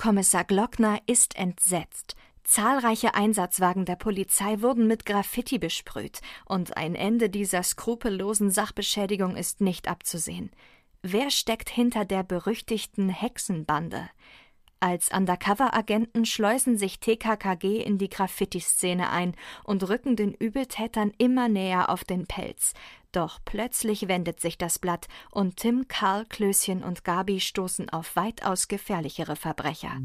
Kommissar Glockner ist entsetzt. Zahlreiche Einsatzwagen der Polizei wurden mit Graffiti besprüht, und ein Ende dieser skrupellosen Sachbeschädigung ist nicht abzusehen. Wer steckt hinter der berüchtigten Hexenbande? Als Undercover-Agenten schleusen sich TKKG in die Graffiti-Szene ein und rücken den Übeltätern immer näher auf den Pelz. Doch plötzlich wendet sich das Blatt und Tim, Karl, Klößchen und Gabi stoßen auf weitaus gefährlichere Verbrecher.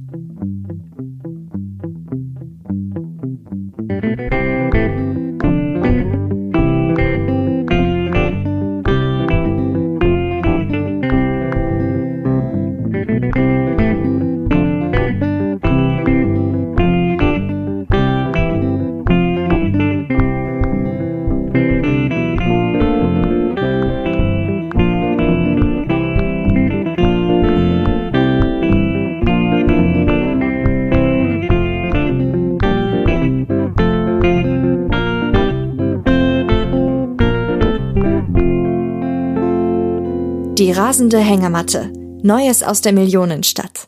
Die rasende Hängematte. Neues aus der Millionenstadt.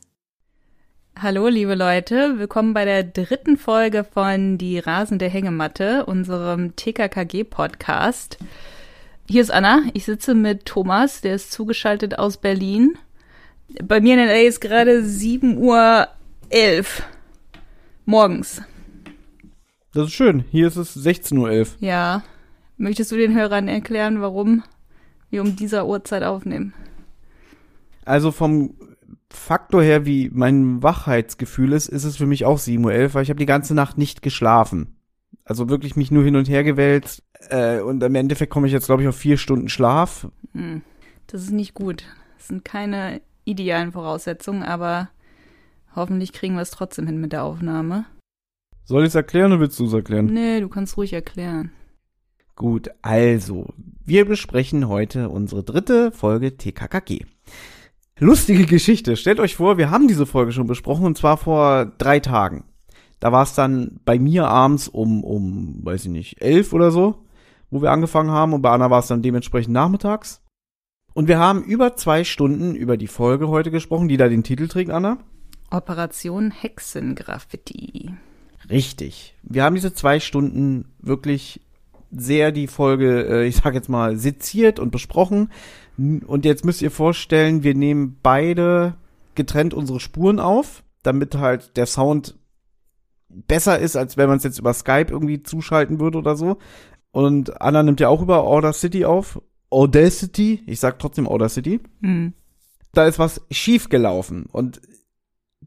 Hallo, liebe Leute. Willkommen bei der dritten Folge von Die rasende Hängematte, unserem TKKG-Podcast. Hier ist Anna. Ich sitze mit Thomas, der ist zugeschaltet aus Berlin. Bei mir in LA ist gerade 7.11 Uhr morgens. Das ist schön. Hier ist es 16.11 Uhr. Ja. Möchtest du den Hörern erklären, warum? wir um dieser Uhrzeit aufnehmen. Also vom Faktor her, wie mein Wachheitsgefühl ist, ist es für mich auch 7.11 Uhr, weil ich habe die ganze Nacht nicht geschlafen. Also wirklich mich nur hin und her gewälzt. Äh, und im Endeffekt komme ich jetzt, glaube ich, auf vier Stunden Schlaf. Hm, das ist nicht gut. Das sind keine idealen Voraussetzungen, aber hoffentlich kriegen wir es trotzdem hin mit der Aufnahme. Soll ich es erklären oder willst du es erklären? Nee, du kannst ruhig erklären. Gut, also, wir besprechen heute unsere dritte Folge TKKG. Lustige Geschichte. Stellt euch vor, wir haben diese Folge schon besprochen und zwar vor drei Tagen. Da war es dann bei mir abends um, um, weiß ich nicht, elf oder so, wo wir angefangen haben und bei Anna war es dann dementsprechend nachmittags. Und wir haben über zwei Stunden über die Folge heute gesprochen, die da den Titel trägt, Anna. Operation Hexengraffiti. Richtig. Wir haben diese zwei Stunden wirklich sehr die Folge, äh, ich sag jetzt mal, seziert und besprochen. Und jetzt müsst ihr vorstellen, wir nehmen beide getrennt unsere Spuren auf, damit halt der Sound besser ist, als wenn man es jetzt über Skype irgendwie zuschalten würde oder so. Und Anna nimmt ja auch über Order City auf. Audacity, ich sag trotzdem Audacity. Mhm. Da ist was schief gelaufen und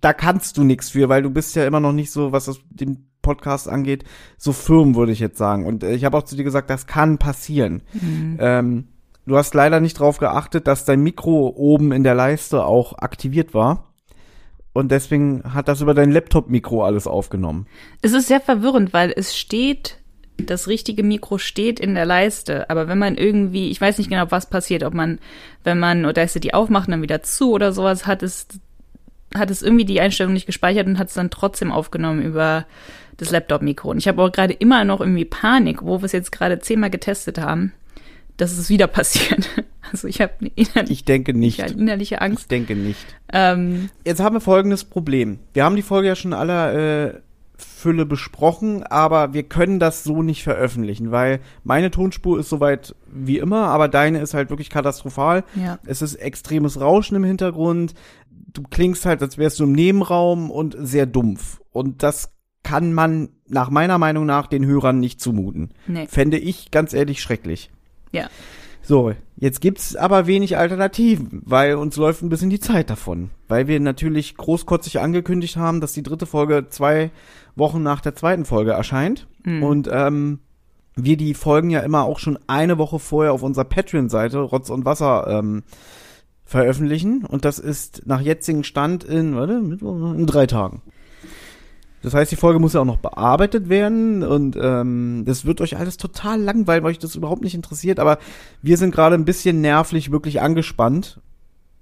da kannst du nichts für, weil du bist ja immer noch nicht so, was das den Podcast angeht, so firm, würde ich jetzt sagen. Und äh, ich habe auch zu dir gesagt, das kann passieren. Mhm. Ähm, du hast leider nicht darauf geachtet, dass dein Mikro oben in der Leiste auch aktiviert war. Und deswegen hat das über dein Laptop-Mikro alles aufgenommen. Es ist sehr verwirrend, weil es steht, das richtige Mikro steht in der Leiste. Aber wenn man irgendwie, ich weiß nicht genau, was passiert, ob man, wenn man Audacity aufmacht und dann wieder zu oder sowas, hat es, hat es irgendwie die Einstellung nicht gespeichert und hat es dann trotzdem aufgenommen über das Laptop-Mikro. Und ich habe auch gerade immer noch irgendwie Panik, wo wir es jetzt gerade zehnmal getestet haben, dass es wieder passiert. Also ich habe innerlich, ich denke nicht. innerliche Angst. Ich denke nicht. Ähm, jetzt haben wir folgendes Problem. Wir haben die Folge ja schon aller äh, Fülle besprochen, aber wir können das so nicht veröffentlichen, weil meine Tonspur ist soweit wie immer, aber deine ist halt wirklich katastrophal. Ja. Es ist extremes Rauschen im Hintergrund. Du klingst halt, als wärst du im Nebenraum und sehr dumpf. Und das kann man nach meiner Meinung nach den Hörern nicht zumuten. Nee. Fände ich ganz ehrlich schrecklich. Ja. So, jetzt gibt's aber wenig Alternativen, weil uns läuft ein bisschen die Zeit davon. Weil wir natürlich großkotzig angekündigt haben, dass die dritte Folge zwei Wochen nach der zweiten Folge erscheint. Mhm. Und ähm, wir die Folgen ja immer auch schon eine Woche vorher auf unserer Patreon-Seite Rotz und Wasser ähm, veröffentlichen. Und das ist nach jetzigem Stand in, warte, in drei Tagen. Das heißt, die Folge muss ja auch noch bearbeitet werden und ähm, das wird euch alles total langweilen, weil euch das überhaupt nicht interessiert. Aber wir sind gerade ein bisschen nervlich wirklich angespannt.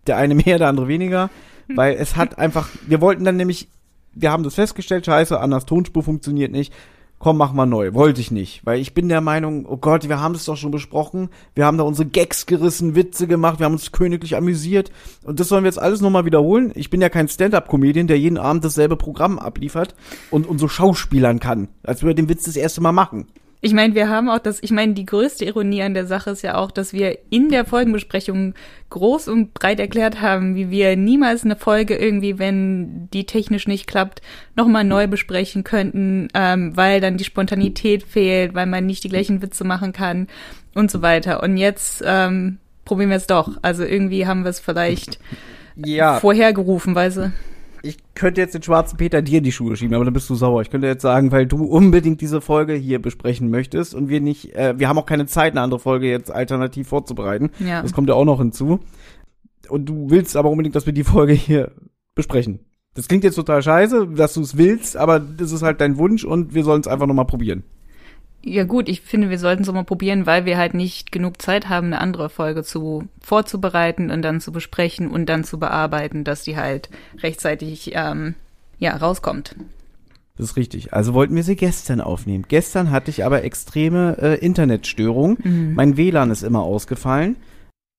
Der eine mehr, der andere weniger, weil es hat einfach. Wir wollten dann nämlich, wir haben das festgestellt, scheiße, Annas Tonspur funktioniert nicht. Komm, mach mal neu. Wollte ich nicht, weil ich bin der Meinung, oh Gott, wir haben es doch schon besprochen. Wir haben da unsere Gags gerissen, Witze gemacht, wir haben uns königlich amüsiert. Und das sollen wir jetzt alles nochmal wiederholen. Ich bin ja kein Stand-Up-Comedian, der jeden Abend dasselbe Programm abliefert und, und so schauspielern kann, als würde den Witz das erste Mal machen. Ich meine, wir haben auch das, ich meine, die größte Ironie an der Sache ist ja auch, dass wir in der Folgenbesprechung groß und breit erklärt haben, wie wir niemals eine Folge irgendwie, wenn die technisch nicht klappt, nochmal neu besprechen könnten, ähm, weil dann die Spontanität fehlt, weil man nicht die gleichen Witze machen kann und so weiter. Und jetzt ähm, probieren wir es doch. Also irgendwie haben wir es vielleicht Ja. vorhergerufen, weißt du? Ich könnte jetzt den schwarzen Peter dir in die Schuhe schieben, aber dann bist du sauer. Ich könnte jetzt sagen, weil du unbedingt diese Folge hier besprechen möchtest und wir nicht, äh, wir haben auch keine Zeit, eine andere Folge jetzt alternativ vorzubereiten. Ja. Das kommt ja auch noch hinzu. Und du willst aber unbedingt, dass wir die Folge hier besprechen. Das klingt jetzt total scheiße, dass du es willst, aber das ist halt dein Wunsch und wir sollen es einfach nochmal probieren. Ja gut, ich finde, wir sollten es mal probieren, weil wir halt nicht genug Zeit haben, eine andere Folge zu vorzubereiten und dann zu besprechen und dann zu bearbeiten, dass die halt rechtzeitig ähm, ja rauskommt. Das ist richtig. Also wollten wir sie gestern aufnehmen. Gestern hatte ich aber extreme äh, Internetstörungen. Mein WLAN ist immer ausgefallen.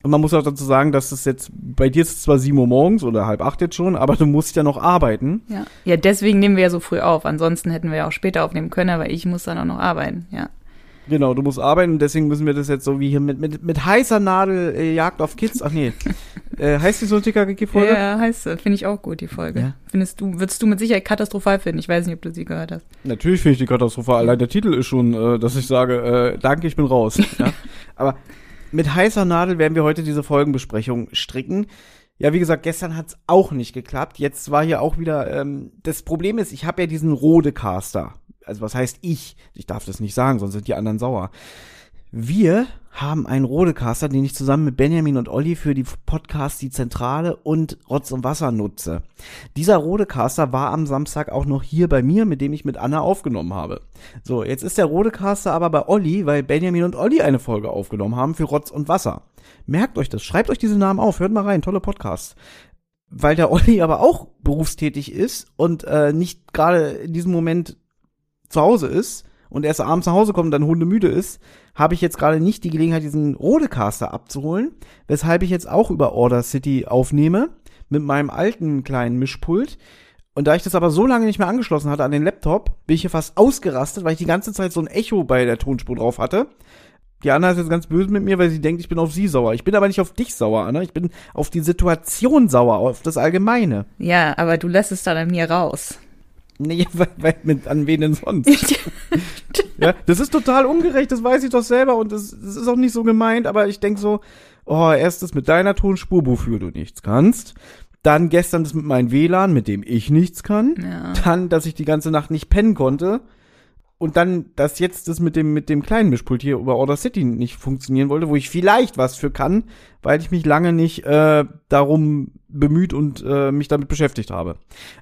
Und man muss auch dazu sagen, dass es jetzt, bei dir ist es zwar 7 Uhr morgens oder halb acht jetzt schon, aber du musst ja noch arbeiten. Ja. ja, deswegen nehmen wir ja so früh auf. Ansonsten hätten wir ja auch später aufnehmen können, aber ich muss dann auch noch arbeiten. Ja. Genau, du musst arbeiten und deswegen müssen wir das jetzt so wie hier mit, mit, mit heißer Nadel äh, Jagd auf Kids. Ach nee. äh, heißt die so eine TKG-Folge? Ja, heißt sie. Finde ich auch gut, die Folge. Ja. Findest du, würdest du mit Sicherheit katastrophal finden. Ich weiß nicht, ob du sie gehört hast. Natürlich finde ich die katastrophal. Allein der Titel ist schon, äh, dass ich sage, äh, danke, ich bin raus. ja? Aber mit heißer Nadel werden wir heute diese Folgenbesprechung stricken. Ja, wie gesagt, gestern hat's auch nicht geklappt. Jetzt war hier auch wieder, ähm, das Problem ist, ich habe ja diesen Rodecaster. Also was heißt ich? Ich darf das nicht sagen, sonst sind die anderen sauer. Wir haben einen Rodecaster, den ich zusammen mit Benjamin und Olli für die Podcasts Die Zentrale und Rotz und Wasser nutze. Dieser Rodecaster war am Samstag auch noch hier bei mir, mit dem ich mit Anna aufgenommen habe. So, jetzt ist der Rodecaster aber bei Olli, weil Benjamin und Olli eine Folge aufgenommen haben für Rotz und Wasser. Merkt euch das, schreibt euch diese Namen auf, hört mal rein, tolle Podcast. Weil der Olli aber auch berufstätig ist und äh, nicht gerade in diesem Moment zu Hause ist und erst abends nach Hause kommt und dann hundemüde ist, habe ich jetzt gerade nicht die Gelegenheit, diesen Rodecaster abzuholen, weshalb ich jetzt auch über Order City aufnehme mit meinem alten kleinen Mischpult. Und da ich das aber so lange nicht mehr angeschlossen hatte an den Laptop, bin ich hier fast ausgerastet, weil ich die ganze Zeit so ein Echo bei der Tonspur drauf hatte. Die Anna ist jetzt ganz böse mit mir, weil sie denkt, ich bin auf sie sauer. Ich bin aber nicht auf dich sauer, Anna. Ich bin auf die Situation sauer, auf das Allgemeine. Ja, aber du lässt es dann an mir raus. Nee, weil, weil mit, an wen denn sonst? ja, das ist total ungerecht, das weiß ich doch selber und das, das ist auch nicht so gemeint, aber ich denk so, oh, erst das mit deiner Tonspur, wofür du nichts kannst. Dann gestern das mit meinem WLAN, mit dem ich nichts kann. Ja. Dann, dass ich die ganze Nacht nicht pennen konnte. Und dann, dass jetzt das mit dem, mit dem kleinen Mischpult hier über Order City nicht funktionieren wollte, wo ich vielleicht was für kann, weil ich mich lange nicht äh, darum bemüht und äh, mich damit beschäftigt habe.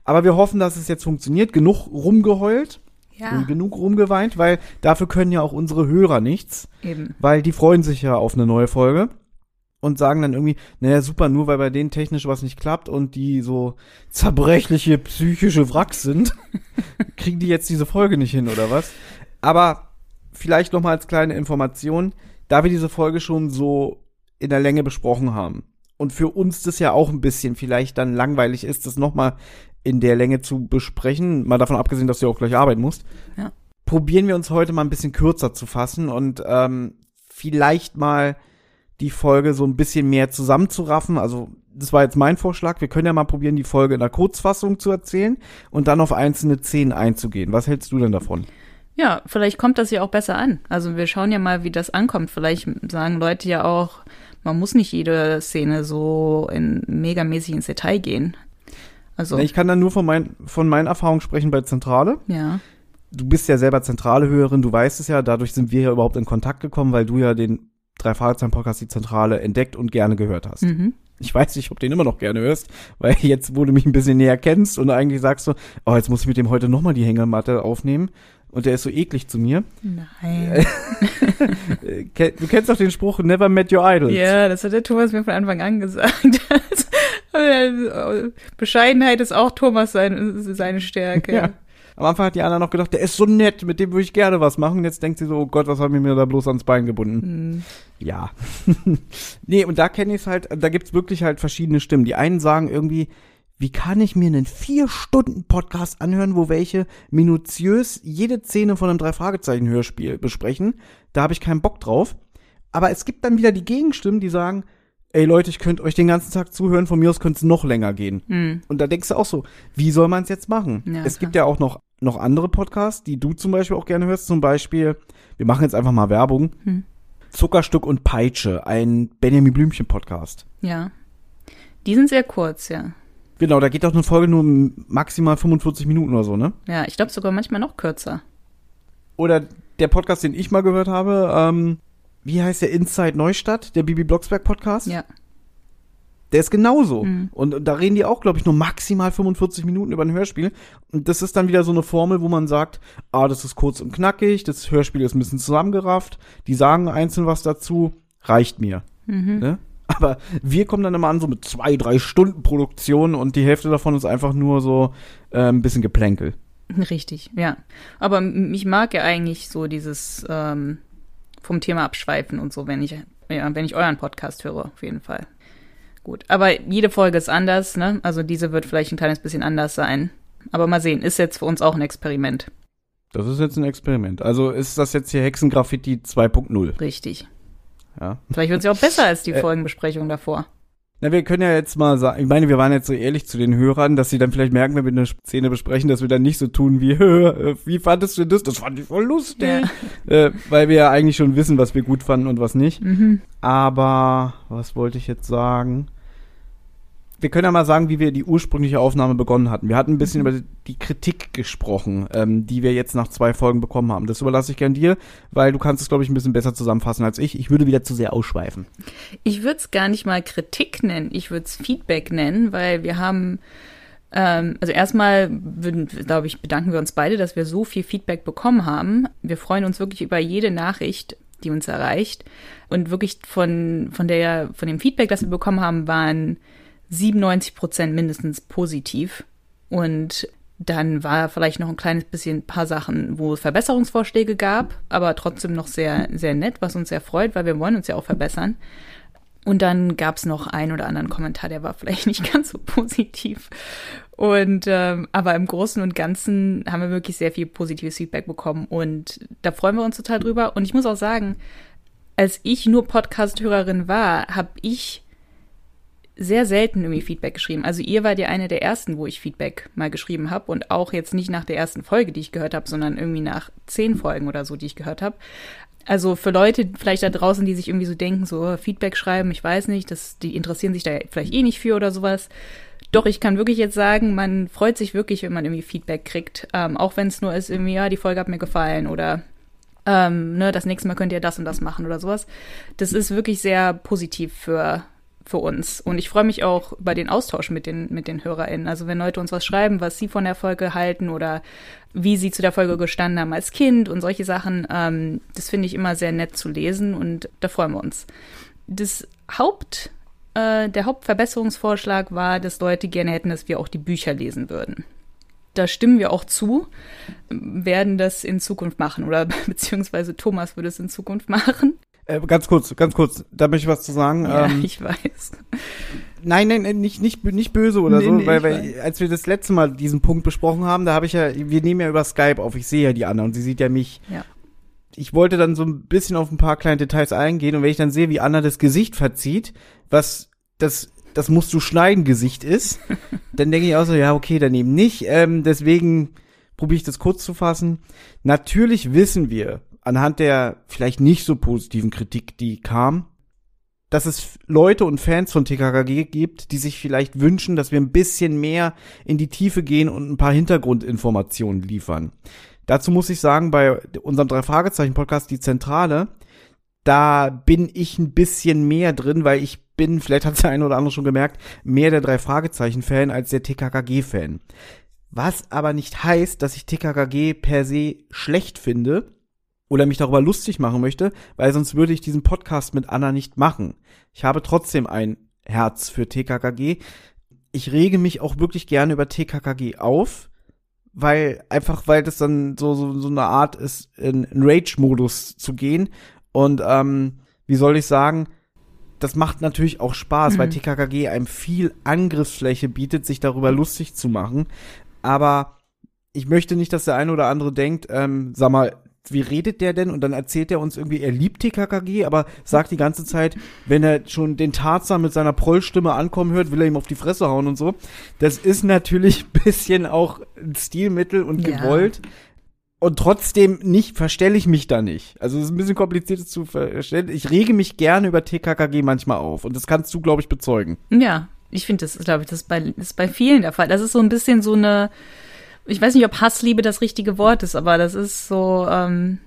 Aber wir hoffen, dass es jetzt funktioniert. Genug rumgeheult Ja, und genug rumgeweint, weil dafür können ja auch unsere Hörer nichts, eben. weil die freuen sich ja auf eine neue Folge und sagen dann irgendwie, naja, super, nur weil bei denen technisch was nicht klappt und die so zerbrechliche psychische Wracks sind, kriegen die jetzt diese Folge nicht hin oder was? Aber vielleicht noch mal als kleine Information, da wir diese Folge schon so in der Länge besprochen haben und für uns das ja auch ein bisschen vielleicht dann langweilig ist, das noch mal in der Länge zu besprechen, mal davon abgesehen, dass du auch gleich arbeiten musst, Ja. probieren wir uns heute mal ein bisschen kürzer zu fassen und ähm, vielleicht mal die Folge so ein bisschen mehr zusammenzuraffen. Also das war jetzt mein Vorschlag. Wir können ja mal probieren, die Folge in der Kurzfassung zu erzählen und dann auf einzelne Szenen einzugehen. Was hältst du denn davon? Ja, vielleicht kommt das ja auch besser an. Also wir schauen ja mal, wie das ankommt. Vielleicht sagen Leute ja auch, man muss nicht jede Szene so in megamäßig ins Detail gehen. Also, Ich kann dann nur von, mein, von meinen Erfahrungen sprechen bei Zentrale. ja. Du bist ja selber Zentrale-Hörerin, du weißt es ja. Dadurch sind wir ja überhaupt in Kontakt gekommen, weil du ja den drei Fragezeichen Podcast die Zentrale entdeckt und gerne gehört hast. Mhm. Ich weiß nicht, ob du den immer noch gerne hörst, weil jetzt, wo du mich ein bisschen näher kennst und eigentlich sagst du, oh, jetzt muss ich mit dem heute nochmal die Hängematte aufnehmen und der ist so eklig zu mir. Nein. Du kennst doch den Spruch, never met your idols. Ja, das hat der Thomas mir von Anfang an gesagt. Bescheidenheit ist auch Thomas seine, seine Stärke. Ja. Am Anfang hat die Anna noch gedacht, der ist so nett, mit dem würde ich gerne was machen. Und jetzt denkt sie so, oh Gott, was haben wir mir da bloß ans Bein gebunden? Mhm. Ja. nee, und da kenne ich es halt, da gibt's wirklich halt verschiedene Stimmen. Die einen sagen irgendwie, wie kann ich mir einen vier Stunden Podcast anhören, wo welche minutiös jede Szene von einem Drei-Fragezeichen-Hörspiel besprechen? Da habe ich keinen Bock drauf. Aber es gibt dann wieder die Gegenstimmen, die sagen, ey Leute, ich könnte euch den ganzen Tag zuhören, von mir aus könnte es noch länger gehen. Mhm. Und da denkst du auch so, wie soll man es jetzt machen? Ja, es gibt ja auch noch, noch andere Podcasts, die du zum Beispiel auch gerne hörst. Zum Beispiel, wir machen jetzt einfach mal Werbung. Hm. Zuckerstück und Peitsche, ein Benjamin Blümchen Podcast. Ja. Die sind sehr kurz, ja. Genau, da geht doch eine Folge nur maximal 45 Minuten oder so, ne? Ja, ich glaube sogar manchmal noch kürzer. Oder der Podcast, den ich mal gehört habe, ähm, wie heißt der Inside Neustadt, der Bibi Blocksberg Podcast? Ja. Der ist genauso. Mhm. Und, und da reden die auch, glaube ich, nur maximal 45 Minuten über ein Hörspiel. Und das ist dann wieder so eine Formel, wo man sagt, ah, das ist kurz und knackig, das Hörspiel ist ein bisschen zusammengerafft, die sagen einzeln was dazu, reicht mir. Mhm. Ne? Aber wir kommen dann immer an so mit zwei, drei Stunden Produktion und die Hälfte davon ist einfach nur so äh, ein bisschen Geplänkel. Richtig, ja. Aber ich mag ja eigentlich so dieses ähm, vom Thema abschweifen und so, wenn ich, ja, wenn ich euren Podcast höre, auf jeden Fall. Gut. Aber jede Folge ist anders, ne? Also diese wird vielleicht ein kleines bisschen anders sein. Aber mal sehen, ist jetzt für uns auch ein Experiment. Das ist jetzt ein Experiment. Also ist das jetzt hier Hexengraffiti 2.0. Richtig. Ja. Vielleicht wird es ja auch besser als die Äh. Folgenbesprechung davor. Na, wir können ja jetzt mal sagen, ich meine, wir waren jetzt so ehrlich zu den Hörern, dass sie dann vielleicht merken, wenn wir eine Szene besprechen, dass wir dann nicht so tun wie, "Hö, wie fandest du das? Das fand ich voll lustig. Äh, weil wir ja eigentlich schon wissen, was wir gut fanden und was nicht. Mhm. Aber, was wollte ich jetzt sagen? Wir können ja mal sagen, wie wir die ursprüngliche Aufnahme begonnen hatten. Wir hatten ein bisschen Mhm. über die Kritik gesprochen, ähm, die wir jetzt nach zwei Folgen bekommen haben. Das überlasse ich gern dir, weil du kannst es, glaube ich, ein bisschen besser zusammenfassen als ich. Ich würde wieder zu sehr ausschweifen. Ich würde es gar nicht mal Kritik nennen, ich würde es Feedback nennen, weil wir haben, ähm, also erstmal, würden, glaube ich, bedanken wir uns beide, dass wir so viel Feedback bekommen haben. Wir freuen uns wirklich über jede Nachricht, die uns erreicht. Und wirklich von, von, der, von dem Feedback, das wir bekommen haben, waren 97 Prozent mindestens positiv. Und dann war vielleicht noch ein kleines bisschen paar Sachen, wo es Verbesserungsvorschläge gab, aber trotzdem noch sehr, sehr nett, was uns sehr freut, weil wir wollen uns ja auch verbessern. Und dann gab es noch einen oder anderen Kommentar, der war vielleicht nicht ganz so positiv. Und ähm, aber im Großen und Ganzen haben wir wirklich sehr viel positives Feedback bekommen und da freuen wir uns total drüber. Und ich muss auch sagen, als ich nur Podcast-Hörerin war, habe ich sehr selten irgendwie Feedback geschrieben. Also ihr wart ja eine der ersten, wo ich Feedback mal geschrieben habe und auch jetzt nicht nach der ersten Folge, die ich gehört habe, sondern irgendwie nach zehn Folgen oder so, die ich gehört habe. Also für Leute vielleicht da draußen, die sich irgendwie so denken, so oh, Feedback schreiben, ich weiß nicht, das, die interessieren sich da vielleicht eh nicht für oder sowas. Doch, ich kann wirklich jetzt sagen, man freut sich wirklich, wenn man irgendwie Feedback kriegt. Ähm, auch wenn es nur ist, irgendwie, ja, die Folge hat mir gefallen oder ähm, ne, das nächste Mal könnt ihr das und das machen oder sowas. Das ist wirklich sehr positiv für, für uns. Und ich freue mich auch über den Austausch mit den, mit den HörerInnen. Also wenn Leute uns was schreiben, was sie von der Folge halten oder wie sie zu der Folge gestanden haben als Kind und solche Sachen, ähm, das finde ich immer sehr nett zu lesen und da freuen wir uns. Das Haupt, äh, der Hauptverbesserungsvorschlag war, dass Leute gerne hätten, dass wir auch die Bücher lesen würden. Da stimmen wir auch zu, werden das in Zukunft machen oder beziehungsweise Thomas würde es in Zukunft machen. Äh, ganz kurz, ganz kurz, da möchte ich was zu sagen. Ja, ähm, ich weiß. Nein, nein, nein, nicht, nicht, nicht böse oder Nee, so, nee, weil, weil als wir das letzte Mal diesen Punkt besprochen haben, da habe ich ja, wir nehmen ja über Skype auf, ich sehe ja die Anna und sie sieht ja mich. Ja. Ich wollte dann so ein bisschen auf ein paar kleine Details eingehen und wenn ich dann sehe, wie Anna das Gesicht verzieht, was das, das musst du schneiden Gesicht ist, dann denke ich auch so, ja, okay, dann eben nicht. Ähm, deswegen probiere ich das kurz zu fassen. Natürlich wissen wir, anhand der vielleicht nicht so positiven Kritik, die kam, dass es Leute und Fans von TKKG gibt, die sich vielleicht wünschen, dass wir ein bisschen mehr in die Tiefe gehen und ein paar Hintergrundinformationen liefern. Dazu muss ich sagen, bei unserem Drei-Fragezeichen-Podcast, die Zentrale, da bin ich ein bisschen mehr drin, weil ich bin, vielleicht hat es der eine oder andere schon gemerkt, mehr der Drei-Fragezeichen-Fan als der TKKG-Fan. Was aber nicht heißt, dass ich TKKG per se schlecht finde oder mich darüber lustig machen möchte, weil sonst würde ich diesen Podcast mit Anna nicht machen. Ich habe trotzdem ein Herz für TKKG. Ich rege mich auch wirklich gerne über TKKG auf, weil einfach, weil das dann so, so, so eine Art ist, in, Rage-Modus zu gehen. Und ähm, wie soll ich sagen, das macht natürlich auch Spaß, mhm. weil TKKG einem viel Angriffsfläche bietet, sich darüber lustig zu machen. Aber ich möchte nicht, dass der eine oder andere denkt, ähm, sag mal, wie redet der denn? Und dann erzählt er uns irgendwie, er liebt TKKG, aber sagt die ganze Zeit, wenn er schon den Tarzan mit seiner Prollstimme ankommen hört, will er ihm auf die Fresse hauen und so. Das ist natürlich ein bisschen auch ein Stilmittel und gewollt. Ja. Und trotzdem nicht, verstelle ich mich da nicht. Also es ist ein bisschen kompliziert zu verstellen. Ich rege mich gerne über TKKG manchmal auf. Und das kannst du, glaube ich, bezeugen. Ja, ich finde, das ist, glaube ich, das ist, bei, das ist bei vielen der Fall. Das ist so ein bisschen so eine, ich weiß nicht, ob Hassliebe das richtige Wort ist, aber das ist so, ähm,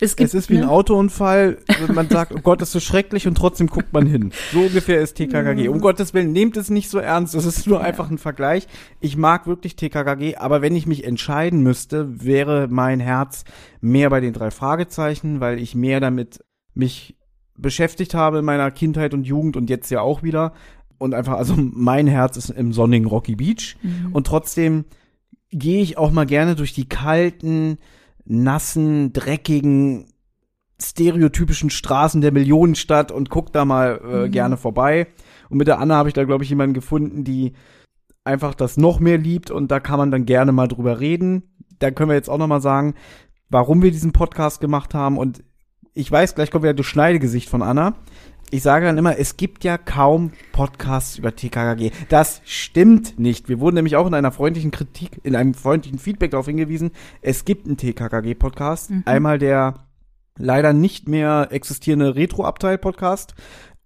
es, gibt, es ist wie ne? ein Autounfall, man sagt, oh Gott, das ist so schrecklich und trotzdem guckt man hin. So ungefähr ist TKKG. Um Gottes Willen, nehmt es nicht so ernst, das ist nur ja. einfach ein Vergleich. Ich mag wirklich TKKG, aber wenn ich mich entscheiden müsste, wäre mein Herz mehr bei den drei Fragezeichen, weil ich mehr damit mich beschäftigt habe in meiner Kindheit und Jugend und jetzt ja auch wieder. Und einfach, also mein Herz ist im sonnigen Rocky Beach. Mhm. Und trotzdem gehe ich auch mal gerne durch die kalten, nassen, dreckigen, stereotypischen Straßen der Millionenstadt und guck da mal äh, mhm. gerne vorbei. Und mit der Anna habe ich da, glaube ich, jemanden gefunden, die einfach das noch mehr liebt und da kann man dann gerne mal drüber reden. Da können wir jetzt auch noch mal sagen, warum wir diesen Podcast gemacht haben und ich weiß, gleich kommt wieder das Schneidegesicht von Anna ich sage dann immer, es gibt ja kaum Podcasts über TKKG. Das stimmt nicht. Wir wurden nämlich auch in einer freundlichen Kritik, in einem freundlichen Feedback darauf hingewiesen, es gibt einen TKKG-Podcast. Mhm. Einmal der leider nicht mehr existierende Retro-Abteil-Podcast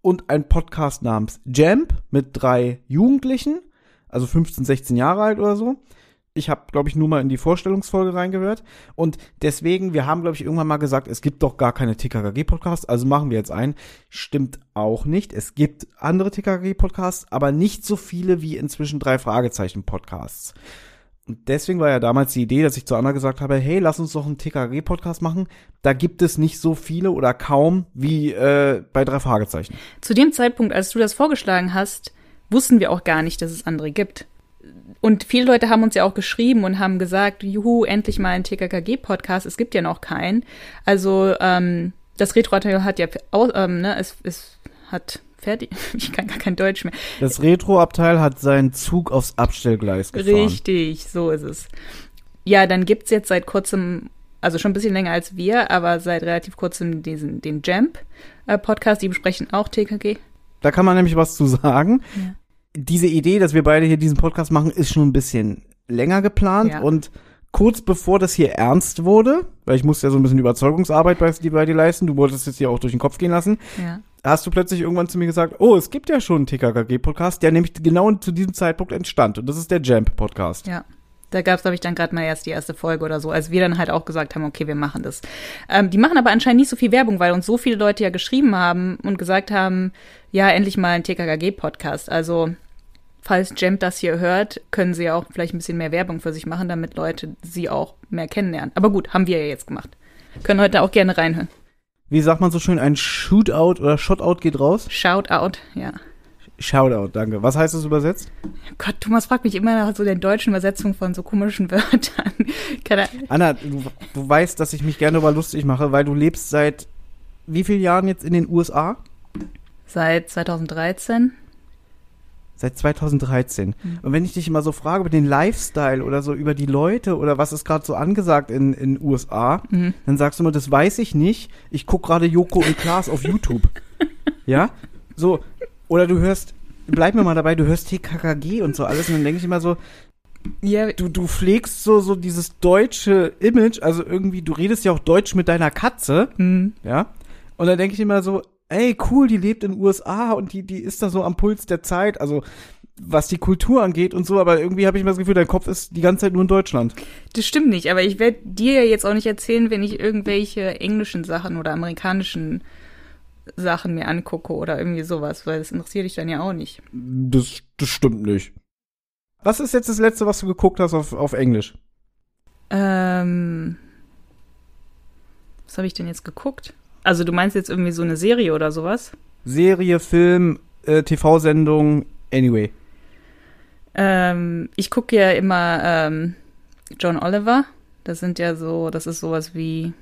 und ein Podcast namens Jamp mit drei Jugendlichen, also 15, 16 Jahre alt oder so. Ich habe, glaube ich, nur mal in die Vorstellungsfolge reingehört. Und deswegen, wir haben, glaube ich, irgendwann mal gesagt, es gibt doch gar keine TKKG-Podcasts, also machen wir jetzt einen. Stimmt auch nicht. Es gibt andere TKKG-Podcasts, aber nicht so viele wie inzwischen drei Fragezeichen-Podcasts. Und deswegen war ja damals die Idee, dass ich zu Anna gesagt habe, hey, lass uns doch einen TKG-Podcast machen. Da gibt es nicht so viele oder kaum wie äh, bei drei Fragezeichen. Zu dem Zeitpunkt, als du das vorgeschlagen hast, wussten wir auch gar nicht, dass es andere gibt und viele Leute haben uns ja auch geschrieben und haben gesagt, juhu, endlich mal ein TKKG-Podcast. Es gibt ja noch keinen. Also ähm, das retro hat ja, ähm, ne, es, es hat fertig. Ich kann gar kein Deutsch mehr. Das Retro-Abteil hat seinen Zug aufs Abstellgleis gefahren. Richtig, so ist es. Ja, dann gibt's jetzt seit kurzem, also schon ein bisschen länger als wir, aber seit relativ kurzem diesen, den Jamp-Podcast, äh, die besprechen auch TKG. Da kann man nämlich was zu sagen. Ja diese Idee, dass wir beide hier diesen Podcast machen, ist schon ein bisschen länger geplant ja. und kurz bevor das hier ernst wurde, weil ich musste ja so ein bisschen Überzeugungsarbeit bei, bei dir leisten, du wolltest es hier auch durch den Kopf gehen lassen, ja. hast du plötzlich irgendwann zu mir gesagt, oh, es gibt ja schon einen TKKG-Podcast, der nämlich genau zu diesem Zeitpunkt entstand und das ist der Jamp-Podcast. Ja. Da gab es, glaube ich, dann gerade mal erst die erste Folge oder so, als wir dann halt auch gesagt haben, okay, wir machen das. Ähm, die machen aber anscheinend nicht so viel Werbung, weil uns so viele Leute ja geschrieben haben und gesagt haben, ja, endlich mal ein TKKG-Podcast. Also falls Jem das hier hört, können sie ja auch vielleicht ein bisschen mehr Werbung für sich machen, damit Leute sie auch mehr kennenlernen. Aber gut, haben wir ja jetzt gemacht. Können heute auch gerne reinhören. Wie sagt man so schön, ein Shootout oder Shotout geht raus? Shoutout, ja. Shoutout, danke. Was heißt das übersetzt? Gott, Thomas fragt mich immer nach so der deutschen Übersetzung von so komischen Wörtern. Anna, du, du weißt, dass ich mich gerne über lustig mache, weil du lebst seit wie vielen Jahren jetzt in den USA? Seit 2013. Seit 2013. Mhm. Und wenn ich dich immer so frage über den Lifestyle oder so über die Leute oder was ist gerade so angesagt in in USA, mhm. dann sagst du immer, das weiß ich nicht. Ich guck gerade Joko und Klaas auf YouTube. ja? So oder du hörst bleib mir mal dabei, du hörst TKKG und so alles und dann denke ich immer so ja, du, du pflegst so, so dieses deutsche Image, also irgendwie, du redest ja auch Deutsch mit deiner Katze, mhm. ja, und dann denke ich immer so, ey, cool, die lebt in den USA und die, die ist da so am Puls der Zeit, also was die Kultur angeht und so, aber irgendwie habe ich immer das Gefühl, dein Kopf ist die ganze Zeit nur in Deutschland. Das stimmt nicht, aber ich werde dir ja jetzt auch nicht erzählen, wenn ich irgendwelche englischen Sachen oder amerikanischen Sachen mir angucke oder irgendwie sowas, weil das interessiert dich dann ja auch nicht. Das, das stimmt nicht. Was ist jetzt das letzte, was du geguckt hast auf, auf Englisch? Ähm. Was habe ich denn jetzt geguckt? Also du meinst jetzt irgendwie so eine Serie oder sowas? Serie, Film, äh, TV-Sendung, anyway. Ähm, ich gucke ja immer ähm, John Oliver. Das sind ja so, das ist sowas wie,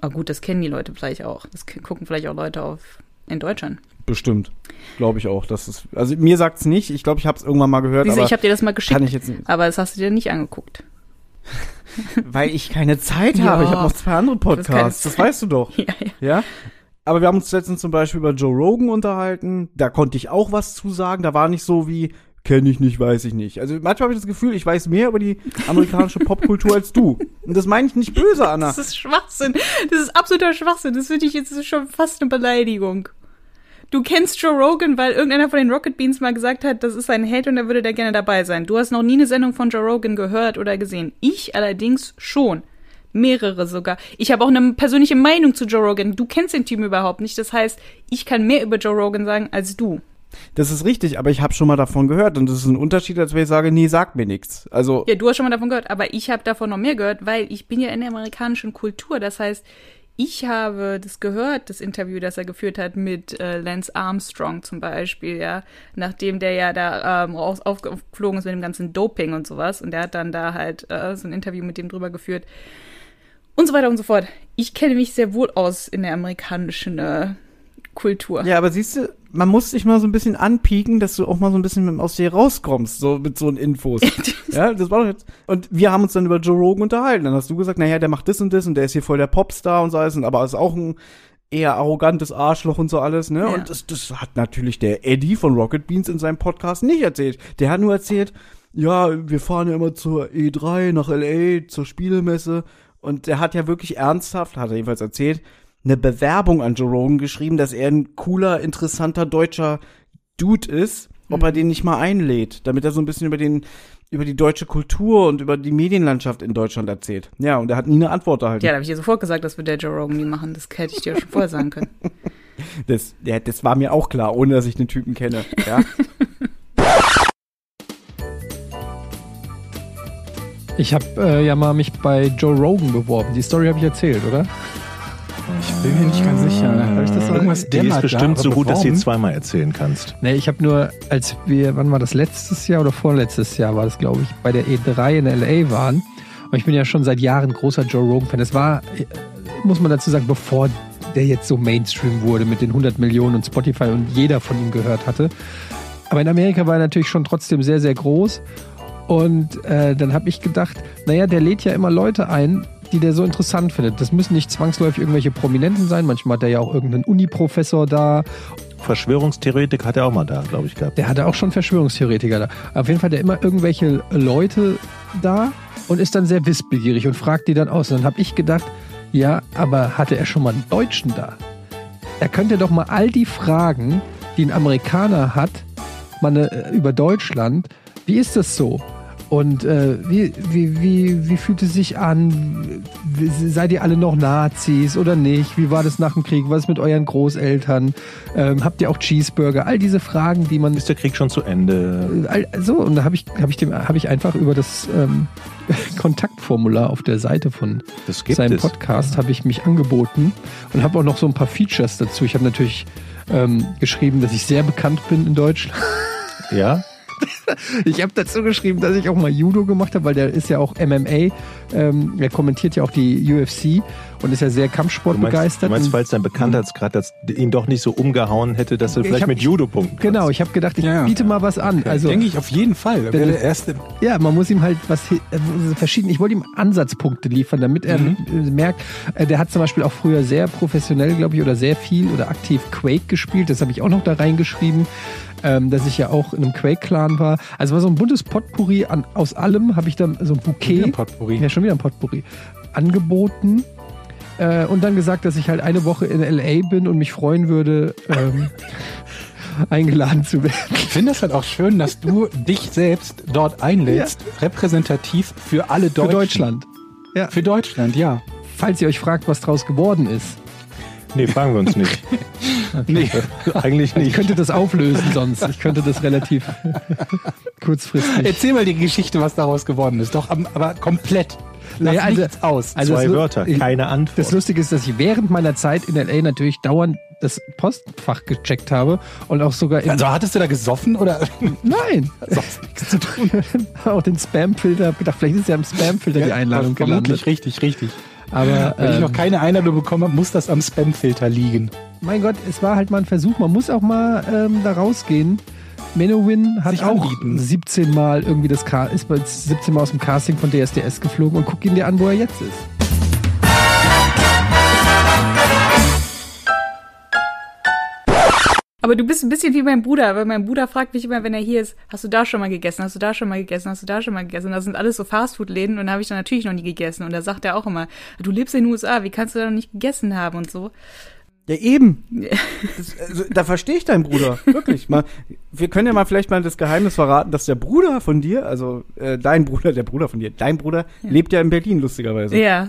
ah gut, das kennen die Leute vielleicht auch. Das gucken vielleicht auch Leute auf in Deutschland. Bestimmt. Glaube ich auch. Das ist, also mir sagt's nicht. Ich glaube, ich habe es irgendwann mal gehört. Siehste, aber ich habe dir das mal geschickt, kann ich jetzt nicht. aber das hast du dir nicht angeguckt. Weil ich keine Zeit Ja. habe. Ich habe noch zwei andere Podcasts. Das weißt du doch. Ja, ja. Ja? Aber wir haben uns letztens zum Beispiel über Joe Rogan unterhalten. Da konnte ich auch was zu sagen. Da war nicht so wie, kenne ich nicht, weiß ich nicht. Also manchmal habe ich das Gefühl, ich weiß mehr über die amerikanische Popkultur als du. Und das meine ich nicht böse, Anna. Das ist Schwachsinn. Das ist absoluter Schwachsinn. Das finde ich jetzt schon fast eine Beleidigung. Du kennst Joe Rogan, weil irgendeiner von den Rocket Beans mal gesagt hat, das ist ein Held und er würde da gerne dabei sein. Du hast noch nie eine Sendung von Joe Rogan gehört oder gesehen. Ich allerdings schon. Mehrere sogar. Ich habe auch eine persönliche Meinung zu Joe Rogan. Du kennst den Typen überhaupt nicht. Das heißt, ich kann mehr über Joe Rogan sagen als du. Das ist richtig, aber ich habe schon mal davon gehört. Und das ist ein Unterschied, als wenn ich sage, nee, sag mir nichts. Also, Ja, du hast schon mal davon gehört, aber ich habe davon noch mehr gehört, weil ich bin ja in der amerikanischen Kultur. Das heißt, ich habe das gehört, das Interview, das er geführt hat mit äh, Lance Armstrong zum Beispiel, ja, nachdem der ja da ähm, raus, aufgeflogen ist mit dem ganzen Doping und sowas. Und der hat dann da halt äh, so ein Interview mit dem drüber geführt. Und so weiter und so fort. Ich kenne mich sehr wohl aus in der amerikanischen äh, Kultur. ja, aber siehst du, man muss sich mal so ein bisschen anpieken, dass du auch mal so ein bisschen aus dir rauskommst, so mit so Infos. ja, das war doch jetzt. Und wir haben uns dann über Joe Rogan unterhalten. Dann hast du gesagt, naja, der macht das und das und der ist hier voll der Popstar und so alles, und aber ist auch ein eher arrogantes Arschloch und so alles, ne? Ja. Und das, das hat natürlich der Eddie von Rocket Beans in seinem Podcast nicht erzählt. Der hat nur erzählt, ja, wir fahren ja immer zur E3 nach LA, zur Spielemesse. Und der hat ja wirklich ernsthaft, hat er jedenfalls erzählt, eine Bewerbung an Joe Rogan geschrieben, dass er ein cooler, interessanter deutscher Dude ist, ob er den nicht mal einlädt, damit er so ein bisschen über den über die deutsche Kultur und über die Medienlandschaft in Deutschland erzählt. Ja, und er hat nie eine Antwort erhalten. Ja, da habe ich dir sofort gesagt, das wird der Joe Rogan nie machen. Das hätte ich dir schon vorher sagen können. Das, ja, das war mir auch klar, ohne dass ich den Typen kenne. Ja? Ich habe äh, ja mal mich bei Joe Rogan beworben. Die Story habe ich erzählt, oder? Ich bin mir nicht ganz sicher. Hab ich das Irgendwas Die ist bestimmt da, so gut, dass du zweimal erzählen kannst. Nee, ich habe nur, als wir, wann war das, letztes Jahr oder vorletztes Jahr war das, glaube ich, bei der E3 in L.A. waren. Und ich bin ja schon seit Jahren großer Joe Rogan-Fan. Das war, muss man dazu sagen, bevor der jetzt so Mainstream wurde mit den 100 Millionen und Spotify und jeder von ihm gehört hatte. Aber in Amerika war er natürlich schon trotzdem sehr, sehr groß. Und äh, dann habe ich gedacht, naja, der lädt ja immer Leute ein, die der so interessant findet. Das müssen nicht zwangsläufig irgendwelche Prominenten sein. Manchmal hat er ja auch irgendeinen Uni-Professor da Verschwörungstheoretik hat er auch mal da, glaube ich, gehabt. Der hatte auch schon Verschwörungstheoretiker da. Auf jeden Fall hat er immer irgendwelche Leute da und ist dann sehr wissbegierig und fragt die dann aus. Und dann habe ich gedacht, ja, aber hatte er schon mal einen Deutschen da? Er könnte doch mal all die Fragen, die ein Amerikaner hat, mal eine, äh, über Deutschland, wie ist das so? Und äh, wie, wie, wie, wie fühlt es sich an? Seid ihr alle noch Nazis oder nicht? Wie war das nach dem Krieg? Was ist mit euren Großeltern? Ähm, habt ihr auch Cheeseburger? All diese Fragen, die man Ist der Krieg schon zu Ende? All- So, und da habe ich, hab ich, dem- hab ich einfach über das ähm, Kontaktformular auf der Seite von seinem. Podcast habe ich mich angeboten und habe auch noch so ein paar Features dazu. Ich habe natürlich ähm, geschrieben, dass ich sehr bekannt bin in Deutschland. Ja? Ich habe dazu geschrieben, dass ich auch mal Judo gemacht habe, weil der ist ja auch MMA. Ähm, er kommentiert ja auch die UFC und ist ja sehr Kampfsport Du meinst, begeistert. du meinst es dein Bekanntheitsgrad das ihn doch nicht so umgehauen hätte, dass du Ich vielleicht hab- mit Judo punkten genau, kannst. ich habe gedacht, ich Ja, ja. biete mal was an. Also Denke ich auf jeden Fall. Er wäre der erste. Ja, man muss ihm halt was äh, verschieden. Ich wollte ihm Ansatzpunkte liefern, damit er Mhm. äh, merkt, äh, der hat zum Beispiel auch früher sehr professionell, glaube ich, oder sehr viel oder aktiv Quake gespielt. Das habe ich auch noch da reingeschrieben, ähm, dass ich ja auch in einem Quake-Clan war. Also war so ein buntes Potpourri an, aus allem. Habe ich dann so ein Bouquet, ein Potpourri. ja schon wieder ein Potpourri, angeboten. Äh, und dann gesagt, dass ich halt eine Woche in LA bin und mich freuen würde, ähm, eingeladen zu werden. Ich finde es halt auch schön, dass du dich selbst dort einlädst, repräsentativ für alle Für Deutschen. Deutschland. Ja. Für Deutschland, ja. Falls ihr euch fragt, was draus geworden ist. Nee, fragen wir uns nicht. Nee. Eigentlich Ich nicht. könnte das auflösen sonst. Ich könnte das relativ kurzfristig. Erzähl mal die Geschichte, was daraus geworden ist. Doch, am- aber komplett. Lass Naja, also- nichts aus. also Zwei Wörter, ich- keine Antwort. Das Lustige ist, dass ich während meiner Zeit in LA natürlich dauernd das Postfach gecheckt habe und auch sogar also hattest du da gesoffen oder nein, sonst nichts zu tun? auch den Spamfilter, gedacht, vielleicht ist ja im Spamfilter die Einladung Vermutlich, gelandet. richtig, richtig. Aber Wenn ich ähm, noch keine Einladung bekommen habe, muss das am Spamfilter liegen. mein Gott, es war halt mal ein Versuch. Man muss auch mal ähm, da rausgehen. Menowin hat Sich auch anbieten. 17 Mal irgendwie das Ca ist bei 17 Mal aus dem Casting von DSDS geflogen und guck ihn dir an, wo er jetzt ist. Aber du bist ein bisschen wie mein Bruder, weil mein Bruder fragt mich immer, wenn er hier ist, hast du da schon mal gegessen, hast du da schon mal gegessen, hast du da schon mal gegessen? Und das sind alles so Fastfood-Läden und da habe ich dann natürlich noch nie gegessen. Und da sagt er auch immer, du lebst in den USA, wie kannst du da noch nicht gegessen haben und so. Ja, eben. Das, also, da verstehe ich deinen Bruder. Wirklich. Mal, wir können ja mal vielleicht mal das Geheimnis verraten, dass der Bruder von dir, also äh, dein Bruder, der Bruder von dir, dein Bruder, lebt ja in Berlin, lustigerweise. Ja,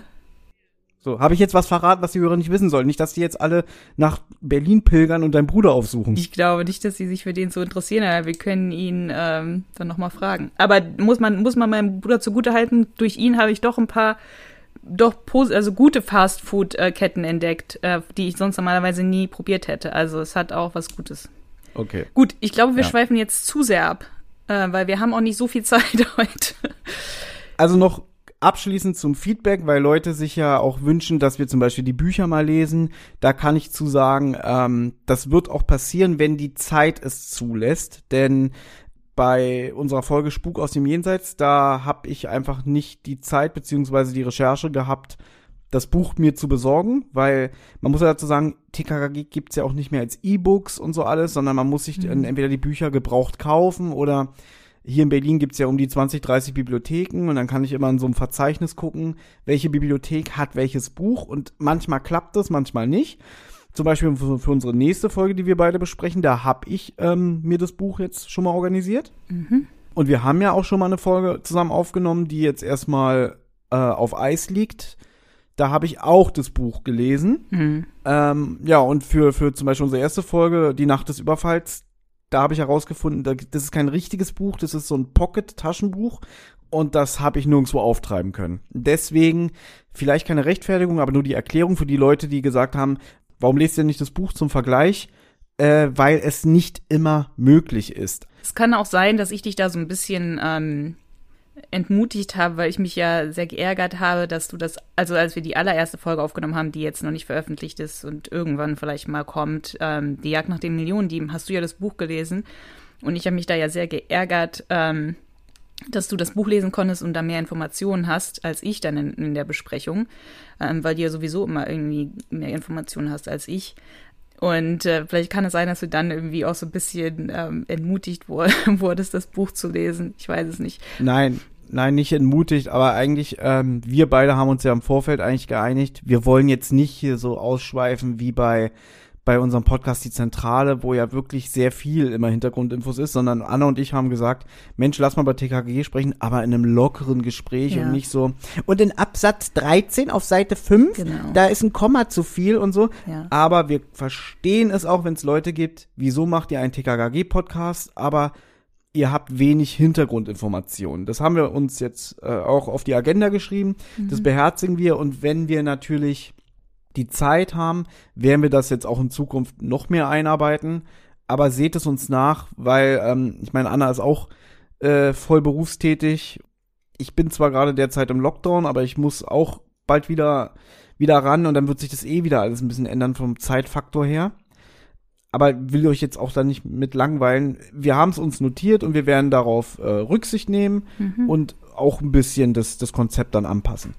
So, habe ich jetzt was verraten, was die Hörer nicht wissen sollen? Nicht, dass die jetzt alle nach Berlin pilgern und deinen Bruder aufsuchen. ich glaube nicht, dass sie sich für den so interessieren, aber wir können ihn ähm, dann nochmal fragen. Aber muss man, muss man meinem Bruder zugutehalten, durch ihn habe ich doch ein paar doch also gute Fastfood-Ketten entdeckt, äh, die ich sonst normalerweise nie probiert hätte. Also es hat auch was Gutes. Okay. Gut, ich glaube, wir Ja. schweifen jetzt zu sehr ab, äh, weil wir haben auch nicht so viel Zeit heute. Also noch abschließend zum Feedback, weil Leute sich ja auch wünschen, dass wir zum Beispiel die Bücher mal lesen. Da kann ich zu sagen, ähm, das wird auch passieren, wenn die Zeit es zulässt. Denn bei unserer Folge Spuk aus dem Jenseits, da habe ich einfach nicht die Zeit beziehungsweise die Recherche gehabt, das Buch mir zu besorgen, weil man muss ja dazu sagen, TKKG gibt's ja auch nicht mehr als E-Books und so alles, sondern man muss sich dann entweder die Bücher gebraucht kaufen oder hier in Berlin gibt's ja um die 20, 30 Bibliotheken und dann kann ich immer in so einem Verzeichnis gucken, welche Bibliothek hat welches Buch und manchmal klappt das, manchmal nicht. Zum Beispiel für, für unsere nächste Folge, die wir beide besprechen, da habe ich ähm, mir das Buch jetzt schon mal organisiert. Und wir haben ja auch schon mal eine Folge zusammen aufgenommen, die jetzt erstmal äh, auf Eis liegt. Da habe ich auch das Buch gelesen. Ähm, ja, und für, für zum Beispiel unsere erste Folge, Die Nacht des Überfalls, da habe ich herausgefunden, da- das ist kein richtiges Buch, das ist so ein Pocket-Taschenbuch und das habe ich nirgendwo auftreiben können. Deswegen vielleicht keine Rechtfertigung, aber nur die Erklärung für die Leute, die gesagt haben, warum lest ihr nicht das Buch zum Vergleich? Äh, weil es nicht immer möglich ist. Es kann auch sein, dass ich dich da so ein bisschen ähm, entmutigt habe, weil ich mich ja sehr geärgert habe, dass du das, also als wir die allererste Folge aufgenommen haben, die jetzt noch nicht veröffentlicht ist und irgendwann vielleicht mal kommt, ähm, die Jagd nach den Millionendieben, hast du ja das Buch gelesen und ich habe mich da ja sehr geärgert, ähm, dass du das Buch lesen konntest und da mehr Informationen hast als ich dann in, in der Besprechung, ähm, weil du ja sowieso immer irgendwie mehr Informationen hast als ich. Und äh, vielleicht kann es sein, dass du dann irgendwie auch so ein bisschen ähm, entmutigt wur- wurdest, das Buch zu lesen. Ich weiß es nicht. Nein, nein, nicht entmutigt, aber eigentlich, ähm, wir beide haben uns ja im Vorfeld eigentlich geeinigt. Wir wollen jetzt nicht hier so ausschweifen wie bei, bei unserem Podcast Die Zentrale, wo ja wirklich sehr viel immer Hintergrundinfos ist, sondern Anna und ich haben gesagt, Mensch, lass mal bei TKG sprechen, aber in einem lockeren Gespräch Ja. und nicht so. Und in Absatz 13 auf Seite 5, Genau. da ist ein Komma zu viel und so. Ja. Aber wir verstehen es auch, wenn es Leute gibt, wieso macht ihr einen TKKG-Podcast, aber ihr habt wenig Hintergrundinformationen. Das haben wir uns jetzt äh, auch auf die Agenda geschrieben. Das beherzigen wir und wenn wir natürlich die Zeit haben, werden wir das jetzt auch in Zukunft noch mehr einarbeiten. Aber seht es uns nach, weil ähm, ich meine, Anna ist auch äh, voll berufstätig. Ich bin zwar gerade derzeit im Lockdown, aber ich muss auch bald wieder wieder ran und dann wird sich das eh wieder alles ein bisschen ändern vom Zeitfaktor her. Aber will euch jetzt auch da nicht mit langweilen. Wir haben es uns notiert und wir werden darauf äh, Rücksicht nehmen und auch ein bisschen das, das Konzept dann anpassen.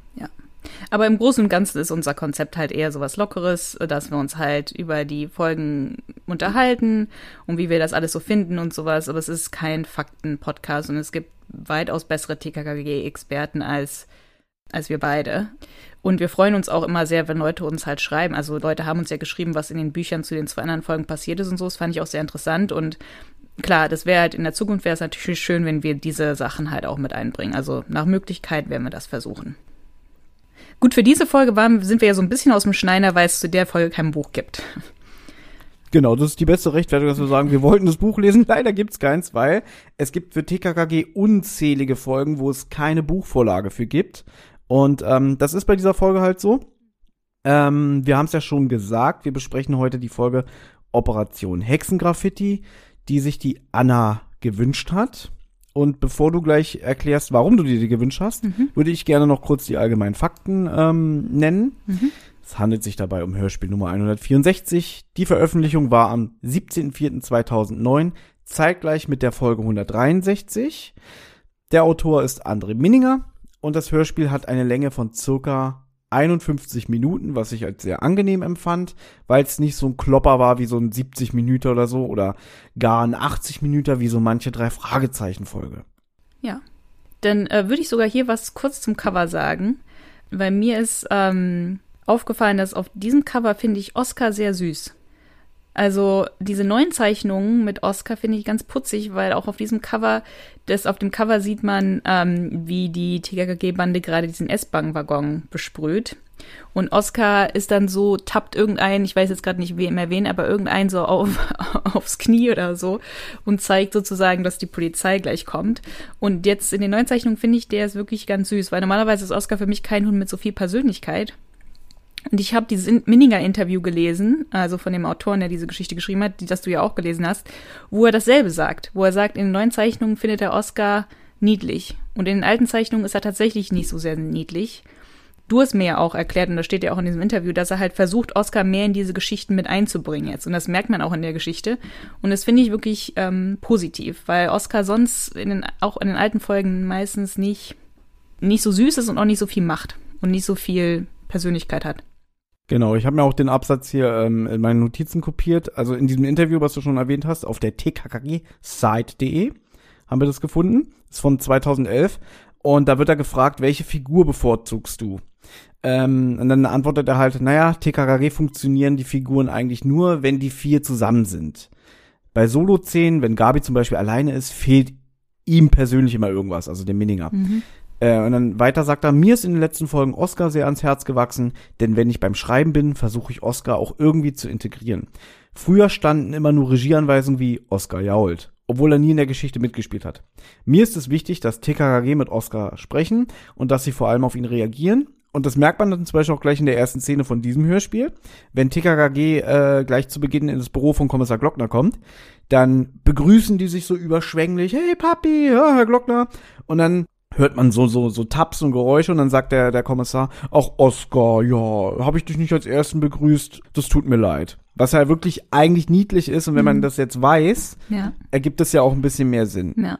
Aber im Großen und Ganzen ist unser Konzept halt eher sowas Lockeres, dass wir uns halt über die Folgen unterhalten und wie wir das alles so finden und sowas. Aber es ist kein Fakten-Podcast und es gibt weitaus bessere TKKG-Experten als, als wir beide. Und wir freuen uns auch immer sehr, wenn Leute uns halt schreiben. Also Leute haben uns ja geschrieben, was in den Büchern zu den zwei anderen Folgen passiert ist und so. Das fand ich auch sehr interessant. Und klar, das wäre halt in der Zukunft wäre es natürlich schön, wenn wir diese Sachen halt auch mit einbringen. Also nach Möglichkeit werden wir das versuchen. Gut, für diese Folge waren, sind wir ja so ein bisschen aus dem Schneider, weil es zu der Folge kein Buch gibt. Genau, das ist die beste Rechtfertigung, dass wir sagen, wir wollten das Buch lesen. Leider gibt's keins, weil es gibt für TKKG unzählige Folgen, wo es keine Buchvorlage für gibt. Und ähm, das ist bei dieser Folge halt so. Ähm, wir haben es ja schon gesagt, wir besprechen heute die Folge Operation Hexengraffiti, die sich die Anna gewünscht hat. Und bevor du gleich erklärst, warum du dir die gewünscht hast, Mhm. würde ich gerne noch kurz die allgemeinen Fakten ähm, nennen. Mhm. Es handelt sich dabei um Hörspiel Nummer 164. Die Veröffentlichung war am 17.04.2009, zeitgleich mit der Folge 163. Der Autor ist André Minninger und das Hörspiel hat eine Länge von circa 51 Minuten, was ich als sehr angenehm empfand, weil es nicht so ein Klopper war wie so ein 70 Minuten oder so oder gar ein 80 Minuten wie so manche drei Fragezeichen Folge. Ja. Dann äh, würde ich sogar hier was kurz zum Cover sagen, weil mir ist ähm, aufgefallen, dass auf diesem Cover finde ich Oscar sehr süß. Also diese neuen Zeichnungen mit Oscar finde ich ganz putzig, weil auch auf diesem Cover, das auf dem Cover sieht man, ähm, wie die TKKG-Bande gerade diesen S-Bahn-Waggon besprüht. Und Oscar ist dann so, tappt irgendein, ich weiß jetzt gerade nicht wem erwähnen, aber irgendein so auf, aufs Knie oder so und zeigt sozusagen, dass die Polizei gleich kommt. Und jetzt in den neuen Zeichnungen finde ich, der ist wirklich ganz süß, weil normalerweise ist Oscar für mich kein Hund mit so viel Persönlichkeit. Und ich habe dieses In- Minninger-Interview gelesen, also von dem Autoren, der diese Geschichte geschrieben hat, die, das du ja auch gelesen hast, wo er dasselbe sagt. Wo er sagt, in den neuen Zeichnungen findet er Oscar niedlich. Und in den alten Zeichnungen ist er tatsächlich nicht so sehr niedlich. Du hast mir ja auch erklärt, und das steht ja auch in diesem Interview, dass er halt versucht, Oscar mehr in diese Geschichten mit einzubringen jetzt. Und das merkt man auch in der Geschichte. Und das finde ich wirklich ähm, positiv, weil Oscar sonst in den, auch in den alten Folgen meistens nicht, nicht so süß ist und auch nicht so viel macht und nicht so viel Persönlichkeit hat. Genau, ich habe mir auch den Absatz hier ähm, in meinen Notizen kopiert. Also in diesem Interview, was du schon erwähnt hast, auf der tkkg-site.de haben wir das gefunden. ist von 2011. Und da wird er gefragt, welche Figur bevorzugst du? Ähm, und dann antwortet er halt, naja, TKKG funktionieren die Figuren eigentlich nur, wenn die vier zusammen sind. Bei Solo-Szenen, wenn Gabi zum Beispiel alleine ist, fehlt ihm persönlich immer irgendwas, also dem Minninger. Äh, und dann weiter sagt er, mir ist in den letzten Folgen Oscar sehr ans Herz gewachsen, denn wenn ich beim Schreiben bin, versuche ich Oscar auch irgendwie zu integrieren. Früher standen immer nur Regieanweisungen wie Oscar jault, obwohl er nie in der Geschichte mitgespielt hat. Mir ist es wichtig, dass TKKG mit Oscar sprechen und dass sie vor allem auf ihn reagieren. Und das merkt man dann zum Beispiel auch gleich in der ersten Szene von diesem Hörspiel. Wenn TKKG äh, gleich zu Beginn in das Büro von Kommissar Glockner kommt, dann begrüßen die sich so überschwänglich, hey Papi, ja, Herr Glockner. Und dann hört man so so so Taps und Geräusche und dann sagt der der Kommissar, ach Oscar, ja, habe ich dich nicht als ersten begrüßt, das tut mir leid. Was ja wirklich eigentlich niedlich ist und wenn man das jetzt weiß, Ja, ergibt es ja auch ein bisschen mehr Sinn. ja.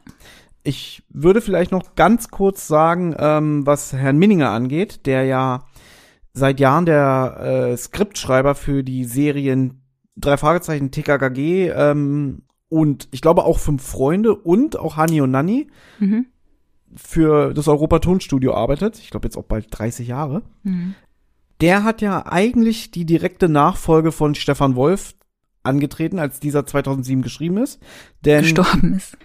Ich würde vielleicht noch ganz kurz sagen, ähm, was Herrn Minninger angeht, der ja seit Jahren der äh, Skriptschreiber für die Serien drei Fragezeichen TKKG ähm, und ich glaube auch fünf Freunde und auch Hani und Nanni Mhm. Für das Europa Tonstudio arbeitet. Ich glaube jetzt auch bald 30 Jahre. Mhm. Der hat ja eigentlich die direkte Nachfolge von Stefan Wolf angetreten, als dieser 2007 geschrieben ist. Denn Gestorben ist.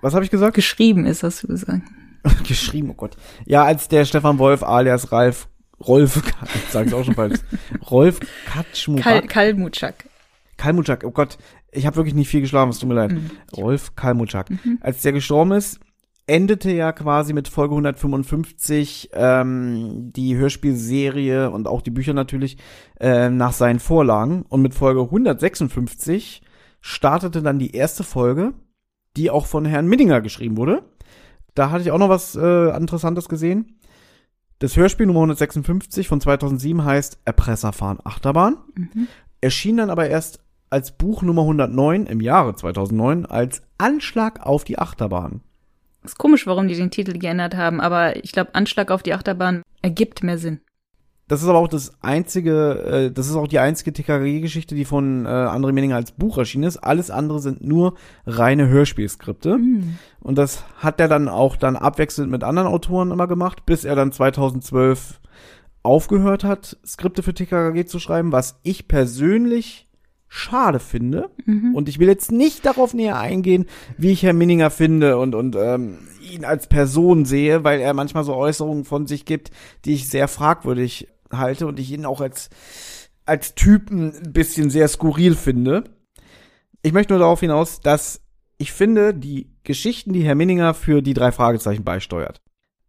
was habe ich gesagt? Geschrieben ist, hast du gesagt. geschrieben, oh Gott. Ja, als der Stefan Wolf alias Ralf Rolf, ich sage es auch schon falsch, Rolf Kal Katschmurak, Kalmutschak. Kalmutschak, oh Gott, ich habe wirklich nicht viel geschlafen, es tut mir leid. Mhm. Rolf Kalmutschak. Als der gestorben ist, endete ja quasi mit Folge 155 ähm, die Hörspielserie und auch die Bücher natürlich äh, nach seinen Vorlagen. Und mit Folge 156 startete dann die erste Folge, die auch von Herrn Minninger geschrieben wurde. Da hatte ich auch noch was äh, Interessantes gesehen. Das Hörspiel Nummer 156 von 2007 heißt Erpresser fahren Achterbahn. Erschien dann aber erst als Buch Nummer 109 im Jahre 2009 als Anschlag auf die Achterbahn. Ist komisch, warum die den Titel geändert haben, aber ich glaube, Anschlag auf die Achterbahn ergibt mehr Sinn. Das ist aber auch das einzige, äh, das ist auch die einzige TKG-Geschichte, die von äh, André Menninger als Buch erschienen ist. Alles andere sind nur reine Hörspielskripte. Und das hat er dann auch dann abwechselnd mit anderen Autoren immer gemacht, bis er dann 2012 aufgehört hat, Skripte für TKG zu schreiben, was ich persönlich schade finde. Und ich will jetzt nicht darauf näher eingehen, wie ich Herrn Minninger finde und, und ähm, ihn als Person sehe, weil er manchmal so Äußerungen von sich gibt, die ich sehr fragwürdig halte und ich ihn auch als, als Typen ein bisschen sehr skurril finde. Ich möchte nur darauf hinaus, dass ich finde, die Geschichten, die Herr Minninger für die drei Fragezeichen beisteuert,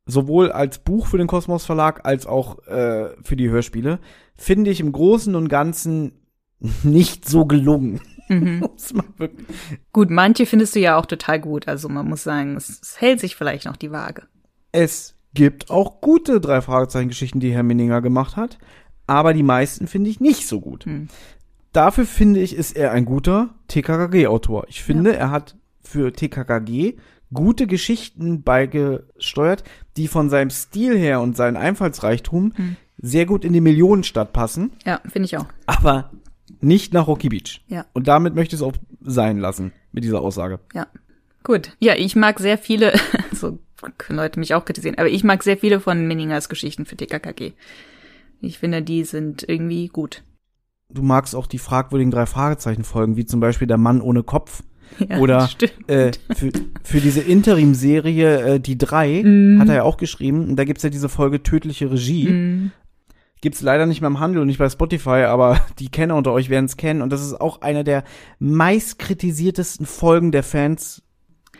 sowohl als Buch für den Kosmos Verlag als auch äh, für die Hörspiele, finde ich im Großen und Ganzen nicht so gelungen. Mhm. Muss man wirklich- Gut, manche findest du ja auch total gut. Also man muss sagen, es, es hält sich vielleicht noch die Waage. es gibt auch gute drei Fragezeichen Geschichten, die Herr Minninger gemacht hat, aber die meisten finde ich nicht so gut. Hm. Dafür finde ich, ist er ein guter TKKG-Autor. Ich finde, er hat für TKKG gute Geschichten beigesteuert, die von seinem Stil her und seinem Einfallsreichtum Hm. sehr gut in die Millionenstadt passen, Ja, finde ich auch. aber nicht nach Rocky Beach. Ja. Und damit möchte ich es auch sein lassen, mit dieser Aussage. Ja. Gut. Ja, ich mag sehr viele, so können Leute mich auch kritisieren, aber ich mag sehr viele von Minningers Geschichten für TKKG. Ich finde, die sind irgendwie gut. Du magst auch die fragwürdigen drei Fragezeichen folgen, wie zum Beispiel der Mann ohne Kopf. Ja, Oder stimmt. äh, für, für diese Interim-Serie äh, Die drei Mhm. hat er ja auch geschrieben. Und da gibt's ja diese Folge Tödliche Regie. Mhm. Gibt's leider nicht mehr im Handel und nicht bei Spotify, aber die Kenner unter euch werden es kennen. Und das ist auch eine der meistkritisiertesten Folgen der Fans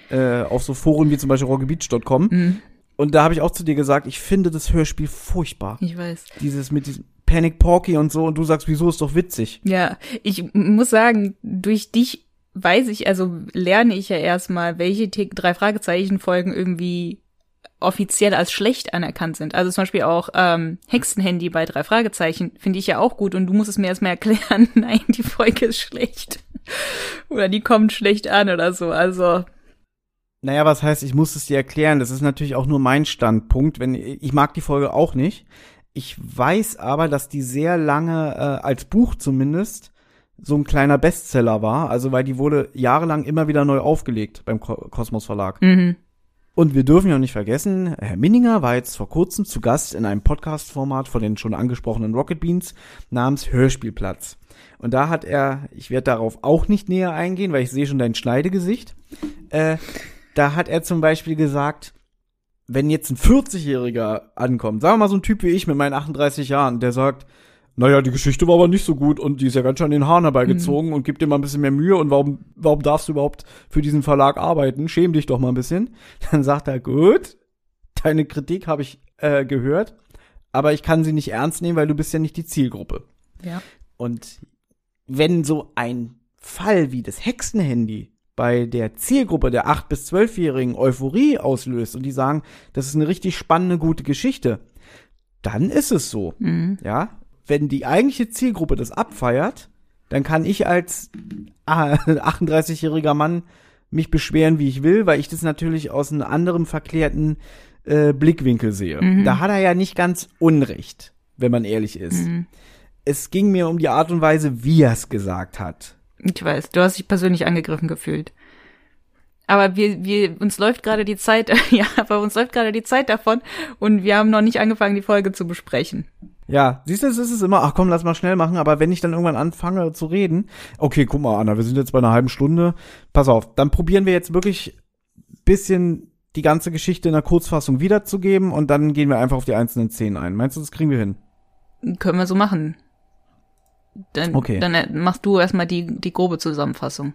äh, auf so Foren wie zum Beispiel rockybeach.com. Mhm. Und da habe ich auch zu dir gesagt, ich finde das Hörspiel furchtbar. Ich weiß. Dieses mit diesem Panic Porky und so. Und du sagst, wieso ist doch witzig. Ja, ich muss sagen, durch dich weiß ich, also lerne ich ja erstmal, welche drei Fragezeichen Folgen irgendwie offiziell als schlecht anerkannt sind. Also zum Beispiel auch ähm, Hexenhandy bei drei Fragezeichen finde ich ja auch gut und du musst es mir erstmal erklären, nein, die Folge ist schlecht. oder die kommt schlecht an oder so. Also, Naja, was heißt, ich muss es dir erklären. Das ist natürlich auch nur mein Standpunkt. Wenn ich mag die Folge auch nicht. Ich weiß aber, dass die sehr lange äh, als Buch zumindest so ein kleiner Bestseller war. Also weil die wurde jahrelang immer wieder neu aufgelegt beim Ko Kosmos Verlag. mhm. Und wir dürfen ja nicht vergessen, Herr Minninger war jetzt vor kurzem zu Gast in einem Podcast-Format von den schon angesprochenen Rocket Beans namens Hörspielplatz. Und da hat er, ich werde darauf auch nicht näher eingehen, weil ich sehe schon dein Schneidegesicht, äh, da hat er zum Beispiel gesagt, wenn jetzt ein 40-Jähriger ankommt, sagen wir mal so ein Typ wie ich mit meinen 38 Jahren, der sagt, naja, die Geschichte war aber nicht so gut und die ist ja ganz schön an den Haaren herbeigezogen und gib dir mal ein bisschen mehr Mühe und warum, warum darfst du überhaupt für diesen Verlag arbeiten? Schäm dich doch mal ein bisschen. Dann sagt er, gut, deine Kritik habe ich äh, gehört, aber ich kann sie nicht ernst nehmen, weil du bist ja nicht die Zielgruppe. ja. Und wenn so ein Fall wie das Hexenhandy bei der Zielgruppe der 8- bis 12-Jährigen Euphorie auslöst und die sagen, das ist eine richtig spannende, gute Geschichte, dann ist es so. Mhm. Ja, wenn die eigentliche Zielgruppe das abfeiert, dann kann ich als ah, 38-jähriger Mann mich beschweren, wie ich will, weil ich das natürlich aus einem anderen verklärten äh, Blickwinkel sehe. Mhm. Da hat er ja nicht ganz Unrecht, wenn man ehrlich ist. Mhm. Es ging mir um die Art und Weise, wie er es gesagt hat. Ich weiß, du hast dich persönlich angegriffen gefühlt. Aber wir, wir, uns läuft gerade die Zeit, ja, aber uns läuft gerade die Zeit davon und wir haben noch nicht angefangen, die Folge zu besprechen. Ja, siehst du, es ist es immer, ach komm, lass mal schnell machen, aber wenn ich dann irgendwann anfange zu reden, okay, guck mal, Anna, wir sind jetzt bei einer halben Stunde, pass auf, dann probieren wir jetzt wirklich bisschen die ganze Geschichte in der Kurzfassung wiederzugeben und dann gehen wir einfach auf die einzelnen Szenen ein. Meinst du, das kriegen wir hin? Können wir so machen. Dann, Okay. dann äh, machst du erstmal die, die grobe Zusammenfassung.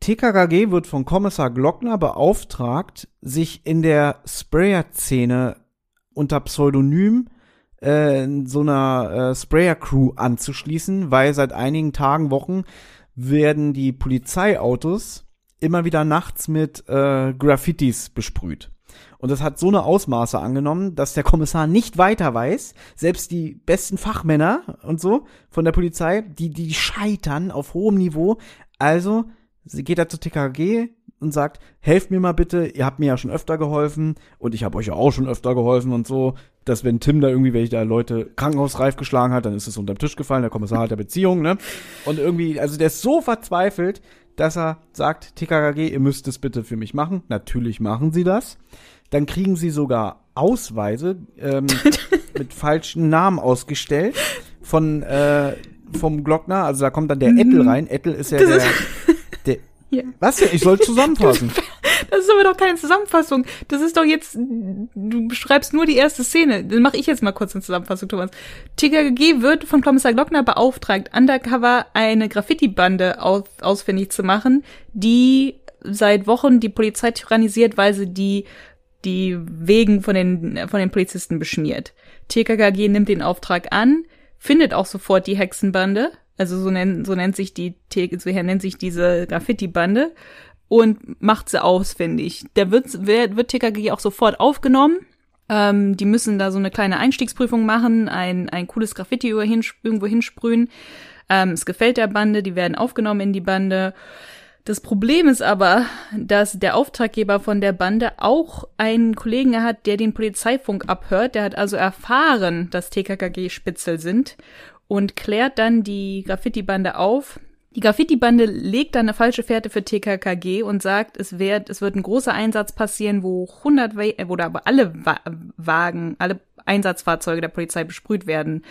TKKG wird von Kommissar Glockner beauftragt, sich in der Sprayer-Szene unter Pseudonym äh, so einer äh, Sprayer-Crew anzuschließen, weil seit einigen Tagen, Wochen werden die Polizeiautos immer wieder nachts mit äh, Graffitis besprüht. Und das hat so eine Ausmaße angenommen, dass der Kommissar nicht weiter weiß. Selbst die besten Fachmänner und so von der Polizei, die, die scheitern auf hohem Niveau. Also sie geht da zu TKG und sagt, helft mir mal bitte, ihr habt mir ja schon öfter geholfen und ich habe euch ja auch schon öfter geholfen und so, dass wenn Tim da irgendwie welche da Leute krankenhausreif geschlagen hat, dann ist es unterm Tisch gefallen, der Kommissar hat der Beziehung, ne? Und irgendwie, also der ist so verzweifelt, dass er sagt, TKKG, ihr müsst es bitte für mich machen. Natürlich machen sie das. Dann kriegen sie sogar Ausweise ähm, mit falschen Namen ausgestellt von äh, vom Glockner. Also da kommt dann der Ettel rein. Ettel ist ja Das der, ist- Ja. Was denn? Ich soll zusammenfassen. Das ist aber doch keine Zusammenfassung. Das ist doch jetzt, du beschreibst nur die erste Szene. Dann mache ich jetzt mal kurz eine Zusammenfassung, Thomas. TKG wird von Kommissar Glockner beauftragt, undercover eine Graffiti-Bande aus, ausfindig zu machen, die seit Wochen die Polizei tyrannisiert, weil sie die die Wegen von den, von den Polizisten beschmiert. TKKG nimmt den Auftrag an, findet auch sofort die Hexenbande, also so nennt, so nennt sich die, so nennt sich diese Graffiti-Bande und macht sie ausfindig. Da wird, wird TKG auch sofort aufgenommen. Ähm, die müssen da so eine kleine Einstiegsprüfung machen, ein, ein cooles Graffiti irgendwo hinsprühen. Ähm, es gefällt der Bande, die werden aufgenommen in die Bande. Das Problem ist aber, dass der Auftraggeber von der Bande auch einen Kollegen hat, der den Polizeifunk abhört. Der hat also erfahren, dass TKKG Spitzel sind und klärt dann die Graffiti-Bande auf. Die Graffiti-Bande legt dann eine falsche Fährte für TKKG und sagt, es wird, es wird ein großer Einsatz passieren, wo 100, oder aber alle Wagen, alle Einsatzfahrzeuge der Polizei besprüht werden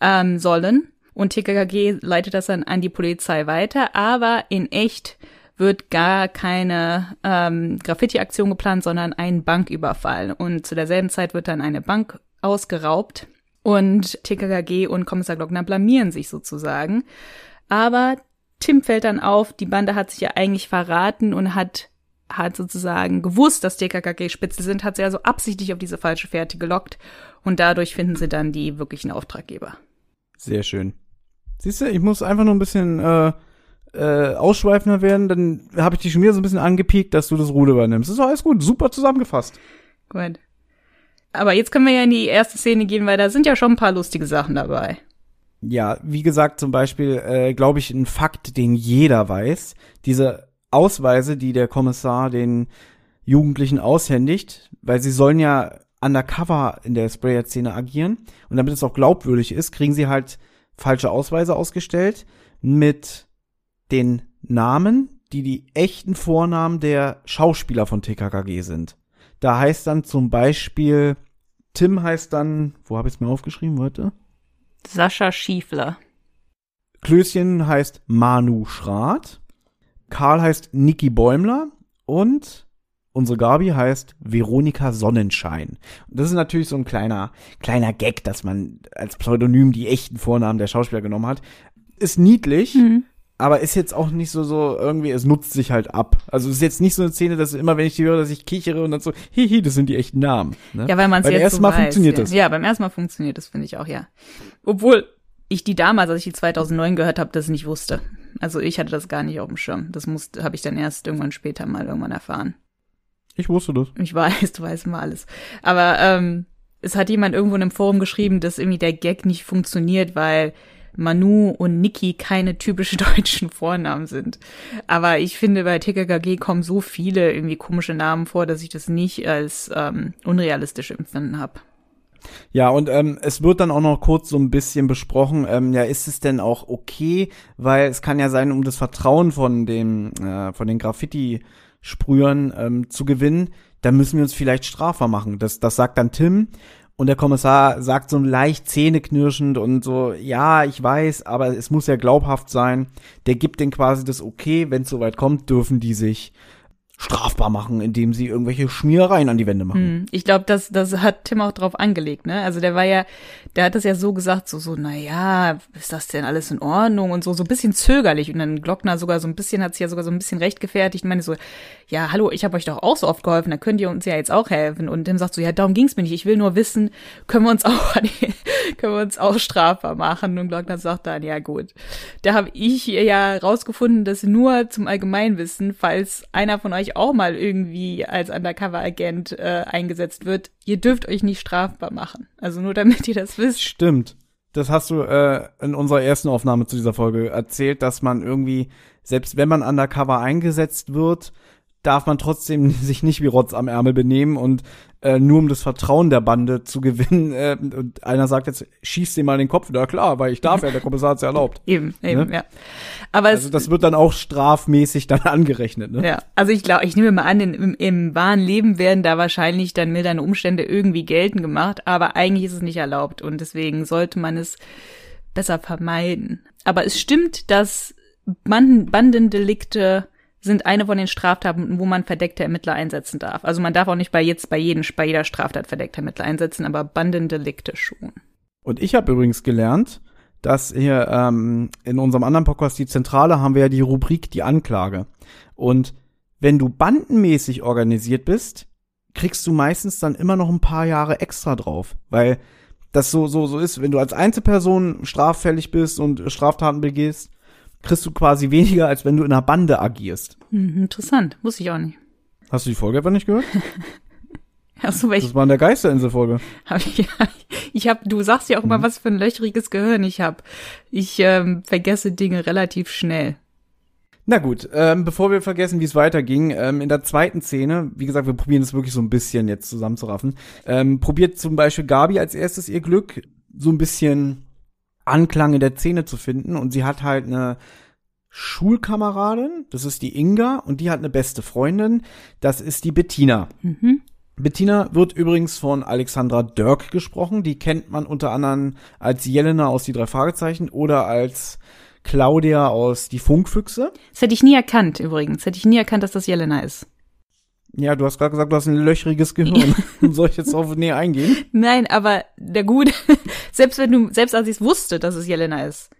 ähm, sollen. Und TKKG leitet das dann an die Polizei weiter, aber in echt wird gar keine ähm, Graffiti-Aktion geplant, sondern ein Banküberfall. Und zu derselben Zeit wird dann eine Bank ausgeraubt und TKKG und Kommissar Glockner blamieren sich sozusagen. Aber Tim fällt dann auf, die Bande hat sich ja eigentlich verraten und hat hat sozusagen gewusst, dass TKKG Spitzel sind, hat sie also absichtlich auf diese falsche Fährte gelockt und dadurch finden sie dann die wirklichen Auftraggeber. Sehr schön. Siehst du, ich muss einfach nur ein bisschen äh, äh, ausschweifender werden, dann habe ich dich schon wieder so ein bisschen angepiekt, dass du das Ruder übernimmst. Ist alles gut, super zusammengefasst. Gut. Aber jetzt können wir ja in die erste Szene gehen, weil da sind ja schon ein paar lustige Sachen dabei. Ja, wie gesagt, zum Beispiel, äh, glaube ich, ein Fakt, den jeder weiß. Diese Ausweise, die der Kommissar den Jugendlichen aushändigt, weil sie sollen ja undercover in der Sprayer-Szene agieren. Und damit es auch glaubwürdig ist, kriegen sie halt falsche Ausweise ausgestellt mit den Namen, die die echten Vornamen der Schauspieler von TKKG sind. Da heißt dann zum Beispiel, Tim heißt dann, wo habe ich es mir aufgeschrieben heute? Sascha Schiefler. Klößchen heißt Manu Schrath. Karl heißt Niki Bäumler und unsere Gabi heißt Veronika Sonnenschein. Und das ist natürlich so ein kleiner, kleiner Gag, dass man als Pseudonym die echten Vornamen der Schauspieler genommen hat. Ist niedlich, mhm. Aber ist jetzt auch nicht so, so irgendwie, es nutzt sich halt ab. Also es ist jetzt nicht so eine Szene, dass immer, wenn ich die höre, dass ich kichere und dann so, hihi, das sind die echten Namen. Ne? Ja, weil man es jetzt ersten so Mal weiß, funktioniert ja. das. Ja, beim ersten Mal funktioniert das, finde ich auch, ja. Obwohl ich die damals, als ich die 2009 gehört habe, das nicht wusste. Also ich hatte das gar nicht auf dem Schirm. Das muss, habe ich dann erst irgendwann später mal irgendwann erfahren. Ich wusste das. Ich weiß, du weißt mal alles. Aber ähm, es hat jemand irgendwo in einem Forum geschrieben, dass irgendwie der Gag nicht funktioniert, weil Manu und Niki keine typischen deutschen Vornamen sind. Aber ich finde, bei TKKG kommen so viele irgendwie komische Namen vor, dass ich das nicht als ähm, unrealistisch empfinden habe. Ja, und ähm, es wird dann auch noch kurz so ein bisschen besprochen, ähm, ja, ist es denn auch okay, weil es kann ja sein, um das Vertrauen von dem, äh, von den Graffiti Sprühern ähm, zu gewinnen, dann müssen wir uns vielleicht strafbar machen. Das, das sagt dann Tim. Und der Kommissar sagt so leicht zähneknirschend und so, ja, ich weiß, aber es muss ja glaubhaft sein. Der gibt den quasi das Okay, wenn es soweit kommt, dürfen die sich strafbar machen, indem sie irgendwelche Schmierereien an die Wände machen. Hm, Ich glaube, das, das hat Tim auch drauf angelegt, ne? Also der war ja, der hat das ja so gesagt, so, so, na ja, ist das denn alles in Ordnung und so, so ein bisschen zögerlich. Und dann Glockner sogar so ein bisschen, hat sich ja sogar so ein bisschen rechtgefertigt. Ich meine so, ja, hallo, ich habe euch doch auch so oft geholfen, da könnt ihr uns ja jetzt auch helfen. Und Tim sagt so, ja, darum ging's mir nicht. Ich will nur wissen, können wir uns auch, können wir uns auch strafbar machen? Und Glockner sagt dann, ja gut. Da habe ich ja rausgefunden, dass nur zum Allgemeinwissen, falls einer von euch auch mal irgendwie als Undercover-Agent äh, eingesetzt wird, ihr dürft euch nicht strafbar machen. Also nur damit ihr das wisst. Stimmt. Das hast du äh, in unserer ersten Aufnahme zu dieser Folge erzählt, dass man irgendwie, selbst wenn man undercover eingesetzt wird, darf man trotzdem sich nicht wie Rotz am Ärmel benehmen und äh, nur um das Vertrauen der Bande zu gewinnen. Äh, und einer sagt jetzt, schieß dir mal in den Kopf. Na klar, weil ich darf ja, der Kommissar hat's ja erlaubt. Eben, eben, Ne? ja. Aber Also das wird dann auch strafmäßig dann angerechnet, ne? Ja, also ich glaube, ich nehme mal an, in, im, im wahren Leben werden da wahrscheinlich dann mildernde Umstände irgendwie geltend gemacht, aber eigentlich ist es nicht erlaubt und deswegen sollte man es besser vermeiden. Aber es stimmt, dass Banden, Bandendelikte sind eine von den Straftaten, wo man verdeckte Ermittler einsetzen darf. Also man darf auch nicht bei jetzt bei jedem bei jeder Straftat verdeckte Ermittler einsetzen, aber Bandendelikte schon. Und ich habe übrigens gelernt, dass hier ähm, in unserem anderen Podcast, die Zentrale, haben wir ja die Rubrik die Anklage. Und wenn du bandenmäßig organisiert bist, kriegst du meistens dann immer noch ein paar Jahre extra drauf, weil das so so so ist, wenn du als Einzelperson straffällig bist und Straftaten begehst, kriegst du quasi weniger, als wenn du in einer Bande agierst. Hm, interessant, wusste ich auch nicht. Hast du die Folge einfach nicht gehört? Du welche? Das war in der Geisterinsel-Folge. Hab ich, ich hab, du sagst ja auch immer, was für ein löchriges Gehirn ich hab. Ich ähm, vergesse Dinge relativ schnell. Na gut, ähm, bevor wir vergessen, wie es weiterging, ähm, in der zweiten Szene, wie gesagt, wir probieren es wirklich so ein bisschen jetzt zusammenzuraffen, ähm, probiert zum Beispiel Gabi als erstes ihr Glück, so ein bisschen Anklang in der Szene zu finden und sie hat halt eine Schulkameradin, das ist die Inga, und die hat eine beste Freundin, das ist die Bettina. Mhm. Bettina wird übrigens von Alexandra Dirk gesprochen. Die kennt man unter anderem als Jelena aus Die drei Fragezeichen oder als Claudia aus Die Funkfüchse. Das hätte ich nie erkannt, übrigens. Hätte ich nie erkannt, dass das Jelena ist. Ja, du hast gerade gesagt, du hast ein löchriges Gehirn. Soll ich jetzt auf näher eingehen? Nein, aber der Gute, selbst wenn du, selbst als ich es wusste, dass es Jelena ist,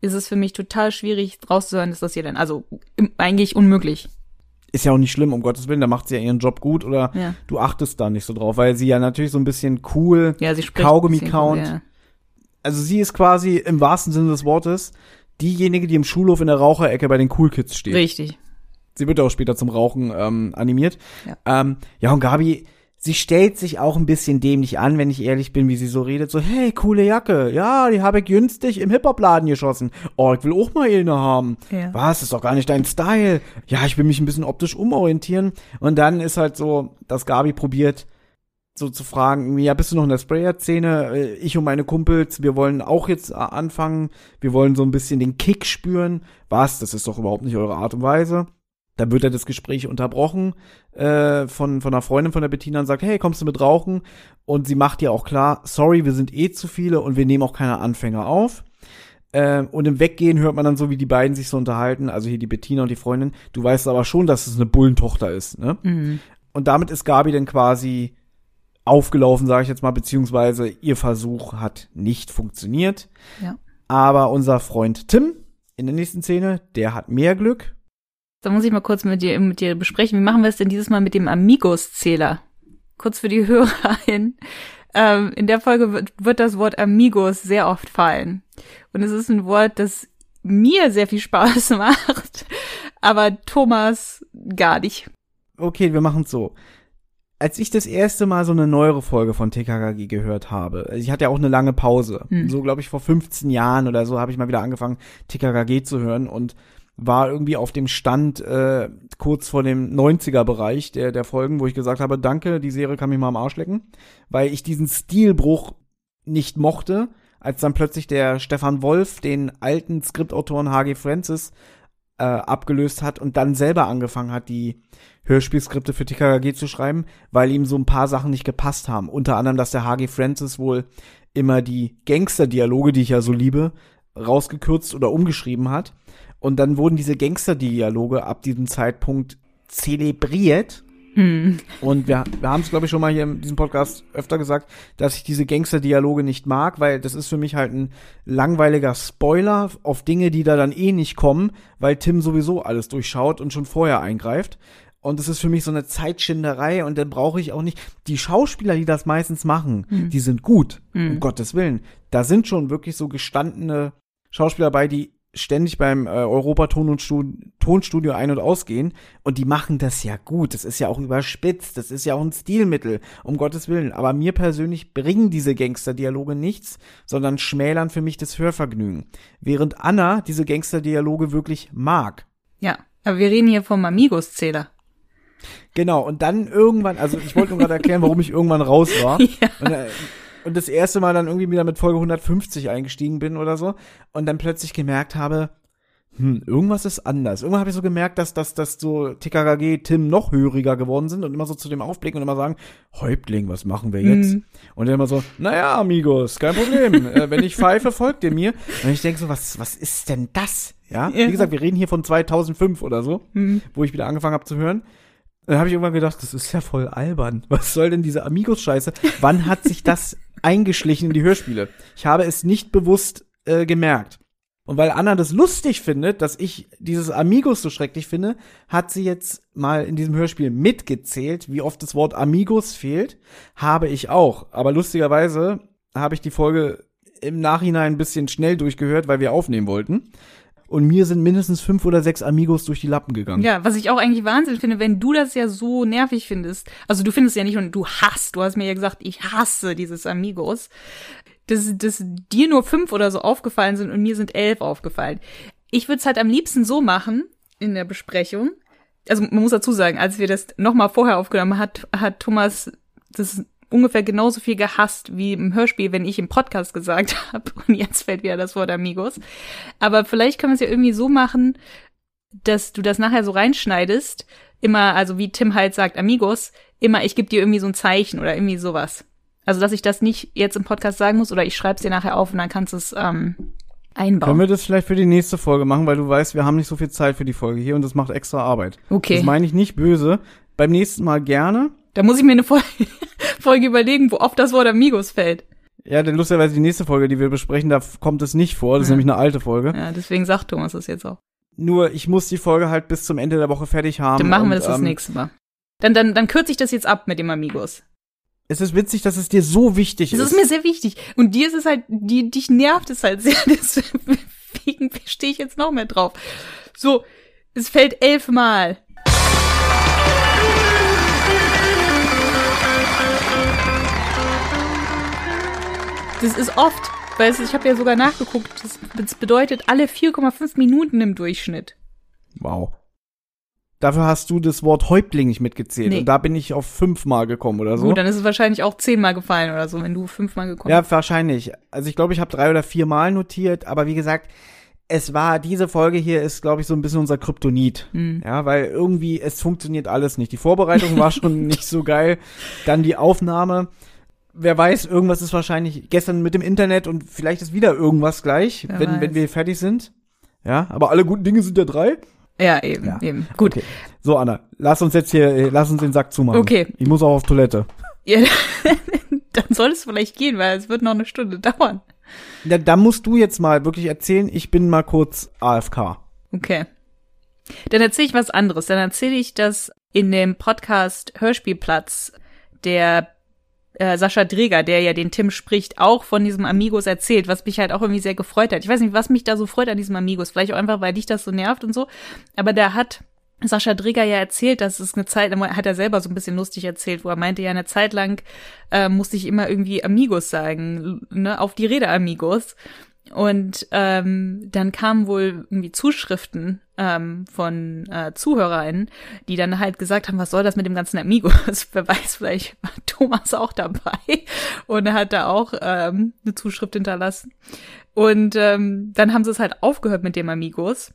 ist es für mich total schwierig rauszuhören, dass das Jelena, also eigentlich unmöglich. Ist ja auch nicht schlimm, um Gottes Willen, da macht sie ja ihren Job gut oder Ja. du achtest da nicht so drauf, weil sie ja natürlich so ein bisschen cool, Ja, sie spricht. Kaugummi ein bisschen- count. Ja. also sie ist quasi im wahrsten Sinne des Wortes diejenige, die im Schulhof in der Raucherecke bei den Cool Kids steht. Richtig. Sie wird ja auch später zum Rauchen ähm, animiert. Ja. Ähm, ja, und Gabi, sie stellt sich auch ein bisschen dämlich an, wenn ich ehrlich bin, wie sie so redet. So, hey, coole Jacke. Ja, die habe ich günstig im Hip-Hop-Laden geschossen. Oh, ich will auch mal eine haben. Ja. Was, ist doch gar nicht dein Style. Ja, ich will mich ein bisschen optisch umorientieren. Und dann ist halt so, dass Gabi probiert, so zu fragen, ja, bist du noch in der Sprayer-Szene? Äh, Ich und meine Kumpels, wir wollen auch jetzt äh, anfangen. Wir wollen so ein bisschen den Kick spüren. Was? Das ist doch überhaupt nicht eure Art und Weise. Dann wird er das Gespräch unterbrochen äh, von, von einer Freundin von der Bettina und sagt, hey, kommst du mit rauchen? Und sie macht ja auch klar, sorry, wir sind eh zu viele und wir nehmen auch keine Anfänger auf. Ähm, und im Weggehen hört man dann so, wie die beiden sich so unterhalten, also hier die Bettina und die Freundin. Du weißt aber schon, dass es eine Bullentochter ist, ne? Mhm. Und damit ist Gabi dann quasi aufgelaufen, sage ich jetzt mal, beziehungsweise ihr Versuch hat nicht funktioniert. Ja. Aber unser Freund Tim in der nächsten Szene, der hat mehr Glück. Da muss ich mal kurz mit dir, mit dir besprechen. Wie machen wir es denn dieses Mal mit dem Amigos-Zähler? Kurz für die Hörer hin. Ähm, in der Folge wird, wird das Wort Amigos sehr oft fallen. Und es ist ein Wort, das mir sehr viel Spaß macht, aber Thomas gar nicht. Okay, wir machen's so. Als ich das erste Mal so eine neuere Folge von TKKG gehört habe, ich hatte ja auch eine lange Pause, Hm. so glaube ich vor 15 Jahren oder so habe ich mal wieder angefangen TKKG zu hören und war irgendwie auf dem Stand äh, kurz vor dem 90er Bereich der der Folgen, wo ich gesagt habe, danke, die Serie kann mich mal am Arsch lecken, weil ich diesen Stilbruch nicht mochte, als dann plötzlich der Stefan Wolf den alten Skriptautoren H.G. Francis äh, abgelöst hat und dann selber angefangen hat, die Hörspielskripte für TKKG zu schreiben, weil ihm so ein paar Sachen nicht gepasst haben. Unter anderem, dass der H.G. Francis wohl immer die Gangster-Dialoge, die ich ja so liebe, rausgekürzt oder umgeschrieben hat. Und dann wurden diese Gangster-Dialoge ab diesem Zeitpunkt zelebriert. Hm. Und wir, wir haben es, glaube ich, schon mal hier in diesem Podcast öfter gesagt, dass ich diese Gangster-Dialoge nicht mag, weil das ist für mich halt ein langweiliger Spoiler auf Dinge, die da dann eh nicht kommen, weil Tim sowieso alles durchschaut und schon vorher eingreift. Und es ist für mich so eine Zeitschinderei und dann brauche ich auch nicht. Die Schauspieler, die das meistens machen, die sind gut, um Gottes Willen. Da sind schon wirklich so gestandene Schauspieler bei, die ständig beim äh, Europa Ton und Stu Tonstudio ein- und ausgehen und die machen das ja gut. Das ist ja auch überspitzt, das ist ja auch ein Stilmittel, um Gottes Willen. Aber mir persönlich bringen diese Gangster-Dialoge nichts, sondern schmälern für mich das Hörvergnügen. Während Anna diese Gangster-Dialoge wirklich mag. Ja, aber wir reden hier vom Amigos-Zähler. Genau, und dann irgendwann, also ich wollte nur gerade erklären, warum ich irgendwann raus war. Ja. Und, äh, und das erste Mal dann irgendwie wieder mit Folge 150 eingestiegen bin oder so. Und dann plötzlich gemerkt habe, hm, irgendwas ist anders. Irgendwann habe ich so gemerkt, dass, dass, dass so TKKG Tim noch höriger geworden sind und immer so zu dem aufblicken und immer sagen, Häuptling, was machen wir jetzt? Mhm. Und dann immer so, naja, Amigos, kein Problem. äh, wenn ich pfeife, folgt ihr mir. Und ich denke so, was, was ist denn das? Ja? Ja. Wie gesagt, wir reden hier von 2005 oder so, Mhm. wo ich wieder angefangen habe zu hören. Dann habe ich irgendwann gedacht, das ist ja voll albern. Was soll denn diese Amigos-Scheiße? Wann hat sich das eingeschlichen in die Hörspiele? Ich habe es nicht bewusst äh, gemerkt. Und weil Anna das lustig findet, dass ich dieses Amigos so schrecklich finde, hat sie jetzt mal in diesem Hörspiel mitgezählt, wie oft das Wort Amigos fehlt. Habe ich auch. Aber lustigerweise habe ich die Folge im Nachhinein ein bisschen schnell durchgehört, weil wir aufnehmen wollten. Und mir sind mindestens fünf oder sechs Amigos durch die Lappen gegangen. Ja, was ich auch eigentlich Wahnsinn finde, wenn du das ja so nervig findest. Also du findest ja nicht und du hasst, du hast mir ja gesagt, ich hasse dieses Amigos. Dass, dass dir nur fünf oder so aufgefallen sind und mir sind elf aufgefallen. Ich würde es halt am liebsten so machen in der Besprechung. Also man muss dazu sagen, als wir das nochmal vorher aufgenommen hat, hat Thomas das ungefähr genauso viel gehasst wie im Hörspiel, wenn ich im Podcast gesagt habe. Und jetzt fällt wieder das Wort Amigos. Aber vielleicht können wir es ja irgendwie so machen, dass du das nachher so reinschneidest. Immer, also wie Tim halt sagt, Amigos, immer ich gebe dir irgendwie so ein Zeichen oder irgendwie sowas. Also dass ich das nicht jetzt im Podcast sagen muss oder ich schreibe es dir nachher auf und dann kannst du es ähm, einbauen. Können wir das vielleicht für die nächste Folge machen, weil du weißt, wir haben nicht so viel Zeit für die Folge hier und das macht extra Arbeit. Okay. Das meine ich nicht böse. Beim nächsten Mal gerne. Da muss ich mir eine Folge, Folge überlegen, wo oft das Wort Amigos fällt. Ja, denn lustigerweise die nächste Folge, die wir besprechen, da kommt es nicht vor. Das ist Ja. nämlich eine alte Folge. Ja, deswegen sagt Thomas das jetzt auch. Nur ich muss die Folge halt bis zum Ende der Woche fertig haben. Dann machen wir und, das das ähm, nächste Mal. Dann, dann, dann kürze ich das jetzt ab mit dem Amigos. Es ist witzig, dass es dir so wichtig Das ist. ist mir sehr wichtig. Und dir ist es halt, die, dich nervt es halt sehr. Deswegen stehe ich jetzt noch mehr drauf. So, es fällt elfmal. Das ist oft, weil es, ich habe ja sogar nachgeguckt, das, bedeutet alle 4,5 Minuten im Durchschnitt. wow. Dafür hast du das Wort Häuptling nicht mitgezählt. Nee. Und da bin ich auf fünfmal gekommen oder so. Gut, dann ist es wahrscheinlich auch zehnmal gefallen oder so, wenn du fünfmal gekommen ja, wahrscheinlich. Also ich glaube, ich habe drei oder vier Mal notiert, aber wie gesagt, es war, diese Folge hier ist, glaube ich, so ein bisschen unser Kryptonit. Hm. Ja, weil irgendwie, es funktioniert alles nicht. Die Vorbereitung war schon nicht so geil. Dann die Aufnahme. Wer weiß, irgendwas ist wahrscheinlich gestern mit dem Internet und vielleicht ist wieder irgendwas gleich, Wer wenn, weiß. wenn wir fertig sind. Ja, aber alle guten Dinge sind ja drei. Ja, eben, Ja. eben. Gut. Okay. So, Anna, lass uns jetzt hier, äh, lass uns den Sack zumachen. Okay. Ich muss auch auf Toilette. Ja, dann soll es vielleicht gehen, weil es wird noch eine Stunde dauern. Da, da musst du jetzt mal wirklich erzählen, ich bin mal kurz AFK. Okay. Dann erzähle ich was anderes. Dann erzähle ich, dass in dem Podcast Hörspielplatz der äh, Sascha Dreger, der ja den Tim spricht, auch von diesem Amigos erzählt, was mich halt auch irgendwie sehr gefreut hat. Ich weiß nicht, was mich da so freut an diesem Amigos. Vielleicht auch einfach, weil dich das so nervt und so. Aber da hat Sascha Dreger ja erzählt, dass es eine Zeit, hat er selber so ein bisschen lustig erzählt, wo er meinte, ja, eine Zeit lang äh, musste ich immer irgendwie Amigos sagen, ne, auf die Rede Amigos. Und ähm, dann kamen wohl irgendwie Zuschriften ähm, von äh, ZuhörerInnen, die dann halt gesagt haben, was soll das mit dem ganzen Amigos? Wer weiß, vielleicht war Thomas auch dabei und er hat da auch ähm, eine Zuschrift hinterlassen. Und ähm, dann haben sie es halt aufgehört mit dem Amigos.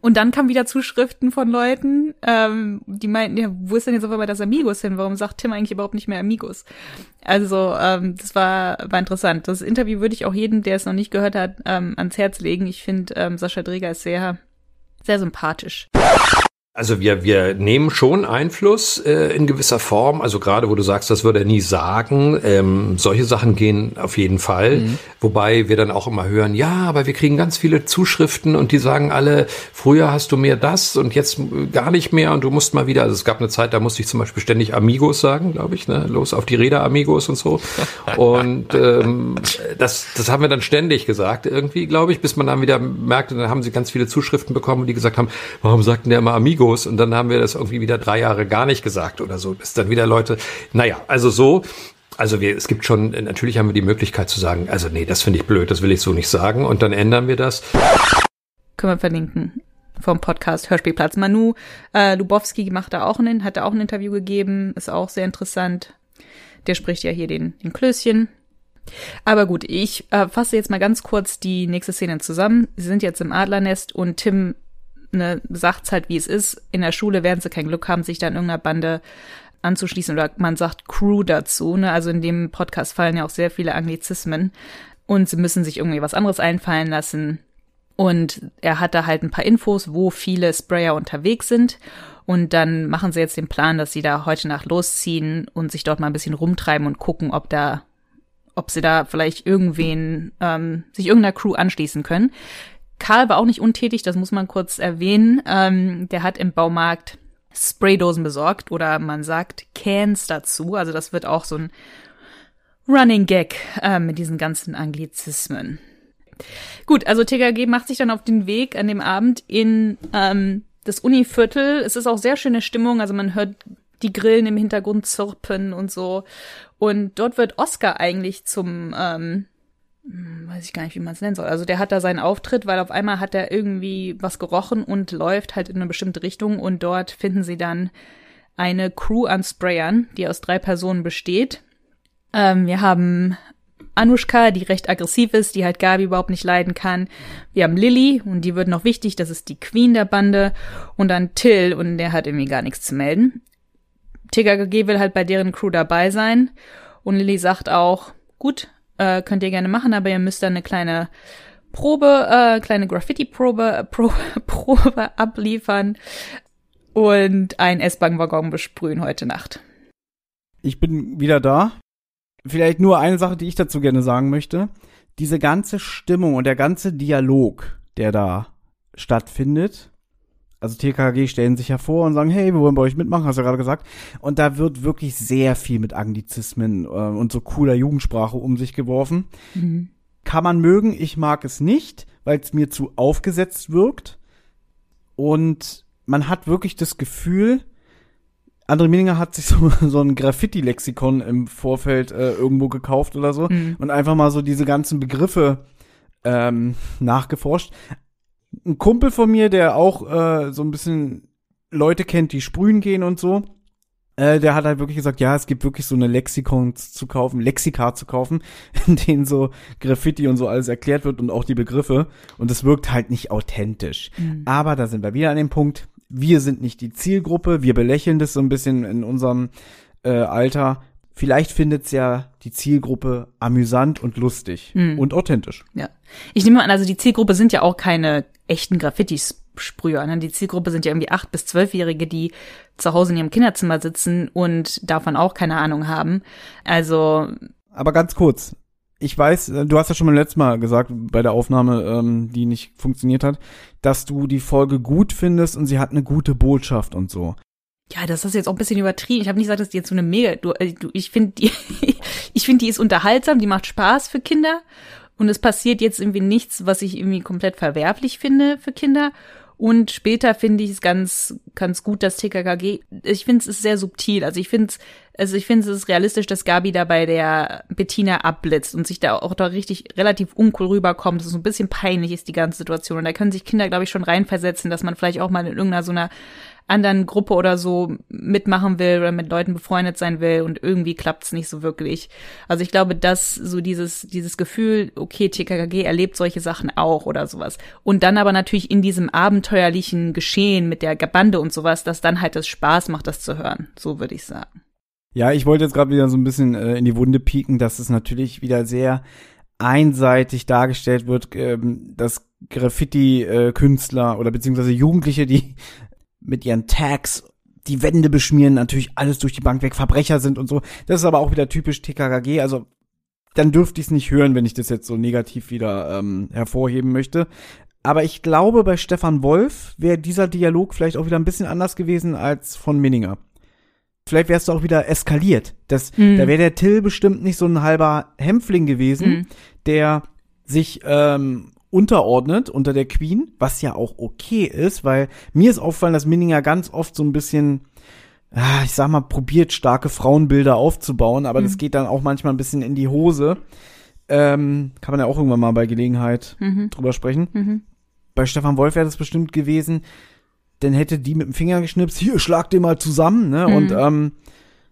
Und dann kamen wieder Zuschriften von Leuten, ähm, die meinten, ja, wo ist denn jetzt auf einmal das Amigos hin? Warum sagt Tim eigentlich überhaupt nicht mehr Amigos? Also, ähm, das war, war interessant. Das Interview würde ich auch jedem, der es noch nicht gehört hat, ähm, ans Herz legen. Ich finde, ähm, Sascha Dreger ist sehr, sehr sympathisch. Also wir, wir nehmen schon Einfluss äh, in gewisser Form. Also gerade wo du sagst, das würde er nie sagen. Ähm, solche Sachen gehen auf jeden Fall. Wobei wir dann auch immer hören, ja, aber wir kriegen ganz viele Zuschriften und die sagen alle, früher hast du mehr das und jetzt gar nicht mehr und du musst mal wieder. Also es gab eine Zeit, da musste ich zum Beispiel ständig Amigos sagen, glaube ich, ne? Los auf die Räder Amigos und so. Und ähm, das, das haben wir dann ständig gesagt, irgendwie, glaube ich, bis man dann wieder merkte, dann haben sie ganz viele Zuschriften bekommen, die gesagt haben, warum sagten der immer Amigos? Und dann haben wir das irgendwie wieder drei Jahre gar nicht gesagt oder so, bis dann wieder Leute, naja, also so. Also wir, es gibt schon, natürlich haben wir die Möglichkeit zu sagen, also nee, das finde ich blöd, das will ich so nicht sagen. Und dann ändern wir das. Können wir verlinken vom Podcast Hörspielplatz. Manu äh, Lubowski macht da auch einen, hat da auch ein Interview gegeben, ist auch sehr interessant. Der spricht ja hier den, den Klößchen. Aber gut, ich äh, fasse jetzt mal ganz kurz die nächste Szene zusammen. Sie sind jetzt im Adlernest und Tim ne, sagt's halt, wie es ist. In der Schule werden sie kein Glück haben, sich da in irgendeiner Bande anzuschließen oder man sagt Crew dazu. Ne? Also in dem Podcast fallen ja auch sehr viele Anglizismen und sie müssen sich irgendwie was anderes einfallen lassen. Und er hat da halt ein paar Infos, wo viele Sprayer unterwegs sind. Und dann machen sie jetzt den Plan, dass sie da heute Nacht losziehen und sich dort mal ein bisschen rumtreiben und gucken, ob da, ob sie da vielleicht irgendwen, ähm, sich irgendeiner Crew anschließen können. Karl war auch nicht untätig, das muss man kurz erwähnen. Ähm, der hat im Baumarkt Spraydosen besorgt oder man sagt Cans dazu. Also das wird auch so ein Running Gag äh, mit diesen ganzen Anglizismen. Gut, also TKG macht sich dann auf den Weg an dem Abend in ähm, das Univiertel. Es ist auch sehr schöne Stimmung, also man hört die Grillen im Hintergrund zirpen und so. Und dort wird Oscar eigentlich zum, ähm, hm, weiß ich gar nicht, wie man es nennen soll. Also der hat da seinen Auftritt, weil auf einmal hat er irgendwie was gerochen und läuft halt in eine bestimmte Richtung und dort finden sie dann eine Crew an Sprayern, die aus drei Personen besteht. Ähm, wir haben Anushka, die recht aggressiv ist, die halt Gabi überhaupt nicht leiden kann. Wir haben Lilly und die wird noch wichtig, das ist die Queen der Bande. Und dann Till und der hat irgendwie gar nichts zu melden. TKG will halt bei deren Crew dabei sein. Und Lilly sagt auch, gut, äh, könnt ihr gerne machen, aber ihr müsst dann eine kleine Probe, äh, kleine Graffiti-Probe äh, Pro, Probe abliefern und einen S-Bahn-Waggon besprühen heute Nacht. Ich bin wieder da. Vielleicht nur eine Sache, die ich dazu gerne sagen möchte. Diese ganze Stimmung und der ganze Dialog, der da stattfindet, also TKG stellen sich hervor und sagen, hey, wir wollen bei euch mitmachen, hast du ja gerade gesagt. Und da wird wirklich sehr viel mit Anglizismen äh, und so cooler Jugendsprache um sich geworfen. Mhm. Kann man mögen, ich mag es nicht, weil es mir zu aufgesetzt wirkt. Und man hat wirklich das Gefühl, André Mininger hat sich so, so ein Graffiti-Lexikon im Vorfeld äh, irgendwo gekauft oder so mhm. und einfach mal so diese ganzen Begriffe ähm, nachgeforscht ein Kumpel von mir, der auch äh, so ein bisschen Leute kennt, die sprühen gehen und so, äh, der hat halt wirklich gesagt, ja, es gibt wirklich so eine Lexikon zu kaufen, Lexika zu kaufen, in denen so Graffiti und so alles erklärt wird und auch die Begriffe. Und es wirkt halt nicht authentisch. Mhm. Aber da sind wir wieder an dem Punkt, wir sind nicht die Zielgruppe, wir belächeln das so ein bisschen in unserem äh, Alter. Vielleicht findet's ja die Zielgruppe amüsant und lustig mhm. und authentisch. Ja. Ich nehme an, also die Zielgruppe sind ja auch keine echten Graffiti-Sprüher. Ne? Die Zielgruppe sind ja irgendwie acht bis zwölfjährige, die zu Hause in ihrem Kinderzimmer sitzen und davon auch keine Ahnung haben. Also. Aber ganz kurz. Ich weiß, äh, du hast ja schon mal letztes Mal gesagt, bei der Aufnahme, ähm, die nicht funktioniert hat, dass du die Folge gut findest und sie hat eine gute Botschaft und so. Ja, das ist jetzt auch ein bisschen übertrieben. Ich habe nicht gesagt, dass die jetzt so eine mega. Du, äh, du, ich finde die, ich finde die ist unterhaltsam, die macht Spaß für Kinder und es passiert jetzt irgendwie nichts, was ich irgendwie komplett verwerflich finde für Kinder. Und später finde ich es ganz, ganz gut, dass TKKG, ich finde es ist sehr subtil. Also ich finde es, also ich finde es ist realistisch, dass Gabi da bei der Bettina abblitzt und sich da auch da richtig relativ uncool rüberkommt. Das ist so ein bisschen peinlich ist die ganze Situation. Und da können sich Kinder, glaube ich, schon reinversetzen, dass man vielleicht auch mal in irgendeiner so einer anderen Gruppe oder so mitmachen will oder mit Leuten befreundet sein will und irgendwie klappt's nicht so wirklich. Also ich glaube, dass so dieses, dieses Gefühl, okay, TKKG erlebt solche Sachen auch oder sowas. Und dann aber natürlich in diesem abenteuerlichen Geschehen mit der Bande und sowas, dass dann halt das Spaß macht, das zu hören. So würde ich sagen. Ja, ich wollte jetzt gerade wieder so ein bisschen äh, in die Wunde pieken, dass es natürlich wieder sehr einseitig dargestellt wird, ähm, dass Graffiti-Künstler äh, oder beziehungsweise Jugendliche, die mit ihren Tags die Wände beschmieren, natürlich alles durch die Bank weg, Verbrecher sind und so. Das ist aber auch wieder typisch TKKG, also dann dürfte ich es nicht hören, wenn ich das jetzt so negativ wieder ähm, hervorheben möchte. Aber ich glaube, bei Stefan Wolf wäre dieser Dialog vielleicht auch wieder ein bisschen anders gewesen als von Minninger. Vielleicht wärst du auch wieder eskaliert. Das, mm. Da wäre der Till bestimmt nicht so ein halber Hämpfling gewesen, mm. der sich ähm, unterordnet unter der Queen, was ja auch okay ist, weil mir ist aufgefallen, dass Minninger ganz oft so ein bisschen, ah, ich sag mal, probiert, starke Frauenbilder aufzubauen, aber mhm. das geht dann auch manchmal ein bisschen in die Hose. Ähm, kann man ja auch irgendwann mal bei Gelegenheit mhm. drüber sprechen. Mhm. Bei Stefan Wolf wäre das bestimmt gewesen, dann hätte die mit dem Finger geschnipst, hier, schlag den mal zusammen, ne? Und mhm. ähm,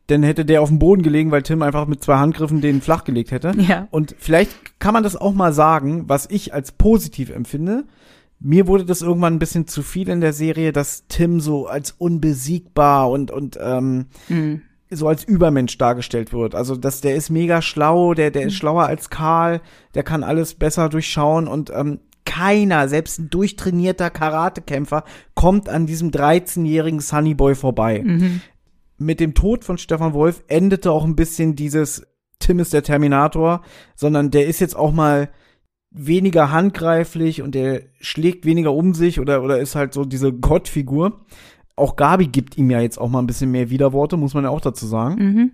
dann hätte der auf dem Boden gelegen, weil Tim einfach mit zwei Handgriffen den flachgelegt hätte. Ja. Und vielleicht kann man das auch mal sagen, was ich als positiv empfinde. Mir wurde das irgendwann ein bisschen zu viel in der Serie, dass Tim so als unbesiegbar und und ähm, mhm. so als Übermensch dargestellt wird. Also dass der ist mega schlau, der der ist mhm. schlauer als Karl, der kann alles besser durchschauen und ähm, keiner, selbst ein durchtrainierter Karatekämpfer, kommt an diesem 13-jährigen Sunnyboy vorbei. Mhm mit dem Tod von Stefan Wolf endete auch ein bisschen dieses Tim ist der Terminator, sondern der ist jetzt auch mal weniger handgreiflich und der schlägt weniger um sich oder, oder ist halt so diese Gottfigur. Auch Gabi gibt ihm ja jetzt auch mal ein bisschen mehr Widerworte, muss man ja auch dazu sagen. Mhm.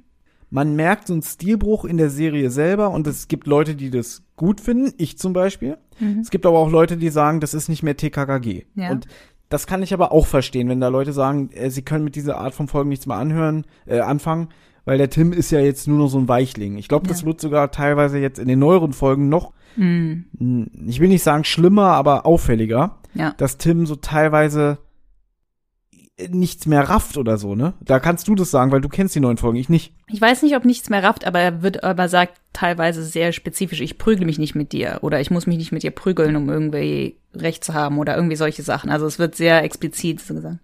Man merkt so einen Stilbruch in der Serie selber und es gibt Leute, die das gut finden, ich zum Beispiel. Mhm. Es gibt aber auch Leute, die sagen, das ist nicht mehr TKKG. Ja. Und das kann ich aber auch verstehen, wenn da Leute sagen, äh, sie können mit dieser Art von Folgen nichts mehr anhören, äh, anfangen, weil der Tim ist ja jetzt nur noch so ein Weichling. Ich glaube, das Ja. wird sogar teilweise jetzt in den neueren Folgen noch, Mhm. mh, ich will nicht sagen schlimmer, aber auffälliger, Ja. dass Tim so teilweise nichts mehr rafft oder so, ne? Da kannst du das sagen, weil du kennst die neuen Folgen, ich nicht. Ich weiß nicht, ob nichts mehr rafft, aber er wird aber sagt teilweise sehr spezifisch, ich prügle mich nicht mit dir oder ich muss mich nicht mit dir prügeln, um irgendwie Recht zu haben oder irgendwie solche Sachen. Also es wird sehr explizit so gesagt.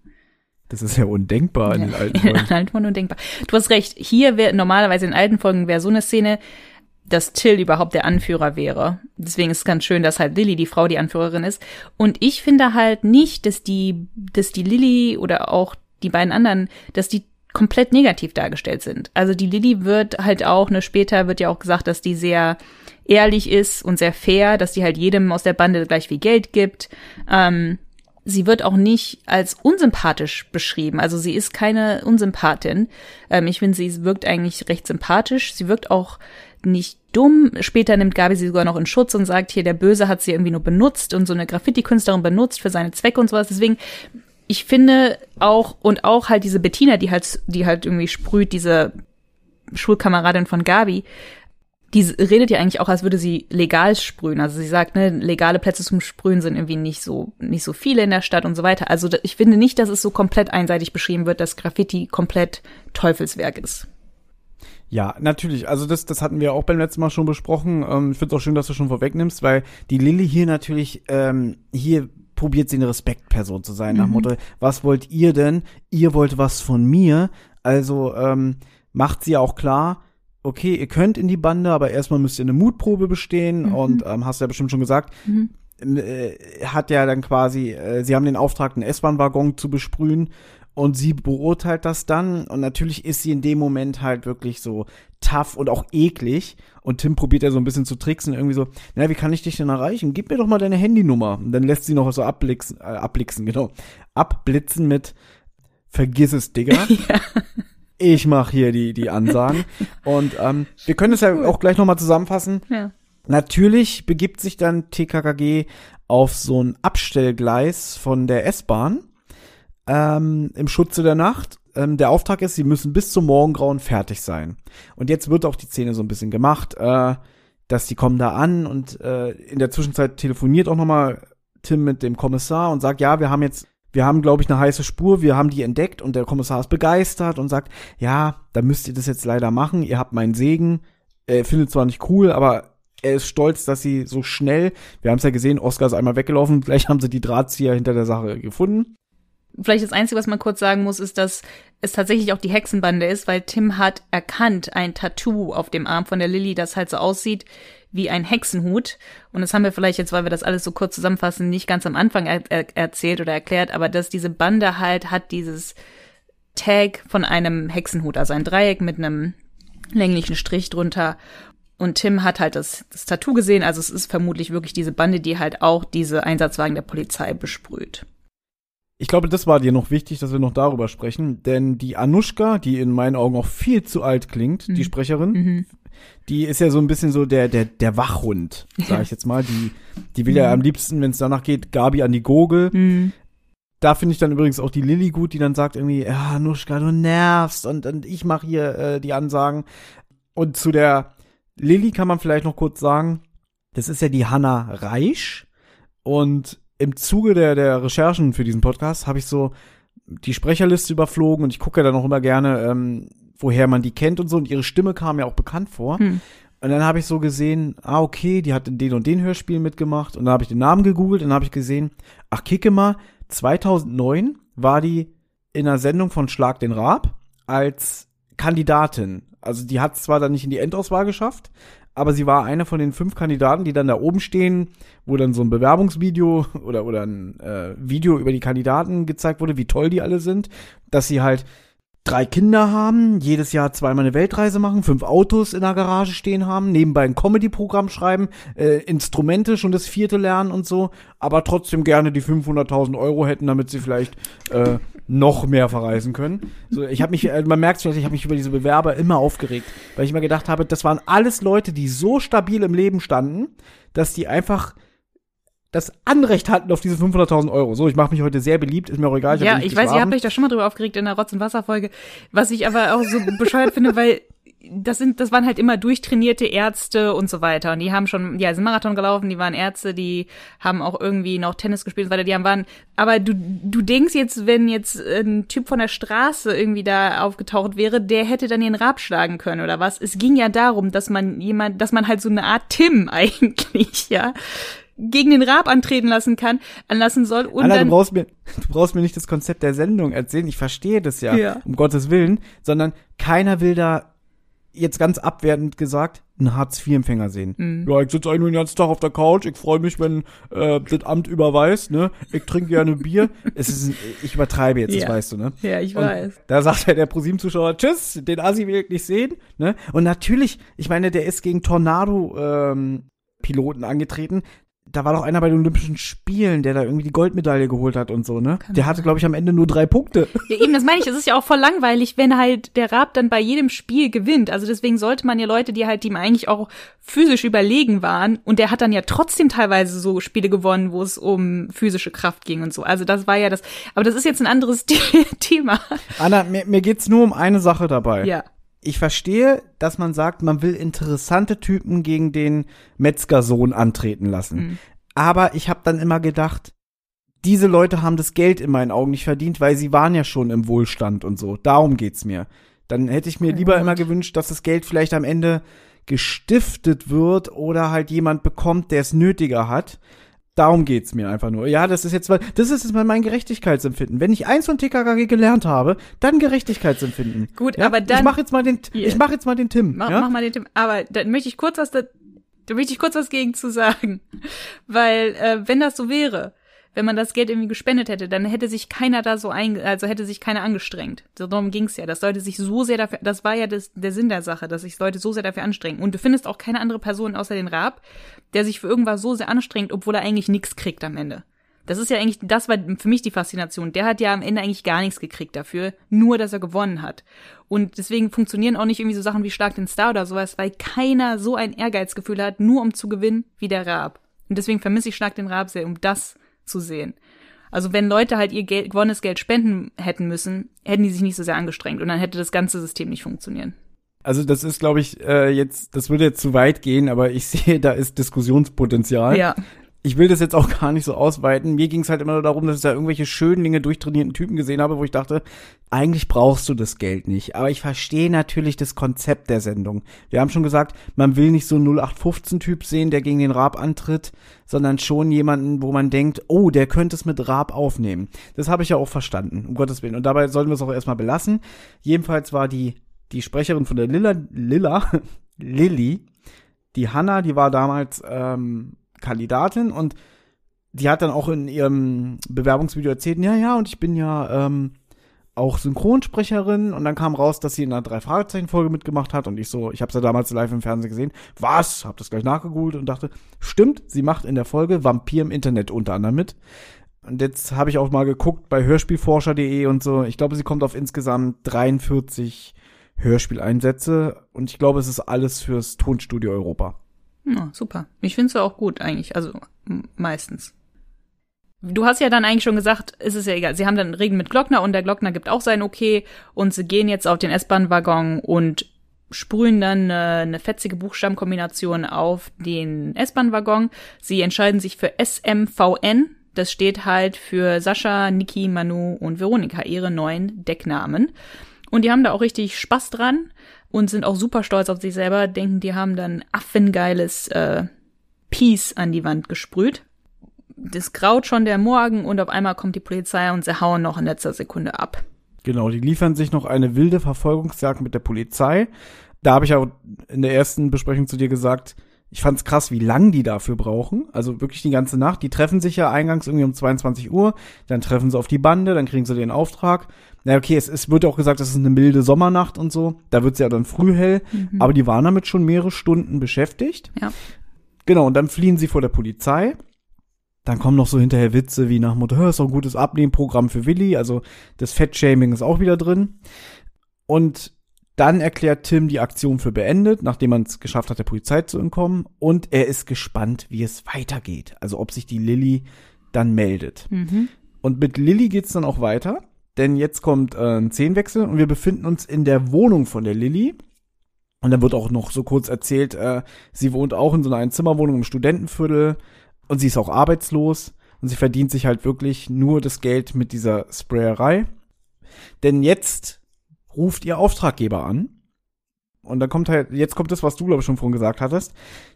Das ist ja undenkbar in den alten In den Folgen. alten Folgen undenkbar. Du hast recht. Hier wäre normalerweise in alten Folgen wäre so eine Szene, dass Till überhaupt der Anführer wäre. Deswegen ist es ganz schön, dass halt Lilly, die Frau, die Anführerin ist. Und ich finde halt nicht, dass die, dass die Lilly oder auch die beiden anderen, dass die komplett negativ dargestellt sind. Also die Lilly wird halt auch, ne, später wird ja auch gesagt, dass die sehr ehrlich ist und sehr fair, dass die halt jedem aus der Bande gleich viel Geld gibt. Ähm, sie wird auch nicht als unsympathisch beschrieben. Also sie ist keine Unsympathin. Ähm, ich finde, sie wirkt eigentlich recht sympathisch. Sie wirkt auch nicht dumm. Später nimmt Gabi sie sogar noch in Schutz und sagt, hier, der Böse hat sie irgendwie nur benutzt und so eine Graffiti-Künstlerin benutzt für seine Zwecke und sowas. Deswegen, ich finde auch, und auch halt diese Bettina, die halt, die halt irgendwie sprüht, diese Schulkameradin von Gabi, die redet ja eigentlich auch, als würde sie legal sprühen. Also sie sagt, ne, legale Plätze zum Sprühen sind irgendwie nicht so, nicht so viele in der Stadt und so weiter. Also ich finde nicht, dass es so komplett einseitig beschrieben wird, dass Graffiti komplett Teufelswerk ist. Ja, natürlich. Also das, das hatten wir auch beim letzten Mal schon besprochen. Ähm, ich finde es auch schön, dass du schon vorwegnimmst, weil die Lilly hier natürlich, ähm, hier probiert sie eine Respektperson zu sein, nach dem Motto, was wollt ihr denn? Ihr wollt was von mir. Also ähm, macht sie auch klar, okay, ihr könnt in die Bande, aber erstmal müsst ihr eine Mutprobe bestehen und ähm, hast du ja bestimmt schon gesagt, Mhm. äh, hat ja dann quasi, äh, sie haben den Auftrag, einen S-Bahn-Waggon zu besprühen und sie beurteilt das dann und natürlich ist sie in dem Moment halt wirklich so tough und auch eklig und Tim probiert ja so ein bisschen zu tricksen, irgendwie so, na, wie kann ich dich denn erreichen? Gib mir doch mal deine Handynummer. Und dann lässt sie noch so abblitzen, äh, abblitzen, genau, abblitzen mit vergiss es, Digga. Ich mach hier die, die Ansagen. Und ähm, wir können es ja auch gleich nochmal zusammenfassen. Ja. Natürlich begibt sich dann TKKG auf so ein Abstellgleis von der S-Bahn ähm, im Schutze der Nacht. Ähm, der Auftrag ist, sie müssen bis zum Morgengrauen fertig sein. Und jetzt wird auch die Szene so ein bisschen gemacht, äh, dass die kommen da an und äh, in der Zwischenzeit telefoniert auch nochmal Tim mit dem Kommissar und sagt, ja, wir haben jetzt, wir haben, glaube ich, eine heiße Spur, wir haben die entdeckt und der Kommissar ist begeistert und sagt, ja, da müsst ihr das jetzt leider machen, ihr habt meinen Segen. Er findet zwar nicht cool, aber er ist stolz, dass sie so schnell, wir haben es ja gesehen, Oscar ist einmal weggelaufen, gleich haben sie die Drahtzieher hinter der Sache gefunden. Vielleicht das Einzige, was man kurz sagen muss, ist, dass es tatsächlich auch die Hexenbande ist, weil Tim hat erkannt ein Tattoo auf dem Arm von der Lilly, das halt so aussieht wie ein Hexenhut. Und das haben wir vielleicht jetzt, weil wir das alles so kurz zusammenfassen, nicht ganz am Anfang er er erzählt oder erklärt, aber dass diese Bande halt hat dieses Tag von einem Hexenhut, also ein Dreieck mit einem länglichen Strich drunter. Und Tim hat halt das, das Tattoo gesehen, also es ist vermutlich wirklich diese Bande, die halt auch diese Einsatzwagen der Polizei besprüht. Ich glaube, das war dir noch wichtig, dass wir noch darüber sprechen, denn die Anushka, die in meinen Augen auch viel zu alt klingt, die Sprecherin, Mhm. die ist ja so ein bisschen so der der der Wachhund, sag ich jetzt mal, die die will ja am liebsten, wenn es danach geht, Gabi an die Gurgel. Mhm. Da finde ich dann übrigens auch die Lilly gut, die dann sagt irgendwie, ja, Anushka, du nervst und, und ich mache hier äh, die Ansagen. Und zu der Lilly kann man vielleicht noch kurz sagen, das ist ja die Hanna Reisch und im Zuge der, der Recherchen für diesen Podcast habe ich so die Sprecherliste überflogen und ich gucke ja dann auch immer gerne, ähm, woher man die kennt und so. Und ihre Stimme kam mir auch bekannt vor. Hm. Und dann habe ich so gesehen, ah, okay, die hat in den und den Hörspielen mitgemacht. Und dann habe ich den Namen gegoogelt und dann habe ich gesehen, ach, kicke mal, 2009 war die in einer Sendung von Schlag den Raab als Kandidatin. Also die hat zwar dann nicht in die Endauswahl geschafft, aber sie war eine von den fünf Kandidaten, die dann da oben stehen, wo dann so ein Bewerbungsvideo oder, oder ein äh, Video über die Kandidaten gezeigt wurde, wie toll die alle sind, dass sie halt drei Kinder haben, jedes Jahr zweimal eine Weltreise machen, fünf Autos in der Garage stehen haben, nebenbei ein Comedy-Programm schreiben, äh, Instrumente schon das vierte lernen und so, aber trotzdem gerne die 500.000 Euro hätten, damit sie vielleicht äh, noch mehr verreisen können. So, ich habe mich, äh, man merkt vielleicht, ich habe mich über diese Bewerber immer aufgeregt, weil ich immer gedacht habe, das waren alles Leute, die so stabil im Leben standen, dass die einfach das Anrecht hatten auf diese 500.000 Euro. So, ich mache mich heute sehr beliebt, ist mir auch egal. Ich ja, ich weiß, ihr habt euch da schon mal drüber aufgeregt in der Rotz- und Wasserfolge, was ich aber auch so bescheuert finde, weil das sind, das waren halt immer durchtrainierte Ärzte und so weiter. Und die haben schon, ja, sind Marathon gelaufen, die waren Ärzte, die haben auch irgendwie noch Tennis gespielt und so weiter, die haben waren, aber du, du denkst jetzt, wenn jetzt ein Typ von der Straße irgendwie da aufgetaucht wäre, der hätte dann ihren Rab schlagen können oder was. Es ging ja darum, dass man jemand, dass man halt so eine Art Tim eigentlich, ja, gegen den Rab antreten lassen kann, anlassen soll und Anna, dann du brauchst mir, du brauchst mir nicht das Konzept der Sendung erzählen. Ich verstehe das ja, Ja. um Gottes Willen, sondern keiner will da jetzt ganz abwertend gesagt einen Hartz-IV-Empfänger sehen. Mhm. Ja, ich sitze eigentlich nur den ganzen Tag auf der Couch. Ich freue mich, wenn äh, das Amt überweist. Ne, ich trinke gerne Bier. es ist, ich übertreibe jetzt, Ja. das weißt du, ne? Ja, ich Und weiß. Da sagt ja der ProSieben-Zuschauer, tschüss, den Assi will ich nicht sehen. Ne? Und natürlich, ich meine, der ist gegen Tornado-Piloten angetreten. Da war doch einer bei den Olympischen Spielen, der da irgendwie die Goldmedaille geholt hat und so, ne? der hatte, glaube ich, am Ende nur drei Punkte. Ja, eben, das meine ich. Es ist ja auch voll langweilig, wenn halt der Rab dann bei jedem Spiel gewinnt. Also deswegen sollte man ja Leute, die halt ihm eigentlich auch physisch überlegen waren, und der hat dann ja trotzdem teilweise so Spiele gewonnen, wo es um physische Kraft ging und so. Also das war ja das. Aber das ist jetzt ein anderes Thema. Anna, mir, mir geht's nur um eine Sache dabei. Ja. Ich verstehe, dass man sagt, man will interessante Typen gegen den Metzgersohn antreten lassen. Mhm. Aber ich habe dann immer gedacht, diese Leute haben das Geld in meinen Augen nicht verdient, weil sie waren ja schon im Wohlstand und so. Darum geht's mir. Dann hätte ich mir lieber immer gewünscht, dass das Geld vielleicht am Ende gestiftet wird oder halt jemand bekommt, der es nötiger hat. Darum geht's mir einfach nur. Ja, das ist jetzt mal, das ist jetzt mal mein Gerechtigkeitsempfinden. Wenn ich eins von TKKG gelernt habe, dann Gerechtigkeitsempfinden. Gut, ja? aber dann- ich mach jetzt mal den, Yeah. ich mach jetzt mal den Tim. Mach, ja? mach mal den Tim. Aber dann möchte ich kurz was da, da möchte ich kurz was gegen zu sagen. Weil, äh, wenn das so wäre, wenn man das Geld irgendwie gespendet hätte, dann hätte sich keiner da so ein, also hätte sich keiner angestrengt. So darum ging's ja. Dass Leute sich so sehr dafür, das war ja das, der Sinn der Sache, dass sich Leute so sehr dafür anstrengen. Und du findest auch keine andere Person außer den Raab, der sich für irgendwas so sehr anstrengt, obwohl er eigentlich nichts kriegt am Ende. Das ist ja eigentlich, das war für mich die Faszination. Der hat ja am Ende eigentlich gar nichts gekriegt dafür, nur dass er gewonnen hat. Und deswegen funktionieren auch nicht irgendwie so Sachen wie Schlag den Star oder sowas, weil keiner so ein Ehrgeizgefühl hat, nur um zu gewinnen, wie der Raab. Und deswegen vermisse ich Schlag den Raab sehr, um das zu sehen. Also wenn Leute halt ihr Geld, gewonnenes Geld spenden hätten müssen, hätten die sich nicht so sehr angestrengt und dann hätte das ganze System nicht funktionieren. Also das ist, glaube ich, äh, jetzt, das würde jetzt zu weit gehen, aber ich sehe, da ist Diskussionspotenzial. Ja. Ich will das jetzt auch gar nicht so ausweiten. Mir ging es halt immer nur darum, dass ich da irgendwelche Schönlinge durchtrainierten Typen gesehen habe, wo ich dachte, eigentlich brauchst du das Geld nicht. Aber ich verstehe natürlich das Konzept der Sendung. Wir haben schon gesagt, man will nicht so einen 0815-Typ sehen, der gegen den Raab antritt, sondern schon jemanden, wo man denkt, oh, der könnte es mit Raab aufnehmen. Das habe ich ja auch verstanden, um Gottes Willen. Und dabei sollten wir es auch erstmal belassen. Jedenfalls war die, die Sprecherin von der Lilla, Lilla, Lilly, die Hanna, die war damals ähm, Kandidatin und die hat dann auch in ihrem Bewerbungsvideo erzählt, ja, ja, und ich bin ja ähm, auch Synchronsprecherin und dann kam raus, dass sie in einer drei Fragezeichen Folge mitgemacht hat und ich so, ich habe ja damals live im Fernsehen gesehen. Was? Hab das gleich nachgegoogelt und dachte, stimmt, sie macht in der Folge Vampir im Internet unter anderem mit. Und jetzt habe ich auch mal geguckt bei hörspielforscher.de und so. Ich glaube, sie kommt auf insgesamt 43 Hörspieleinsätze und ich glaube, es ist alles fürs Tonstudio Europa. Ja, super. Ich finde es auch gut eigentlich, also meistens. Du hast ja dann eigentlich schon gesagt, es ist ja egal. Sie haben dann Reden mit Glockner und der Glockner gibt auch sein Okay und sie gehen jetzt auf den S-Bahn-Waggon und sprühen dann eine, eine fetzige Buchstabenkombination auf den S-Bahn-Waggon. Sie entscheiden sich für SMVN. Das steht halt für Sascha, Niki, Manu und Veronika, ihre neuen Decknamen. Und die haben da auch richtig Spaß dran und sind auch super stolz auf sich selber, denken, die haben dann affengeiles äh, Peace an die Wand gesprüht. Das graut schon der Morgen und auf einmal kommt die Polizei und sie hauen noch in letzter Sekunde ab. Genau, die liefern sich noch eine wilde Verfolgungsjagd mit der Polizei. Da habe ich auch in der ersten Besprechung zu dir gesagt, Ich fand's krass, wie lang die dafür brauchen. Also wirklich die ganze Nacht. Die treffen sich ja eingangs irgendwie um 22 Uhr, dann treffen sie auf die Bande, dann kriegen sie den Auftrag. Na okay, es, es wird auch gesagt, es ist eine milde Sommernacht und so. Da wird's ja dann früh hell. Mhm. Aber die waren damit schon mehrere Stunden beschäftigt. Ja. Genau, und dann fliehen sie vor der Polizei. Dann kommen noch so hinterher Witze wie nach Motto, "Hör, ist doch ein gutes Abnehmprogramm für Willi. Also das Fettshaming ist auch wieder drin. Und dann erklärt Tim die Aktion für beendet, nachdem man es geschafft hat, der Polizei zu entkommen. Und er ist gespannt, wie es weitergeht. Also ob sich die Lilly dann meldet. Mhm. Und mit Lilly geht's dann auch weiter. Denn jetzt kommt äh, ein Zehnwechsel und wir befinden uns in der Wohnung von der Lilly. Und dann wird auch noch so kurz erzählt, äh, sie wohnt auch in so einer Einzimmerwohnung im Studentenviertel und sie ist auch arbeitslos und sie verdient sich halt wirklich nur das Geld mit dieser Sprayerei. Denn jetzt ruft ihr Auftraggeber an. Und dann kommt halt, jetzt kommt das, was du, glaube ich, schon vorhin gesagt hattest.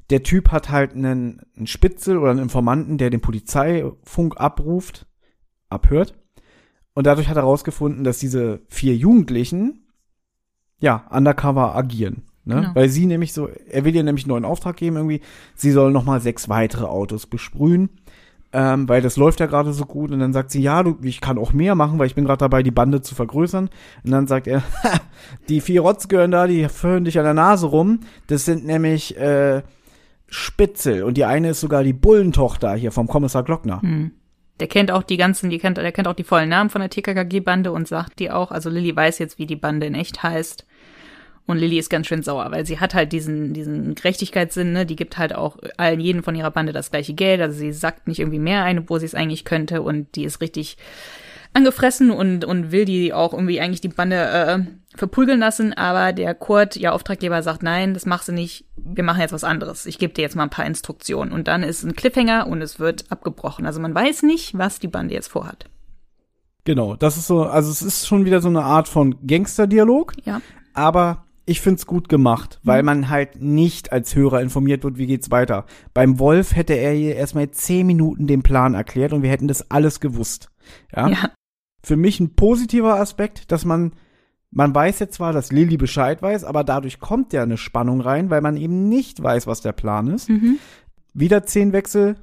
Der Typ hat halt einen, einen Spitzel oder einen Informanten, der den Polizeifunk abruft, abhört. Und dadurch hat er herausgefunden, dass diese vier Jugendlichen, ja, undercover agieren. Ne? Genau. Weil sie nämlich so, er will ihr nämlich einen neuen Auftrag geben irgendwie, sie soll noch mal sechs weitere Autos besprühen, ähm, weil das läuft ja gerade so gut. Und dann sagt sie, ja, du, ich kann auch mehr machen, weil ich bin gerade dabei, die Bande zu vergrößern. Und dann sagt er, "Ha, die vier Rotzgören da, die führen dich an der Nase rum. Das sind nämlich äh, Spitzel und die eine ist sogar die Bullentochter hier vom Kommissar Glockner. Hm. Der kennt auch die ganzen, die kennt, der kennt auch die vollen Namen von der TKKG-Bande und sagt die auch. Also Lilly weiß jetzt, wie die Bande in echt heißt. Und Lilly ist ganz schön sauer, weil sie hat halt diesen, diesen Gerechtigkeitssinn, ne? Die gibt halt auch allen, jeden von ihrer Bande das gleiche Geld. Also sie sagt nicht irgendwie mehr ein, obwohl sie es eigentlich könnte. Und die ist richtig angefressen und, und will die auch irgendwie eigentlich die Bande äh, verprügeln lassen. Aber der Kurt, ihr Auftraggeber, sagt, nein, das machst du nicht. Wir machen jetzt was anderes. Ich gebe dir jetzt mal ein paar Instruktionen. Und dann ist ein Cliffhanger und es wird abgebrochen. Also man weiß nicht, was die Bande jetzt vorhat. Genau, das ist so, also es ist schon wieder so eine Art von Gangsterdialog, Ja. aber ich find's gut gemacht, weil man halt nicht als Hörer informiert wird, wie geht's weiter. Beim Wolf hätte er hier erstmal zehn Minuten den Plan erklärt und wir hätten das alles gewusst. Ja. Ja. Für mich ein positiver Aspekt, dass man, man weiß jetzt zwar, dass Lilly Bescheid weiß, aber dadurch kommt ja eine Spannung rein, weil man eben nicht weiß, was der Plan ist. Mhm. Wieder zehn Wechsel.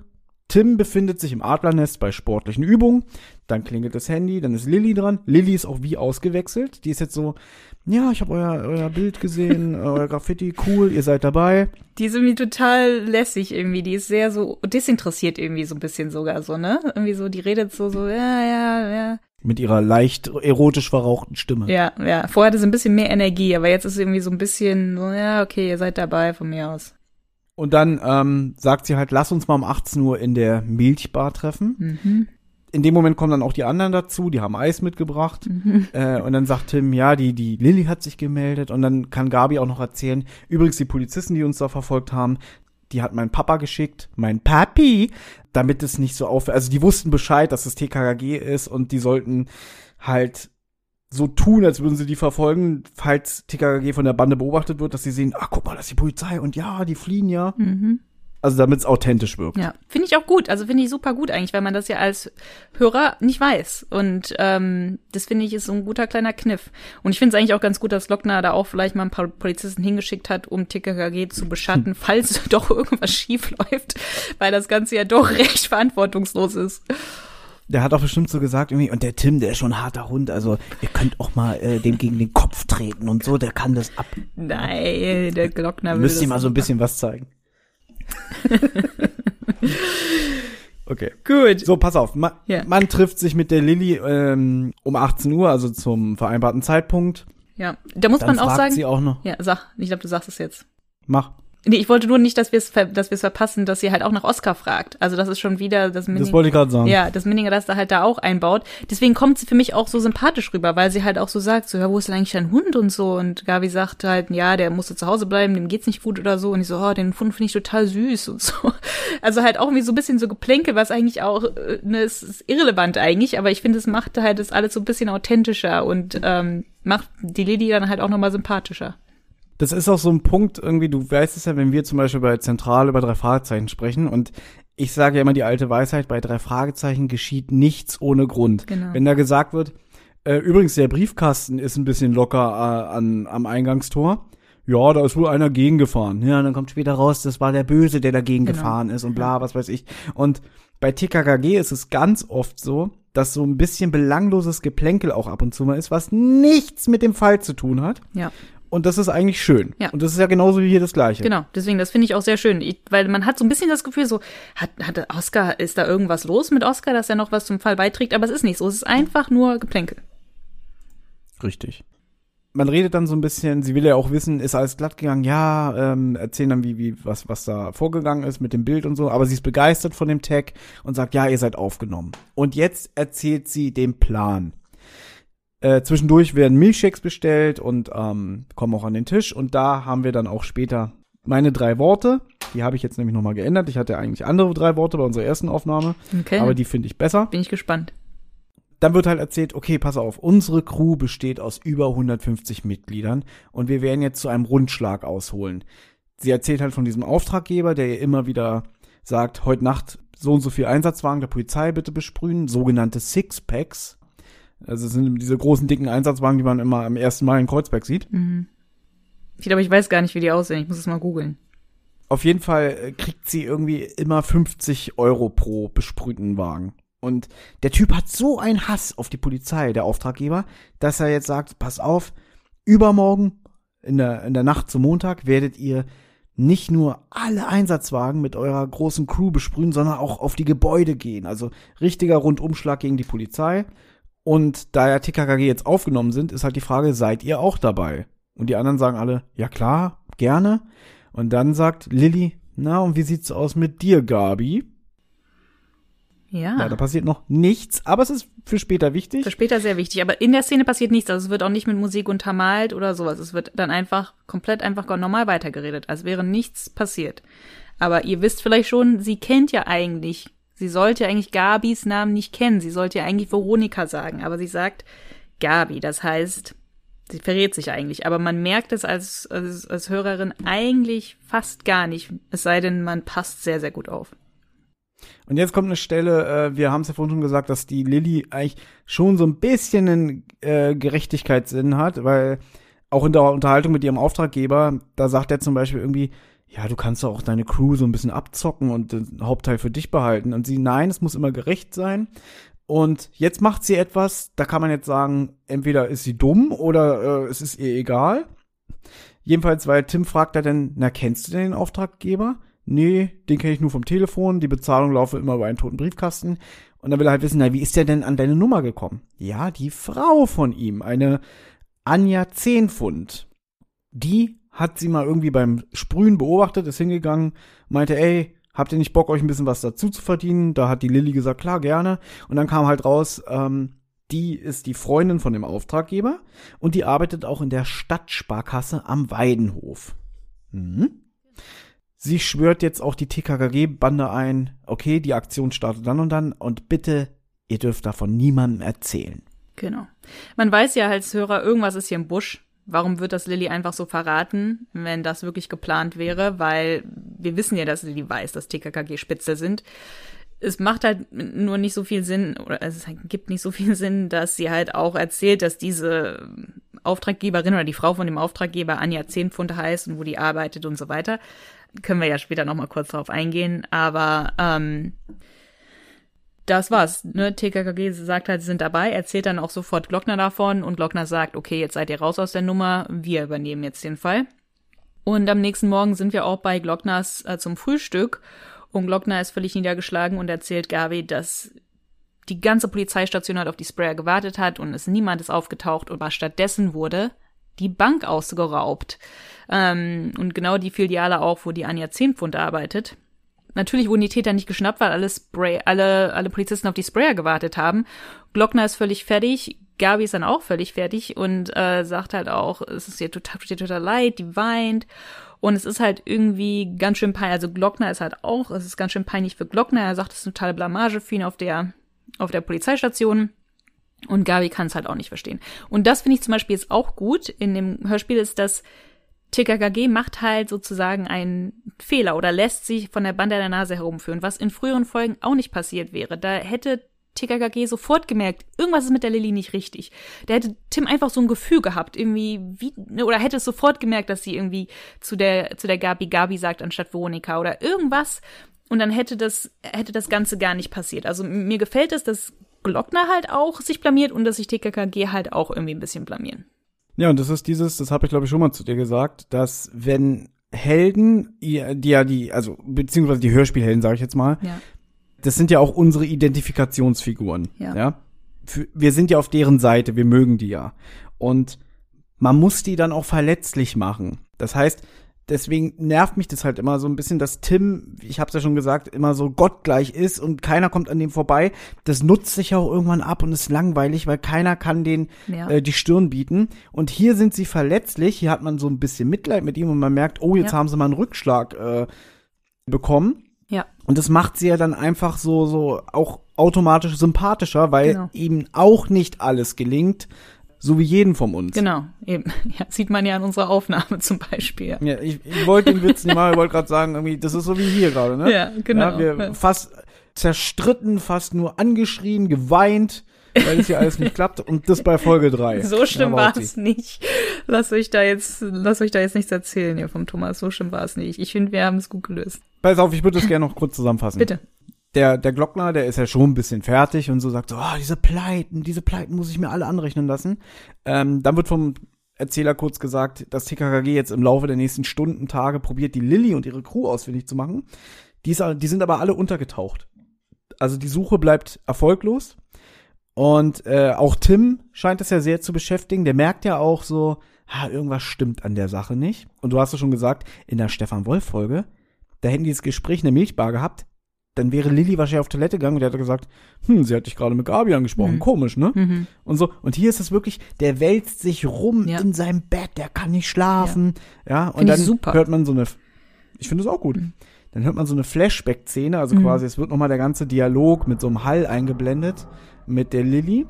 Tim befindet sich im Adlernest bei sportlichen Übungen. Dann klingelt das Handy, dann ist Lilly dran. Lilly ist auch wie ausgewechselt. Die ist jetzt so, ja, ich habe euer, euer Bild gesehen, euer Graffiti, cool, ihr seid dabei. Die ist irgendwie total lässig irgendwie. Die ist sehr so desinteressiert irgendwie so ein bisschen sogar so, ne? Irgendwie so, die redet so, so, ja, ja, ja. Mit ihrer leicht erotisch verrauchten Stimme. Ja, ja. Vorher hatte sie ein bisschen mehr Energie, aber jetzt ist sie irgendwie so ein bisschen so, ja, okay, ihr seid dabei von mir aus. Und dann ähm, sagt sie halt, lass uns mal um 18 Uhr in der Milchbar treffen. Mhm. In dem Moment kommen dann auch die anderen dazu, die haben Eis mitgebracht. Äh, und dann sagt Tim, ja, die, die Lilly hat sich gemeldet. Und dann kann Gabi auch noch erzählen, übrigens die Polizisten, die uns da verfolgt haben, die hat mein Papa geschickt, mein Papi, damit es nicht so auf, also die wussten Bescheid, dass es TKKG ist und die sollten halt so tun, als würden sie die verfolgen, falls TKKG von der Bande beobachtet wird, dass sie sehen, ach guck mal, das ist die Polizei und ja, die fliehen ja. Mhm. Also damit es authentisch wirkt. Ja, finde ich auch gut. Also finde ich super gut eigentlich, weil man das ja als Hörer nicht weiß. Und ähm, das finde ich ist so ein guter kleiner Kniff. Und ich finde es eigentlich auch ganz gut, dass Lockner da auch vielleicht mal ein paar Polizisten hingeschickt hat, um TKKG zu beschatten, falls doch irgendwas schief läuft, weil das Ganze ja doch recht verantwortungslos ist. Der hat auch bestimmt so gesagt, irgendwie, und der Tim, der ist schon ein harter Hund, also ihr könnt auch mal äh, dem gegen den Kopf treten und so, der kann das ab. Nein, der Glockner will Müsst ihr mal so ein bisschen was zeigen. okay. Gut. So, pass auf. Ma Ja. Man trifft sich mit der Lilly ähm, um 18 Uhr, also zum vereinbarten Zeitpunkt. Ja, da muss Dann man auch sagen. sie auch noch. Ja, sag. Ich glaube, du sagst es jetzt. Mach. Nee, ich wollte nur nicht, dass wir es dass wir es verpassen, dass sie halt auch nach Oscar fragt. Also das ist schon wieder das Das wollte ich gerade sagen. Ja, das Minninger, das da halt da auch einbaut. Deswegen kommt sie für mich auch so sympathisch rüber, weil sie halt auch so sagt, so, ja, wo ist denn eigentlich dein Hund und so. Und Gabi sagt halt, ja, der musste zu Hause bleiben, dem geht's nicht gut oder so. Und ich so, oh, den Hund finde ich total süß und so. Also halt auch irgendwie so ein bisschen so Geplänkel, was eigentlich auch, äh, ne, es ist irrelevant eigentlich, aber ich finde, es macht halt das alles so ein bisschen authentischer und ähm, macht die Lady dann halt auch nochmal sympathischer. Das ist auch so ein Punkt, irgendwie, du weißt es ja, wenn wir zum Beispiel bei Zentral über drei Fragezeichen sprechen und ich sage ja immer die alte Weisheit, bei drei Fragezeichen geschieht nichts ohne Grund. Genau. Wenn da gesagt wird, äh, übrigens, der Briefkasten ist ein bisschen locker äh, an, am Eingangstor, ja, da ist wohl einer gegengefahren. Ja, dann kommt später raus, das war der Böse, der dagegen Genau. gefahren ist und bla, was weiß ich. Und bei TKKG ist es ganz oft so, dass so ein bisschen belangloses Geplänkel auch ab und zu mal ist, was nichts mit dem Fall zu tun hat. Ja. Und das ist eigentlich schön. Ja. Und das ist ja genauso wie hier das Gleiche. Genau, deswegen, das finde ich auch sehr schön. Ich, weil man hat so ein bisschen das Gefühl, so, hat, hat Oscar, ist da irgendwas los mit Oscar, dass er noch was zum Fall beiträgt, aber es ist nicht so. Es ist einfach nur Geplänkel. Richtig. Man redet dann so ein bisschen, sie will ja auch wissen, ist alles glatt gegangen, ja, ähm, erzählen dann, wie, wie, was, was da vorgegangen ist mit dem Bild und so, aber sie ist begeistert von dem Tag und sagt, ja, ihr seid aufgenommen. Und jetzt erzählt sie den Plan. Äh, zwischendurch werden Milchshakes bestellt und ähm, kommen auch an den Tisch und da haben wir dann auch später meine drei Worte. Die habe ich jetzt nämlich nochmal geändert. Ich hatte eigentlich andere drei Worte bei unserer ersten Aufnahme, Okay. aber die finde ich besser bin ich gespannt. dann wird halt erzählt, okay, pass auf, unsere Crew besteht aus über 150 Mitgliedern und wir werden jetzt zu einem Rundschlag ausholen. Sie erzählt halt von diesem Auftraggeber, der ihr immer wieder sagt, heute Nacht so und so viel Einsatzwagen der Polizei bitte besprühen, sogenannte Sixpacks. Also es sind diese großen, dicken Einsatzwagen, die man immer am ersten Mal in Kreuzberg sieht. Ich glaube, ich weiß gar nicht, wie die aussehen. Ich muss es mal googeln. Auf jeden Fall äh, kriegt sie irgendwie immer 50 Euro pro besprühten Wagen. Und der Typ hat so einen Hass auf die Polizei, der Auftraggeber, dass er jetzt sagt, pass auf, übermorgen in der, in der Nacht zum Montag werdet ihr nicht nur alle Einsatzwagen mit eurer großen Crew besprühen, sondern auch auf die Gebäude gehen. Also richtiger Rundumschlag gegen die Polizei. Und da ja TKKG jetzt aufgenommen sind, ist halt die Frage, seid ihr auch dabei? Und die anderen sagen alle, ja klar, gerne. Und dann sagt Lilly, na, und wie sieht's aus mit dir, Gabi? Ja. Ja, da passiert noch nichts, aber es ist für später wichtig. Für später sehr wichtig. Aber in der Szene passiert nichts. Also es wird auch nicht mit Musik untermalt oder sowas. Es wird dann einfach komplett einfach normal weitergeredet, als wäre nichts passiert. Aber ihr wisst vielleicht schon, sie kennt ja eigentlich, sie sollte eigentlich Gabis Namen nicht kennen. Sie sollte ja eigentlich Veronika sagen. Aber sie sagt Gabi. Das heißt, sie verrät sich eigentlich. Aber man merkt es als, als, als Hörerin eigentlich fast gar nicht. Es sei denn, man passt sehr, sehr gut auf. Und jetzt kommt eine Stelle, äh, wir haben es ja vorhin schon gesagt, dass die Lilly eigentlich schon so ein bisschen einen äh, Gerechtigkeitssinn hat, weil auch in der Unterhaltung mit ihrem Auftraggeber, da sagt er zum Beispiel irgendwie, ja, du kannst auch deine Crew so ein bisschen abzocken und den Hauptteil für dich behalten. Und sie, nein, es muss immer gerecht sein. Und jetzt macht sie etwas, da kann man jetzt sagen, entweder ist sie dumm oder äh, es ist ihr egal. Jedenfalls, weil Tim fragt er dann, na, kennst du denn den Auftraggeber? Nee, den kenne ich nur vom Telefon, die Bezahlung laufe immer über einen toten Briefkasten. Und dann will er halt wissen, na, wie ist der denn an deine Nummer gekommen? Ja, die Frau von ihm, eine Anja Zehnpfund. Die hat sie mal irgendwie beim Sprühen beobachtet, ist hingegangen, meinte, ey, habt ihr nicht Bock, euch ein bisschen was dazu zu verdienen? Da hat die Lilly gesagt, klar, gerne. Und dann kam halt raus, ähm, die ist die Freundin von dem Auftraggeber und die arbeitet auch in der Stadtsparkasse am Weidenhof. Mhm. Sie schwört jetzt auch die TKKG-Bande ein, okay, die Aktion startet dann und dann und bitte, ihr dürft davon niemandem erzählen. Genau. Man weiß ja als Hörer, irgendwas ist hier im Busch. Warum wird das Lilly einfach so verraten, wenn das wirklich geplant wäre? Weil wir wissen ja, dass Lilly weiß, dass TKKG Spitze sind. Es macht halt nur nicht so viel Sinn, oder es gibt nicht so viel Sinn, dass sie halt auch erzählt, dass diese Auftraggeberin oder die Frau von dem Auftraggeber Anja Zehnpfund heißt und wo die arbeitet und so weiter. Können wir ja später nochmal kurz drauf eingehen. Aber ähm, das war's. Ne? TKKG sagt halt, sie sind dabei, erzählt dann auch sofort Glockner davon und Glockner sagt, okay, jetzt seid ihr raus aus der Nummer, wir übernehmen jetzt den Fall. Und am nächsten Morgen sind wir auch bei Glockners äh, zum Frühstück und Glockner ist völlig niedergeschlagen und erzählt Gabi, dass die ganze Polizeistation halt auf die Sprayer gewartet hat und es niemand ist aufgetaucht, aber stattdessen wurde die Bank ausgeraubt. Ähm, und genau die Filiale auch, wo die Anja Zehnpfund arbeitet. Natürlich wurden die Täter nicht geschnappt, weil alle Spray, alle, alle Polizisten auf die Sprayer gewartet haben. Glockner ist völlig fertig, Gabi ist dann auch völlig fertig und äh, sagt halt auch, es ist ihr total, ihr total leid, die weint. Und es ist halt irgendwie ganz schön peinlich. Also Glockner ist halt auch, es ist ganz schön peinlich für Glockner. Er sagt, es ist eine totale Blamage für ihn auf der, auf der Polizeistation. Und Gabi kann es halt auch nicht verstehen. Und das finde ich zum Beispiel jetzt auch gut in dem Hörspiel, ist, dass TKKG macht halt sozusagen einen Fehler oder lässt sich von der Bande der Nase herumführen, was in früheren Folgen auch nicht passiert wäre. Da hätte TKKG sofort gemerkt, irgendwas ist mit der Lilly nicht richtig. Der hätte Tim einfach so ein Gefühl gehabt, irgendwie, wie, ne, oder hätte es sofort gemerkt, dass sie irgendwie zu der, zu der Gabi Gabi sagt anstatt Veronika oder irgendwas. Und dann hätte das, hätte das Ganze gar nicht passiert. Also mir gefällt es, dass Glockner halt auch sich blamiert und dass sich TKKG halt auch irgendwie ein bisschen blamieren. Ja, und das ist dieses, das habe ich glaube ich schon mal zu dir gesagt, dass wenn Helden, die ja die, also beziehungsweise die Hörspielhelden, sage ich jetzt mal, Ja. das sind ja auch unsere Identifikationsfiguren. Ja. ja? Für, wir sind ja auf deren Seite, wir mögen die ja. Und man muss die dann auch verletzlich machen. Das heißt, deswegen nervt mich das halt immer so ein bisschen, dass Tim, ich hab's ja schon gesagt, immer so gottgleich ist und keiner kommt an dem vorbei. Das nutzt sich ja auch irgendwann ab und ist langweilig, weil keiner kann den Ja. äh, die Stirn bieten. Und hier sind sie verletzlich, hier hat man so ein bisschen Mitleid mit ihm und man merkt, oh, jetzt Ja. haben sie mal einen Rückschlag äh, bekommen. Ja. Und das macht sie ja dann einfach so, so auch automatisch sympathischer, weil Genau. ihm auch nicht alles gelingt, so wie jeden von uns. Genau, eben. Ja, sieht man ja an unserer Aufnahme zum Beispiel. Ja, ich, ich wollte den Witz nicht machen, ich wollte gerade sagen, irgendwie, das ist so wie hier gerade, ne? Ja, genau. Ja, wir fast zerstritten, fast nur angeschrien, geweint, weil es hier alles nicht klappt und das bei Folge 3. So schlimm Ja, war es nicht. Lasst euch da jetzt, lasst euch da jetzt nichts erzählen hier vom Thomas. So schlimm war es nicht. Ich finde, wir haben es gut gelöst. Pass auf, ich würde das gerne noch kurz zusammenfassen. Bitte. Der, der Glockner, der ist ja schon ein bisschen fertig und so sagt so, ah, diese Pleiten, diese Pleiten muss ich mir alle anrechnen lassen. Ähm, dann wird vom Erzähler kurz gesagt, dass TKKG jetzt im Laufe der nächsten Stunden, Tage probiert, die Lilly und ihre Crew ausfindig zu machen. Die, ist, die sind aber alle untergetaucht. Also die Suche bleibt erfolglos. Und äh, auch Tim scheint das ja sehr zu beschäftigen. Der merkt ja auch so, ha, irgendwas stimmt an der Sache nicht. Und du hast es schon gesagt, in der Stefan Wolf-Folge, da hätten die das Gespräch in der Milchbar gehabt, dann wäre Lilly wahrscheinlich auf Toilette gegangen und der hätte gesagt, hm, sie hat dich gerade mit Gabi angesprochen, Mhm. komisch, ne? Mhm. Und so. Und hier ist es wirklich, der wälzt sich rum Ja. in seinem Bett, der kann nicht schlafen. Ja, und Find ich dann super. hört man so eine, ich finde es auch gut. Dann hört man so eine Flashback-Szene, also Mhm. quasi, es wird nochmal der ganze Dialog mit so einem Hall eingeblendet mit der Lilly.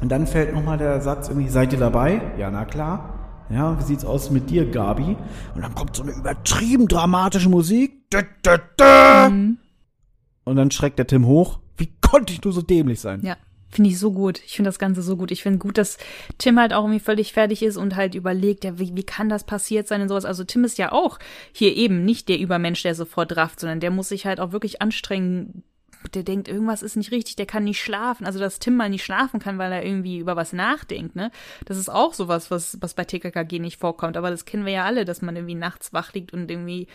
Und dann fällt nochmal der Satz irgendwie, seid ihr dabei? Ja, na klar. Ja, wie sieht's aus mit dir, Gabi? Und dann kommt so eine übertrieben dramatische Musik. Dö, dö, dö. Mhm. Und dann schreckt der Tim hoch. Wie konnte ich nur so dämlich sein? Ja, finde ich so gut. Ich finde das Ganze so gut. Ich finde gut, dass Tim halt auch irgendwie völlig fertig ist und halt überlegt, ja, wie, wie kann das passiert sein und sowas. Also Tim ist ja auch hier eben nicht der Übermensch, der sofort rafft, sondern der muss sich halt auch wirklich anstrengen. Der denkt, irgendwas ist nicht richtig, der kann nicht schlafen. Also, dass Tim mal nicht schlafen kann, weil er irgendwie über was nachdenkt, ne? Das ist auch sowas, was, was bei TKKG nicht vorkommt. Aber das kennen wir ja alle, dass man irgendwie nachts wach liegt und irgendwie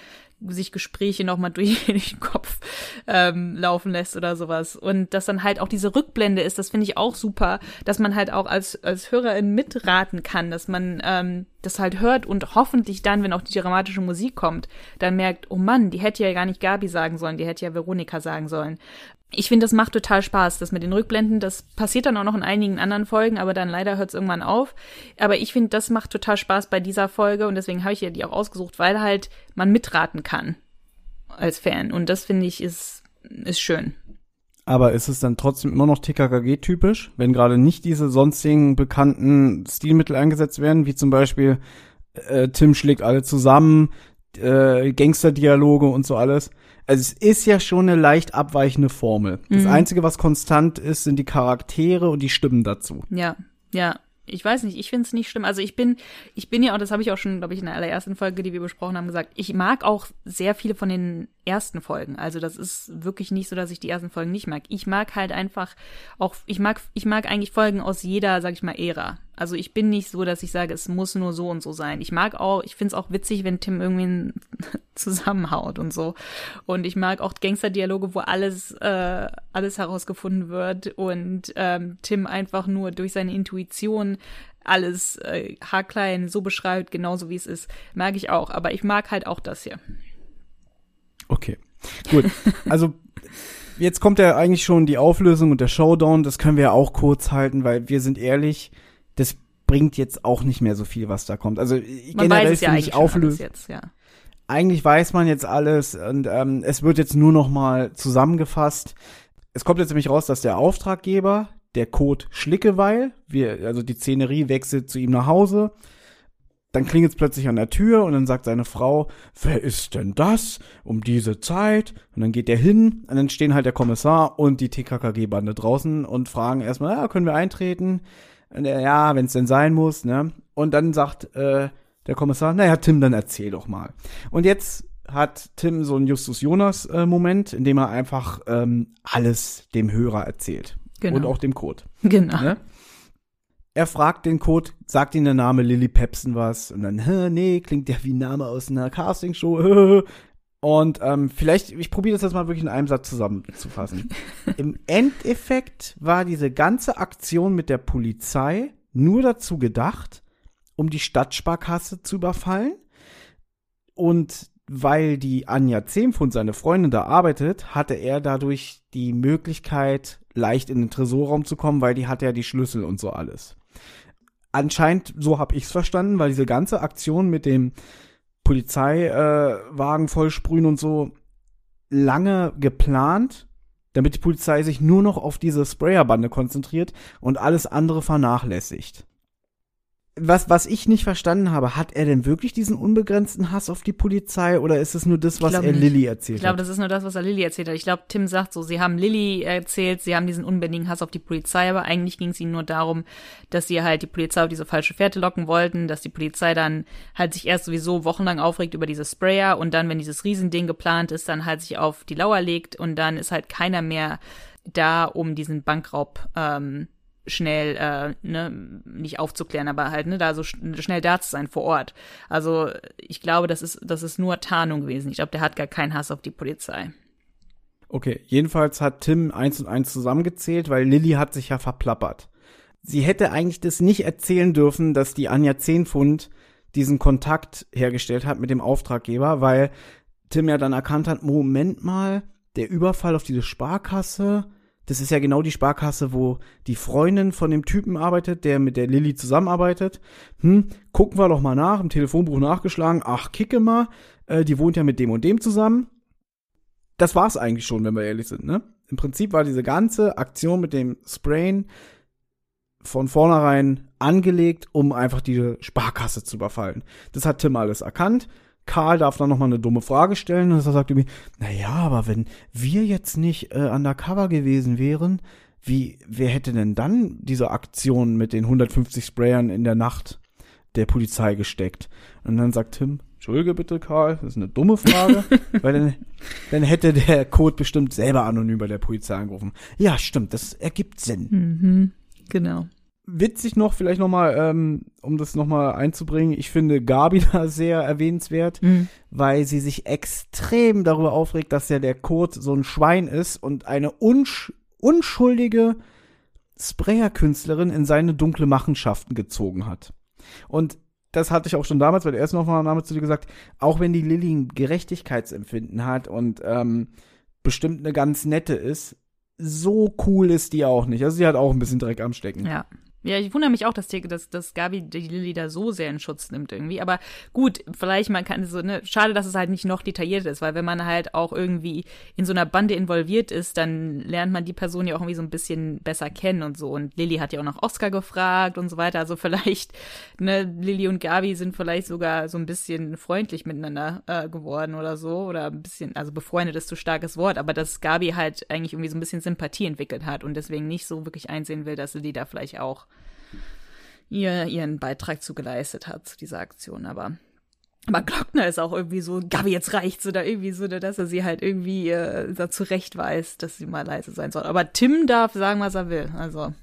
sich Gespräche nochmal durch den Kopf ähm, laufen lässt oder sowas. Und dass dann halt auch diese Rückblende ist, das finde ich auch super, dass man halt auch als, als Hörerin mitraten kann, dass man ähm, das halt hört und hoffentlich dann, wenn auch die dramatische Musik kommt, dann merkt, oh Mann, die hätte ja gar nicht Gabi sagen sollen, die hätte ja Veronika sagen sollen. Ich finde, das macht total Spaß, das mit den Rückblenden. Das passiert dann auch noch in einigen anderen Folgen, aber dann leider hört es irgendwann auf. Aber ich finde, das macht total Spaß bei dieser Folge und deswegen habe ich ja die auch ausgesucht, weil halt man mitraten kann als Fan. Und das finde ich ist, ist schön. Aber ist es dann trotzdem immer noch TKKG-typisch, wenn gerade nicht diese sonstigen bekannten Stilmittel eingesetzt werden, wie zum Beispiel äh, Tim schlägt alle zusammen, äh, Gangsterdialoge und so alles? Also es ist ja schon eine leicht abweichende Formel. Das Mhm. Einzige, was konstant ist, sind die Charaktere und die Stimmen dazu. Ja, ja. Ich weiß nicht, ich finde es nicht schlimm. Also ich bin, ich bin ja, und das habe ich auch schon, glaube ich, in der allerersten Folge, die wir besprochen haben, gesagt, ich mag auch sehr viele von den ersten Folgen. Also das ist wirklich nicht so, dass ich die ersten Folgen nicht mag. Ich mag halt einfach auch, ich mag, ich mag eigentlich Folgen aus jeder, sag ich mal, Ära. Also ich bin nicht so, dass ich sage, es muss nur so und so sein. Ich mag auch, ich finde es auch witzig, wenn Tim irgendwie zusammenhaut und so. Und ich mag auch Gangsterdialoge, wo alles, äh, alles herausgefunden wird und ähm, Tim einfach nur durch seine Intuition alles äh, haarklein so beschreibt, genauso wie es ist. Mag ich auch, aber ich mag halt auch das hier. Okay, gut. Also jetzt kommt ja eigentlich schon die Auflösung und der Showdown. Das können wir ja auch kurz halten, weil wir sind ehrlich, das bringt jetzt auch nicht mehr so viel, was da kommt. Also Man generell weiß es ja eigentlich ich Auflösung. jetzt, ja. Eigentlich weiß man jetzt alles und ähm, es wird jetzt nur noch mal zusammengefasst. Es kommt jetzt nämlich raus, dass der Auftraggeber, der Code Schlickeweil, wir, also die Szenerie wechselt zu ihm nach Hause. dann klingelt es plötzlich an der Tür und dann sagt seine Frau, wer ist denn das um diese Zeit? Und dann geht er hin und dann stehen halt der Kommissar und die TKKG-Bande draußen und fragen erstmal, ja, können wir eintreten? Ja, wenn es denn sein muss, ne? Und dann sagt äh, der Kommissar, naja, Tim, dann erzähl doch mal. Und jetzt hat Tim so einen Justus Jonas-Moment, in dem er einfach ähm, alles dem Hörer erzählt. Genau. Und auch dem Code. Genau. Ne? Er fragt den Code, sagt ihm der Name Lily Pepsen was und dann, nee, klingt ja wie ein Name aus einer Castingshow. Und ähm, vielleicht, ich probiere das jetzt mal wirklich in einem Satz zusammenzufassen. Im Endeffekt war diese ganze Aktion mit der Polizei nur dazu gedacht, um die Stadtsparkasse zu überfallen. Und weil die Anja Zehmfund, seine Freundin, da arbeitet, hatte er dadurch die Möglichkeit, leicht in den Tresorraum zu kommen, weil die hat ja die Schlüssel und so alles. Anscheinend, so habe ich's verstanden, weil diese ganze Aktion mit dem Polizeiwagen äh, vollsprühen und so lange geplant, damit die Polizei sich nur noch auf diese Sprayerbande konzentriert und alles andere vernachlässigt was, was ich nicht verstanden habe, hat er denn wirklich diesen unbegrenzten Hass auf die Polizei oder ist es nur das, was er. Lilly erzählt Ich glaube, hat? das ist nur das, was er Lilly erzählt hat. Ich glaube, Tim sagt so, sie haben Lilly erzählt, sie haben diesen unbändigen Hass auf die Polizei, aber eigentlich ging es ihnen nur darum, dass sie halt die Polizei auf diese falsche Fährte locken wollten, dass die Polizei dann halt sich erst sowieso wochenlang aufregt über diese Sprayer und dann, wenn dieses Riesending geplant ist, dann halt sich auf die Lauer legt und dann ist halt keiner mehr da, um diesen Bankraub ähm, schnell äh, ne, nicht aufzuklären, aber halt ne, da so sch schnell da zu sein vor Ort. Also ich glaube, das ist das ist nur Tarnung gewesen. Ich glaube, der hat gar keinen Hass auf die Polizei. Okay, jedenfalls hat Tim eins und eins zusammengezählt, weil Lilly hat sich ja verplappert. Sie hätte eigentlich das nicht erzählen dürfen, dass die Anja Zehnpfund diesen Kontakt hergestellt hat mit dem Auftraggeber, weil Tim ja dann erkannt hat, Moment mal, der Überfall auf diese Sparkasse, das ist ja genau die Sparkasse, wo die Freundin von dem Typen arbeitet, der mit der Lilly zusammenarbeitet. Hm, gucken wir doch mal nach, im Telefonbuch nachgeschlagen. Ach, kicke mal, äh, die wohnt ja mit dem und dem zusammen. Das war's eigentlich schon, wenn wir ehrlich sind, ne? Im Prinzip war diese ganze Aktion mit dem Sprayen von vornherein angelegt, um einfach diese Sparkasse zu überfallen. Das hat Tim alles erkannt. Karl darf dann noch mal eine dumme Frage stellen und er sagt irgendwie, na ja, aber wenn wir jetzt nicht äh, undercover gewesen wären, wie, wer hätte denn dann diese Aktion mit den 150 Sprayern in der Nacht der Polizei gesteckt? Und dann sagt Tim, Entschuldige bitte, Karl, das ist eine dumme Frage, weil dann, dann hätte der Code bestimmt selber anonym bei der Polizei angerufen. Ja, stimmt, das ergibt Sinn. Mhm, genau. Witzig noch, vielleicht noch mal, ähm, um das noch mal einzubringen, ich finde Gabi da sehr erwähnenswert, Mhm. weil sie sich extrem darüber aufregt, dass ja der Code so ein Schwein ist und eine unsch unschuldige Sprayer-Künstlerin in seine dunkle Machenschaften gezogen hat. Und das hatte ich auch schon damals bei der ersten Aufnahme zu dir gesagt, auch wenn die Lilly ein Gerechtigkeitsempfinden hat und ähm, bestimmt eine ganz nette ist, so cool ist die auch nicht. Also sie hat auch ein bisschen Dreck am Stecken. Ja. Ja, ich wundere mich auch, dass, die, dass, dass Gabi die Lilly da so sehr in Schutz nimmt irgendwie. Aber gut, vielleicht man kann so, ne, schade, dass es halt nicht noch detaillierter ist, weil wenn man halt auch irgendwie in so einer Bande involviert ist, dann lernt man die Person ja auch irgendwie so ein bisschen besser kennen und so. Und Lilly hat ja auch nach Oscar gefragt und so weiter. Also vielleicht, ne, Lilly und Gabi sind vielleicht sogar so ein bisschen freundlich miteinander äh, geworden oder so. Oder ein bisschen, also befreundet ist zu starkes Wort, aber dass Gabi halt eigentlich irgendwie so ein bisschen Sympathie entwickelt hat und deswegen nicht so wirklich einsehen will, dass Lilly da vielleicht auch ihr ihren Beitrag zu geleistet hat zu dieser Aktion. Aber aber Glockner ist auch irgendwie so, Gabi, jetzt reicht's oder irgendwie so, dass er sie halt irgendwie äh, dazu recht weiß, dass sie mal leise sein soll. Aber Tim darf sagen, was er will. Also,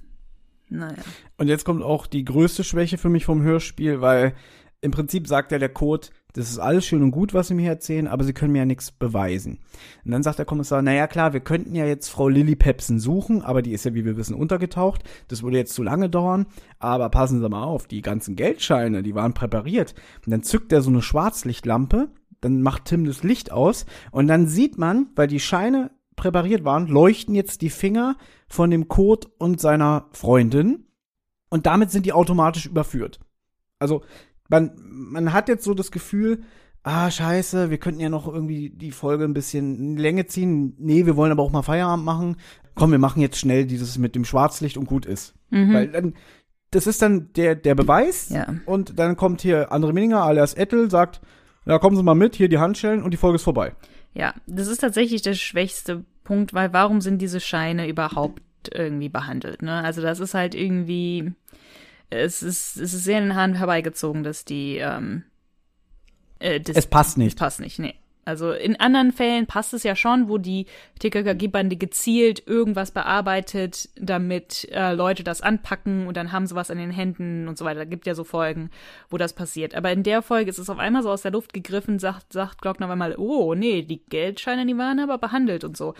naja. Und jetzt kommt auch die größte Schwäche für mich vom Hörspiel, weil im Prinzip sagt ja der Code, das ist alles schön und gut, was sie mir erzählen, aber sie können mir ja nichts beweisen. Und dann sagt der Kommissar, naja klar, wir könnten ja jetzt Frau Lilly Pepsen suchen, aber die ist ja, wie wir wissen, untergetaucht. Das würde jetzt zu lange dauern. Aber passen Sie mal auf, die ganzen Geldscheine, die waren präpariert. Und dann zückt er so eine Schwarzlichtlampe, dann macht Tim das Licht aus und dann sieht man, weil die Scheine präpariert waren, leuchten jetzt die Finger von dem Code und seiner Freundin und damit sind die automatisch überführt. Also man, man hat jetzt so das Gefühl, ah, scheiße, wir könnten ja noch irgendwie die Folge ein bisschen in Länge ziehen. Nee, wir wollen aber auch mal Feierabend machen. Komm, wir machen jetzt schnell dieses mit dem Schwarzlicht und gut ist. Mhm. Weil dann, das ist dann der, der Beweis. Ja. Und dann kommt hier André Minninger alias Ettel, sagt, ja, kommen Sie mal mit, hier die Handschellen und die Folge ist vorbei. Ja, das ist tatsächlich der schwächste Punkt, weil warum sind diese Scheine überhaupt irgendwie behandelt? Ne? Also das ist halt irgendwie, es ist, es ist sehr in den Haaren herbeigezogen, dass die, ähm, äh, das, Es passt nicht. Es passt nicht, nee. Also in anderen Fällen passt es ja schon, wo die TKKG-Bande gezielt irgendwas bearbeitet, damit äh, Leute das anpacken und dann haben sie was an den Händen und so weiter. Da gibt ja so Folgen, wo das passiert. Aber in der Folge ist es auf einmal so aus der Luft gegriffen, sagt, sagt Glockner einmal, oh, nee, die Geldscheine, die waren aber behandelt und so.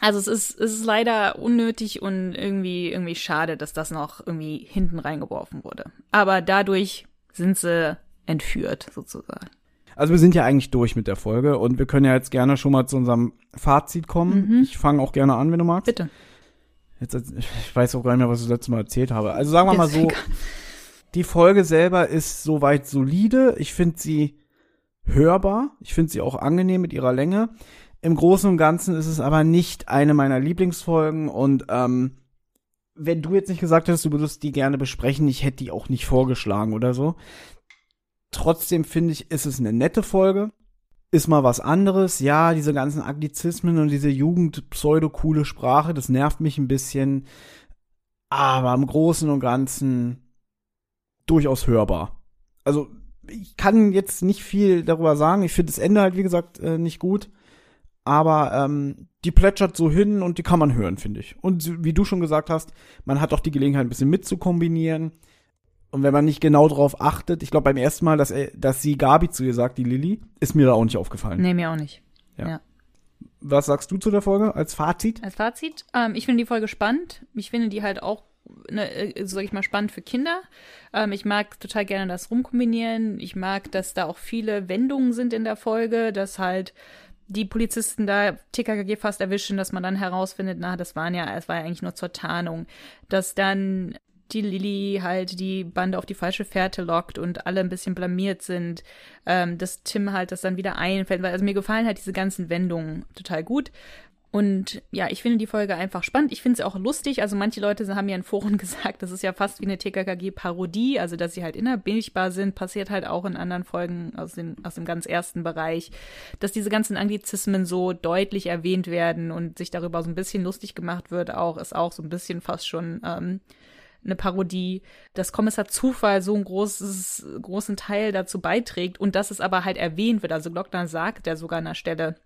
Also es ist, es ist leider unnötig und irgendwie, irgendwie schade, dass das noch irgendwie hinten reingeworfen wurde. Aber dadurch sind sie entführt, sozusagen. Also wir sind ja eigentlich durch mit der Folge und wir können ja jetzt gerne schon mal zu unserem Fazit kommen. Ich fange auch gerne an, wenn du magst. Bitte. Jetzt, ich weiß auch gar nicht mehr, was ich das letzte Mal erzählt habe. Also sagen wir mal so, die Folge selber ist soweit solide. Ich finde sie hörbar. Ich finde sie auch angenehm mit ihrer Länge. Im Großen und Ganzen ist es aber nicht eine meiner Lieblingsfolgen und ähm, wenn du jetzt nicht gesagt hättest, du würdest die gerne besprechen, ich hätte die auch nicht vorgeschlagen oder so. Trotzdem finde ich, ist es eine nette Folge. Ist mal was anderes. Ja, diese ganzen Anglizismen und diese Jugend-pseudo-coole Sprache, das nervt mich ein bisschen. Aber im Großen und Ganzen durchaus hörbar. Also, ich kann jetzt nicht viel darüber sagen. Ich finde das Ende halt, wie gesagt, äh, nicht gut. Aber ähm, die plätschert so hin und die kann man hören, finde ich. Und wie du schon gesagt hast, man hat auch die Gelegenheit, ein bisschen mitzukombinieren. Und wenn man nicht genau drauf achtet, ich glaube beim ersten Mal, dass, er, dass sie Gabi zu ihr sagt, die Lilly, ist mir da auch nicht aufgefallen. Nee, mir auch nicht. Was sagst du zu der Folge als Fazit? Als Fazit, ähm, ich finde die Folge spannend. Ich finde die halt auch, ne, äh, sag ich mal, spannend für Kinder. Ähm, ich mag total gerne das Rumkombinieren. Ich mag, dass da auch viele Wendungen sind in der Folge, dass halt die Polizisten da TKKG fast erwischen, dass man dann herausfindet, na, das waren ja, es war ja eigentlich nur zur Tarnung, dass dann die Lilly halt die Bande auf die falsche Fährte lockt und alle ein bisschen blamiert sind, ähm, dass Tim halt das dann wieder einfällt, weil also mir gefallen halt diese ganzen Wendungen total gut. Und ja, ich finde die Folge einfach spannend. Ich finde sie auch lustig. Also manche Leute haben ja in Foren gesagt, das ist ja fast wie eine TKKG-Parodie, also dass sie halt innerbildbar sind, passiert halt auch in anderen Folgen aus, den, aus dem ganz ersten Bereich, dass diese ganzen Anglizismen so deutlich erwähnt werden und sich darüber so ein bisschen lustig gemacht wird, auch ist auch so ein bisschen fast schon ähm, eine Parodie, dass Kommissar Zufall so einen großes, großen Teil dazu beiträgt und dass es aber halt erwähnt wird. Also Glockner sagt ja sogar an der Stelle,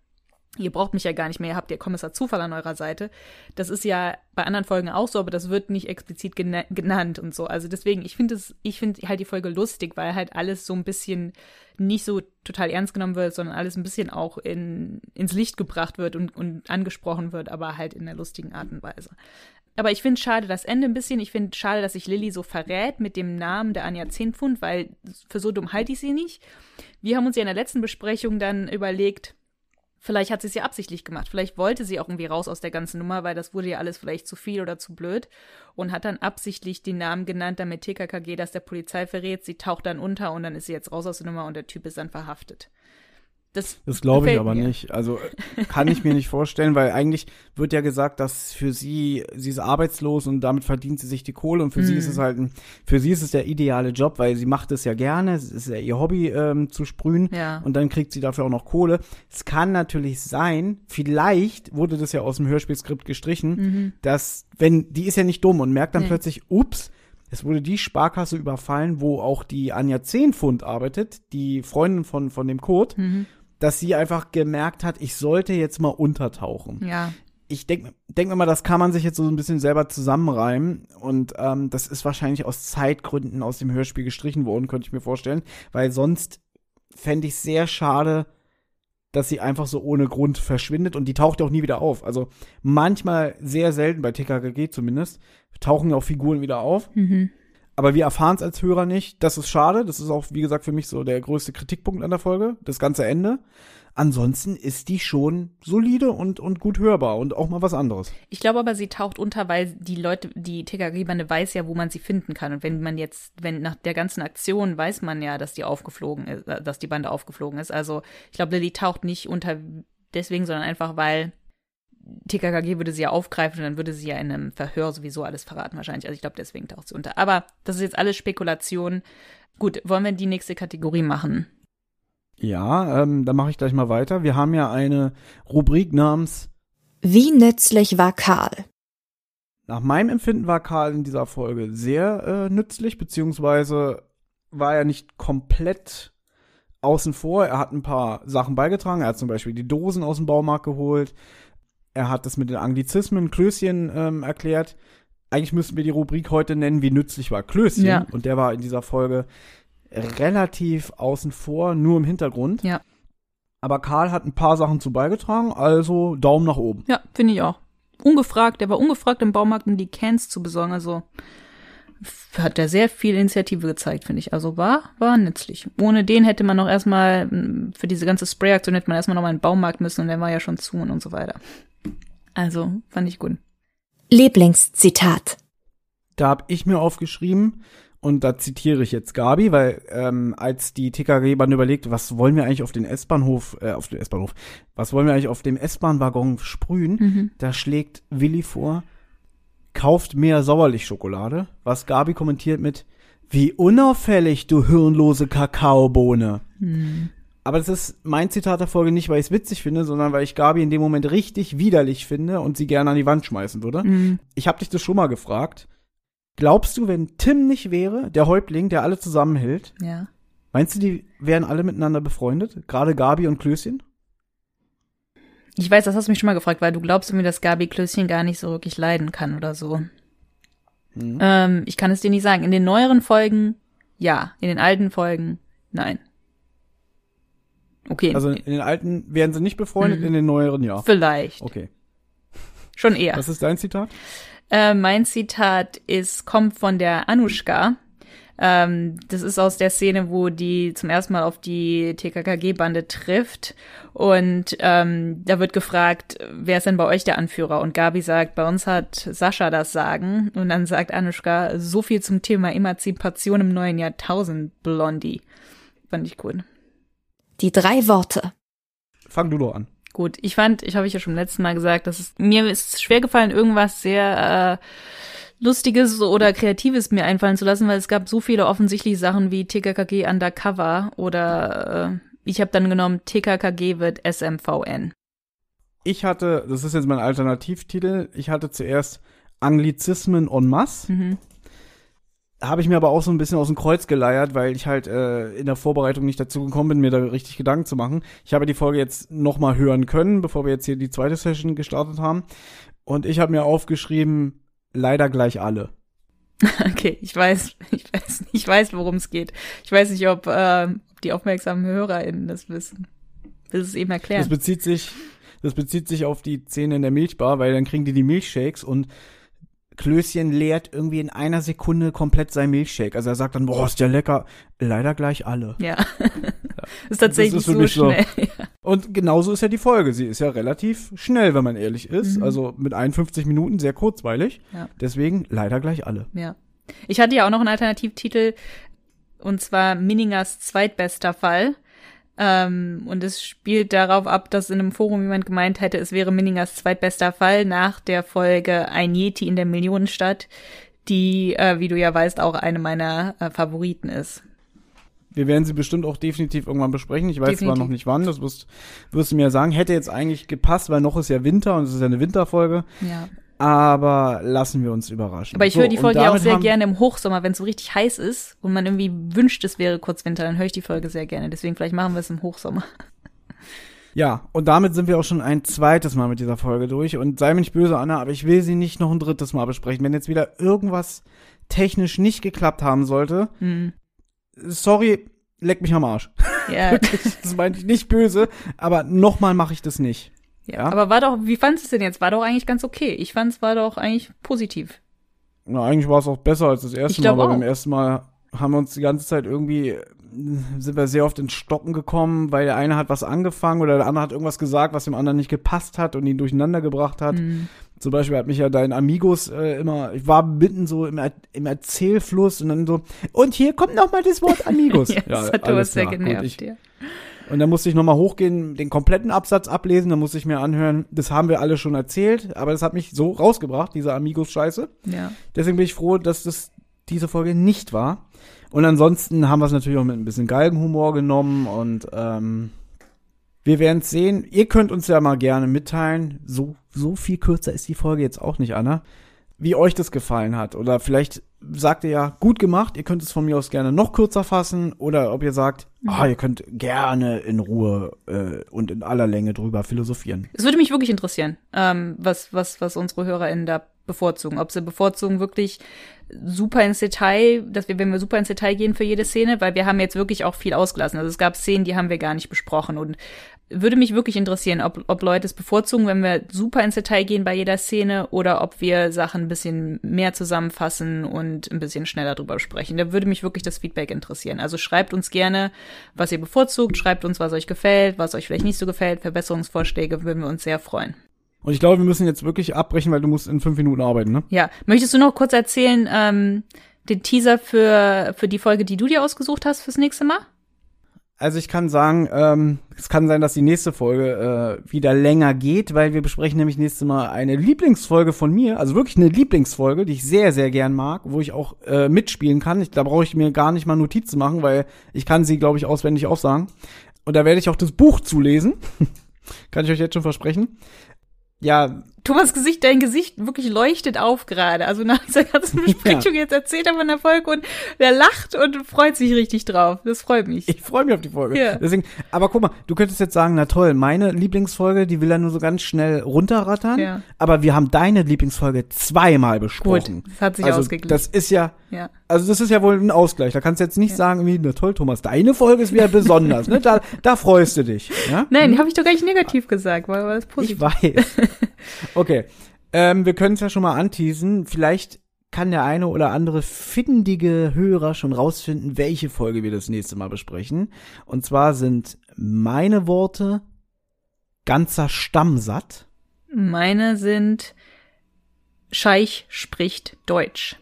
ihr braucht mich ja gar nicht mehr, ihr habt ja Kommissar Zufall an eurer Seite. Das ist ja bei anderen Folgen auch so, aber das wird nicht explizit gena genannt und so. Also deswegen, ich finde es, ich finde halt die Folge lustig, weil halt alles so ein bisschen nicht so total ernst genommen wird, sondern alles ein bisschen auch in, ins Licht gebracht wird und, und angesprochen wird, aber halt in einer lustigen Art und Weise. Aber ich finde schade das Ende ein bisschen. Ich finde schade, dass sich Lilly so verrät mit dem Namen der Anja Zehnpfund, weil für so dumm halte ich sie nicht. Wir haben uns ja in der letzten Besprechung dann überlegt, vielleicht hat sie es ja absichtlich gemacht. Vielleicht wollte sie auch irgendwie raus aus der ganzen Nummer, weil das wurde ja alles vielleicht zu viel oder zu blöd und hat dann absichtlich den Namen genannt, damit TKKG das der Polizei verrät. Sie taucht dann unter und dann ist sie jetzt raus aus der Nummer und der Typ ist dann verhaftet. Das, Das glaube ich aber mir. nicht. Also kann ich mir nicht vorstellen, weil eigentlich wird ja gesagt, dass für sie, sie ist arbeitslos und damit verdient sie sich die Kohle und für sie Mhm. ist es halt ein, für sie ist es der ideale Job, weil sie macht es ja gerne, es ist ja ihr Hobby ähm, zu sprühen Ja. und dann kriegt sie dafür auch noch Kohle. Es kann natürlich sein, vielleicht wurde das ja aus dem Hörspielskript gestrichen, dass, wenn, die ist ja nicht dumm und merkt dann Nee. plötzlich, ups, es wurde die Sparkasse überfallen, wo auch die Anja Zehnpfund arbeitet, die Freundin von, von dem Code Mhm. Dass sie einfach gemerkt hat, ich sollte jetzt mal untertauchen. Ja. Ich denke denk mir mal, das kann man sich jetzt so ein bisschen selber zusammenreimen und ähm, das ist wahrscheinlich aus Zeitgründen aus dem Hörspiel gestrichen worden, könnte ich mir vorstellen, weil sonst fände ich sehr schade, dass sie einfach so ohne Grund verschwindet und die taucht ja auch nie wieder auf. Also manchmal, sehr selten, bei TKKG zumindest, tauchen ja auch Figuren wieder auf. Mhm. Aber wir erfahren es als Hörer nicht. Das ist schade. Das ist auch, wie gesagt, für mich so der größte Kritikpunkt an der Folge. Das ganze Ende. Ansonsten ist die schon solide und, und gut hörbar und auch mal was anderes. Ich glaube aber, sie taucht unter, weil die Leute, die TKG-Bande weiß ja, wo man sie finden kann. Und wenn man jetzt, wenn nach der ganzen Aktion weiß man ja, dass die aufgeflogen ist, äh, dass die Bande aufgeflogen ist. Also ich glaube, Lilly taucht nicht unter deswegen, sondern einfach, weil TKKG würde sie ja aufgreifen und dann würde sie ja in einem Verhör sowieso alles verraten wahrscheinlich. Also ich glaube, deswegen taucht sie unter. Aber das ist jetzt alles Spekulation. Gut, wollen wir die nächste Kategorie machen? Ja, ähm, dann mache ich gleich mal weiter. Wir haben ja eine Rubrik namens Wie nützlich war Karl? Nach meinem Empfinden war Karl in dieser Folge sehr äh, nützlich, beziehungsweise war er nicht komplett außen vor. Er hat ein paar Sachen beigetragen. Er hat zum Beispiel die Dosen aus dem Baumarkt geholt. Er hat das mit den Anglizismen Klößchen ähm, erklärt. Eigentlich müssten wir die Rubrik heute nennen, wie nützlich war Klößchen. Ja. Und der war in dieser Folge relativ außen vor, nur im Hintergrund. Ja. Aber Karl hat ein paar Sachen zu beigetragen, also Daumen nach oben. Ja, finde ich auch. Ungefragt, der war ungefragt im Baumarkt, um die Cans zu besorgen. Also hat er sehr viel Initiative gezeigt, finde ich. Also war, war nützlich. Ohne den hätte man noch erstmal, für diese ganze Sprayaktion hätte man erstmal noch mal in den Baumarkt müssen und der war ja schon zu und, und so weiter. Also, fand ich gut. Lieblingszitat. Da habe ich mir aufgeschrieben, und da zitiere ich jetzt Gabi, weil ähm, als die TKG-Bahn überlegt, was wollen wir eigentlich auf den S-Bahnhof, äh, auf den S-Bahnhof, was wollen wir eigentlich auf dem S-Bahn-Waggon sprühen, Mhm. da schlägt Willi vor, kauft mehr Sauerlichtschokolade, was Gabi kommentiert mit, wie unauffällig, du hirnlose Kakaobohne. Hm. Aber das ist mein Zitat der Folge nicht, weil ich es witzig finde, sondern weil ich Gabi in dem Moment richtig widerlich finde und sie gerne an die Wand schmeißen würde. Mhm. Ich habe dich das schon mal gefragt. Glaubst du, wenn Tim nicht wäre, der Häuptling, der alle zusammenhält, Ja. meinst du, die wären alle miteinander befreundet? Gerade Gabi und Klößchen? Ich weiß, das hast du mich schon mal gefragt, weil du glaubst irgendwie, dass Gabi Klößchen gar nicht so wirklich leiden kann oder so. Mhm. Ähm, ich kann es dir nicht sagen. In den neueren Folgen, ja. In den alten Folgen, nein. Okay, Also in den alten wären sie nicht befreundet, Mhm. in den neueren ja. vielleicht. Okay. Schon eher. Was ist dein Zitat? Äh, mein Zitat ist, kommt von der Anushka. Ähm, das ist aus der Szene, wo die zum ersten Mal auf die TKKG-Bande trifft. Und ähm, da wird gefragt, wer ist denn bei euch der Anführer? Und Gabi sagt, bei uns hat Sascha das Sagen. Und dann sagt Anushka, so viel zum Thema Emanzipation im neuen Jahrtausend, Blondie. Fand ich cool. Die drei Worte. Fang du doch an. Gut, ich fand, ich habe ich ja schon letzten Mal gesagt, dass es mir ist schwer gefallen, irgendwas sehr äh, Lustiges oder Kreatives mir einfallen zu lassen, weil es gab so viele offensichtliche Sachen wie TKKG Undercover oder äh, ich habe dann genommen TKKG wird SMVN. Ich hatte, das ist jetzt mein Alternativtitel, ich hatte zuerst Anglizismen en masse. Mhm. Habe ich mir aber auch so ein bisschen aus dem Kreuz geleiert, weil ich halt äh, in der Vorbereitung nicht dazu gekommen bin, mir da richtig Gedanken zu machen. Ich habe die Folge jetzt noch mal hören können, bevor wir jetzt hier die zweite Session gestartet haben. Und ich habe mir aufgeschrieben, leider gleich alle. Okay, ich weiß, ich weiß, ich weiß, worum es geht. Ich weiß nicht, ob, äh, die aufmerksamen HörerInnen das wissen. Willst du es eben Das erklären? bezieht sich, das bezieht sich auf die Szene in der Milchbar, weil dann kriegen die die Milchshakes und Klößchen leert irgendwie in einer Sekunde komplett sein Milchshake. Also er sagt dann, boah, ist ja lecker. Leider gleich alle. Ja. ist tatsächlich Das ist so mich so. schnell. Und genauso ist ja die Folge. Sie ist ja relativ schnell, wenn man ehrlich ist. Mhm. Also mit 51 Minuten sehr kurzweilig. Ja. Deswegen leider gleich alle. Ja. Ich hatte ja auch noch einen Alternativtitel, und zwar Minningers zweitbester Fall. Ähm, und es spielt darauf ab, dass in einem Forum jemand gemeint hätte, es wäre Minningers zweitbester Fall nach der Folge Ein Yeti in der Millionenstadt, die, äh, wie du ja weißt, auch eine meiner äh, Favoriten ist. Wir werden sie bestimmt auch definitiv irgendwann besprechen. Ich weiß zwar Definitiv. noch nicht wann, das wirst, wirst du mir sagen. Hätte jetzt eigentlich gepasst, weil noch ist ja Winter und es ist ja eine Winterfolge. Ja. Aber lassen wir uns überraschen. Aber ich So, höre die Folge ja auch sehr gerne im Hochsommer, wenn es so richtig heiß ist und man irgendwie wünscht, es wäre kurz Winter, dann höre ich die Folge sehr gerne. Deswegen vielleicht machen wir es im Hochsommer. Ja, und damit sind wir auch schon ein zweites Mal mit dieser Folge durch. Und sei mir nicht böse, Anna, aber ich will sie nicht noch ein drittes Mal besprechen. Wenn jetzt wieder irgendwas technisch nicht geklappt haben sollte, Hm. sorry, leck mich am Arsch. Ja. das meine ich nicht böse, aber nochmal mache ich das nicht. Ja, Ja. aber war doch, wie fandest du es denn jetzt? War doch eigentlich ganz okay. Ich fand es war doch eigentlich positiv. Na, eigentlich war es auch besser als das erste Ich Mal, weil beim ersten Mal haben wir uns die ganze Zeit irgendwie, sind wir sehr oft ins Stocken gekommen, weil der eine hat was angefangen oder der andere hat irgendwas gesagt, was dem anderen nicht gepasst hat und ihn durcheinander gebracht hat. Hm. Zum Beispiel hat mich ja dein Amigos äh, immer, ich war mitten so im, Er im Erzählfluss und dann so, und hier kommt noch mal das Wort Amigos. Ja, das hat alles was sehr klar. Gut, genervt, ich, ja. Und dann musste ich nochmal hochgehen, den kompletten Absatz ablesen, dann musste ich mir anhören, das haben wir alle schon erzählt, aber das hat mich so rausgebracht, diese Amigos-Scheiße. Ja. Deswegen bin ich froh, dass das diese Folge nicht war. Und ansonsten haben wir es natürlich auch mit ein bisschen Galgenhumor genommen und ähm, wir werden es sehen. Ihr könnt uns ja mal gerne mitteilen. So, so viel kürzer ist die Folge jetzt auch nicht, Anna. Wie euch das gefallen hat. Oder vielleicht sagt ihr ja, gut gemacht, ihr könnt es von mir aus gerne noch kürzer fassen. Oder ob ihr sagt, ah, ihr könnt gerne in Ruhe äh, und in aller Länge drüber philosophieren. Es würde mich wirklich interessieren, ähm, was, was, was unsere HörerInnen da bevorzugen. Ob sie bevorzugen wirklich super ins Detail, dass wir, wenn wir super ins Detail gehen für jede Szene, weil wir haben jetzt wirklich auch viel ausgelassen. Also es gab Szenen, die haben wir gar nicht besprochen und würde mich wirklich interessieren, ob, ob Leute es bevorzugen, wenn wir super ins Detail gehen bei jeder Szene oder ob wir Sachen ein bisschen mehr zusammenfassen und ein bisschen schneller drüber sprechen. Da würde mich wirklich das Feedback interessieren. Also schreibt uns gerne, was ihr bevorzugt, schreibt uns, was euch gefällt, was euch vielleicht nicht so gefällt, Verbesserungsvorschläge, würden wir uns sehr freuen. Und ich glaube, wir müssen jetzt wirklich abbrechen, weil du musst in fünf Minuten arbeiten, ne? Ja, möchtest du noch kurz erzählen, ähm, den Teaser für, für die Folge, die du dir ausgesucht hast fürs nächste Mal? Also ich kann sagen, ähm, es kann sein, dass die nächste Folge äh, wieder länger geht, weil wir besprechen nämlich nächstes Mal eine Lieblingsfolge von mir, also wirklich eine Lieblingsfolge, die ich sehr, sehr gern mag, wo ich auch äh, mitspielen kann. Ich, da brauche ich mir gar nicht mal Notizen machen, weil ich kann sie, glaube ich, auswendig aufsagen. Und da werde ich auch das Buch zulesen. kann ich euch jetzt schon versprechen. Ja, Thomas Gesicht, dein Gesicht wirklich leuchtet auf gerade. Also nach dieser ganzen Besprechung jetzt erzählt er von der Folge und er lacht und freut sich richtig drauf. Das freut mich. Ich freue mich auf die Folge. Ja. Deswegen, aber guck mal, du könntest jetzt sagen, na toll, meine Lieblingsfolge, die will er nur so ganz schnell runterrattern. Ja. Aber wir haben deine Lieblingsfolge zweimal besprochen. Gut, das hat sich also, ausgeglichen. Das ist ja, Ja. also das ist ja wohl ein Ausgleich. Da kannst du jetzt nicht sagen, wie, na toll, Thomas, deine Folge ist wieder besonders. ne? da, da freust du dich. Ja? Nein, die habe ich doch gar nicht negativ gesagt, weil war das positiv. Ich weiß. Okay. Ähm, wir können es ja schon mal anteasen. Vielleicht kann der eine oder andere findige Hörer schon rausfinden, welche Folge wir das nächste Mal besprechen. Und zwar sind meine Worte ganzer Stamm satt. Meine sind Scheich spricht Deutsch.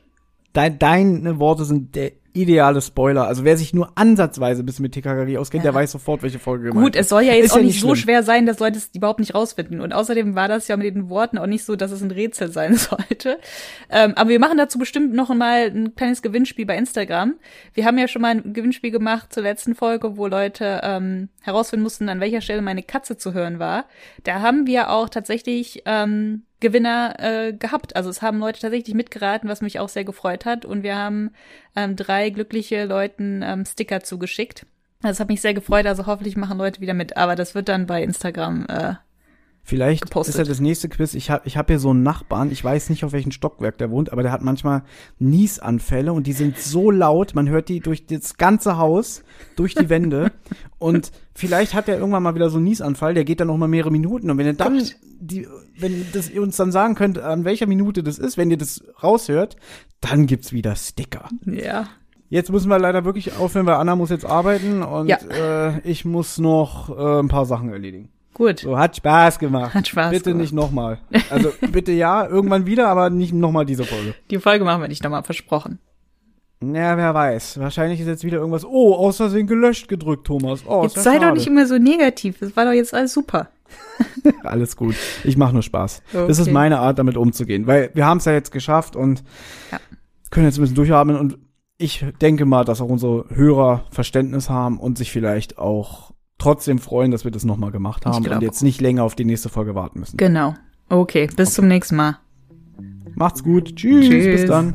Dein, deine Worte sind der ideale Spoiler. Also wer sich nur ansatzweise ein bisschen mit TKKG auskennt, der weiß sofort, welche Folge gemeint Gut, es soll ja jetzt Ist auch ja nicht nicht so schlimm. schwer sein, dass Leute es überhaupt nicht rausfinden. Und außerdem war das ja mit den Worten auch nicht so, dass es ein Rätsel sein sollte. Ähm, aber wir machen dazu bestimmt noch mal ein kleines Gewinnspiel bei Instagram. Wir haben ja schon mal ein Gewinnspiel gemacht zur letzten Folge, wo Leute ähm, herausfinden mussten, an welcher Stelle meine Katze zu hören war. Da haben wir auch tatsächlich ähm, Gewinner äh, gehabt. Also es haben Leute tatsächlich mitgeraten, was mich auch sehr gefreut hat. Und wir haben ähm, drei glückliche Leuten ähm, Sticker zugeschickt. Das hat mich sehr gefreut. Also hoffentlich machen Leute wieder mit. Aber das wird dann bei Instagram. Äh, Vielleicht gepostet. ist ja das nächste Quiz. Ich habe ich hab hier so einen Nachbarn, ich weiß nicht, auf welchem Stockwerk der wohnt, aber der hat manchmal Niesanfälle und die sind so laut, man hört die durch das ganze Haus, durch die Wände. und vielleicht hat er irgendwann mal wieder so einen Niesanfall, der geht dann noch mal mehrere Minuten. Und wenn ihr dann die, wenn das ihr uns dann sagen könnt, an welcher Minute das ist, wenn ihr das raushört, dann gibt's wieder Sticker. ja. Jetzt müssen wir leider wirklich aufhören, weil Anna muss jetzt arbeiten und Ja. äh, ich muss noch äh, ein paar Sachen erledigen. Gut. So, hat Spaß gemacht. Hat Spaß Bitte gemacht. nicht nochmal. Also bitte ja, irgendwann wieder, aber nicht nochmal diese Folge. Die Folge machen wir nicht nochmal, versprochen. Ja, wer weiß. Wahrscheinlich ist jetzt wieder irgendwas. Oh, aus Versehen gelöscht gedrückt, Thomas. Oh, Jetzt sei doch schade. nicht immer so negativ. Das war doch jetzt alles super. Alles gut. Ich mache nur Spaß. Das ist Okay. meine Art, damit umzugehen. Weil wir haben es ja jetzt geschafft und Ja. können jetzt ein bisschen durchatmen. Und ich denke mal, dass auch unsere Hörer Verständnis haben und sich vielleicht auch trotzdem freuen, dass wir das nochmal gemacht haben und jetzt nicht länger auf die nächste Folge warten müssen. Genau. Okay, bis zum nächsten Mal. Macht's gut. Tschüss. Tschüss. Bis dann.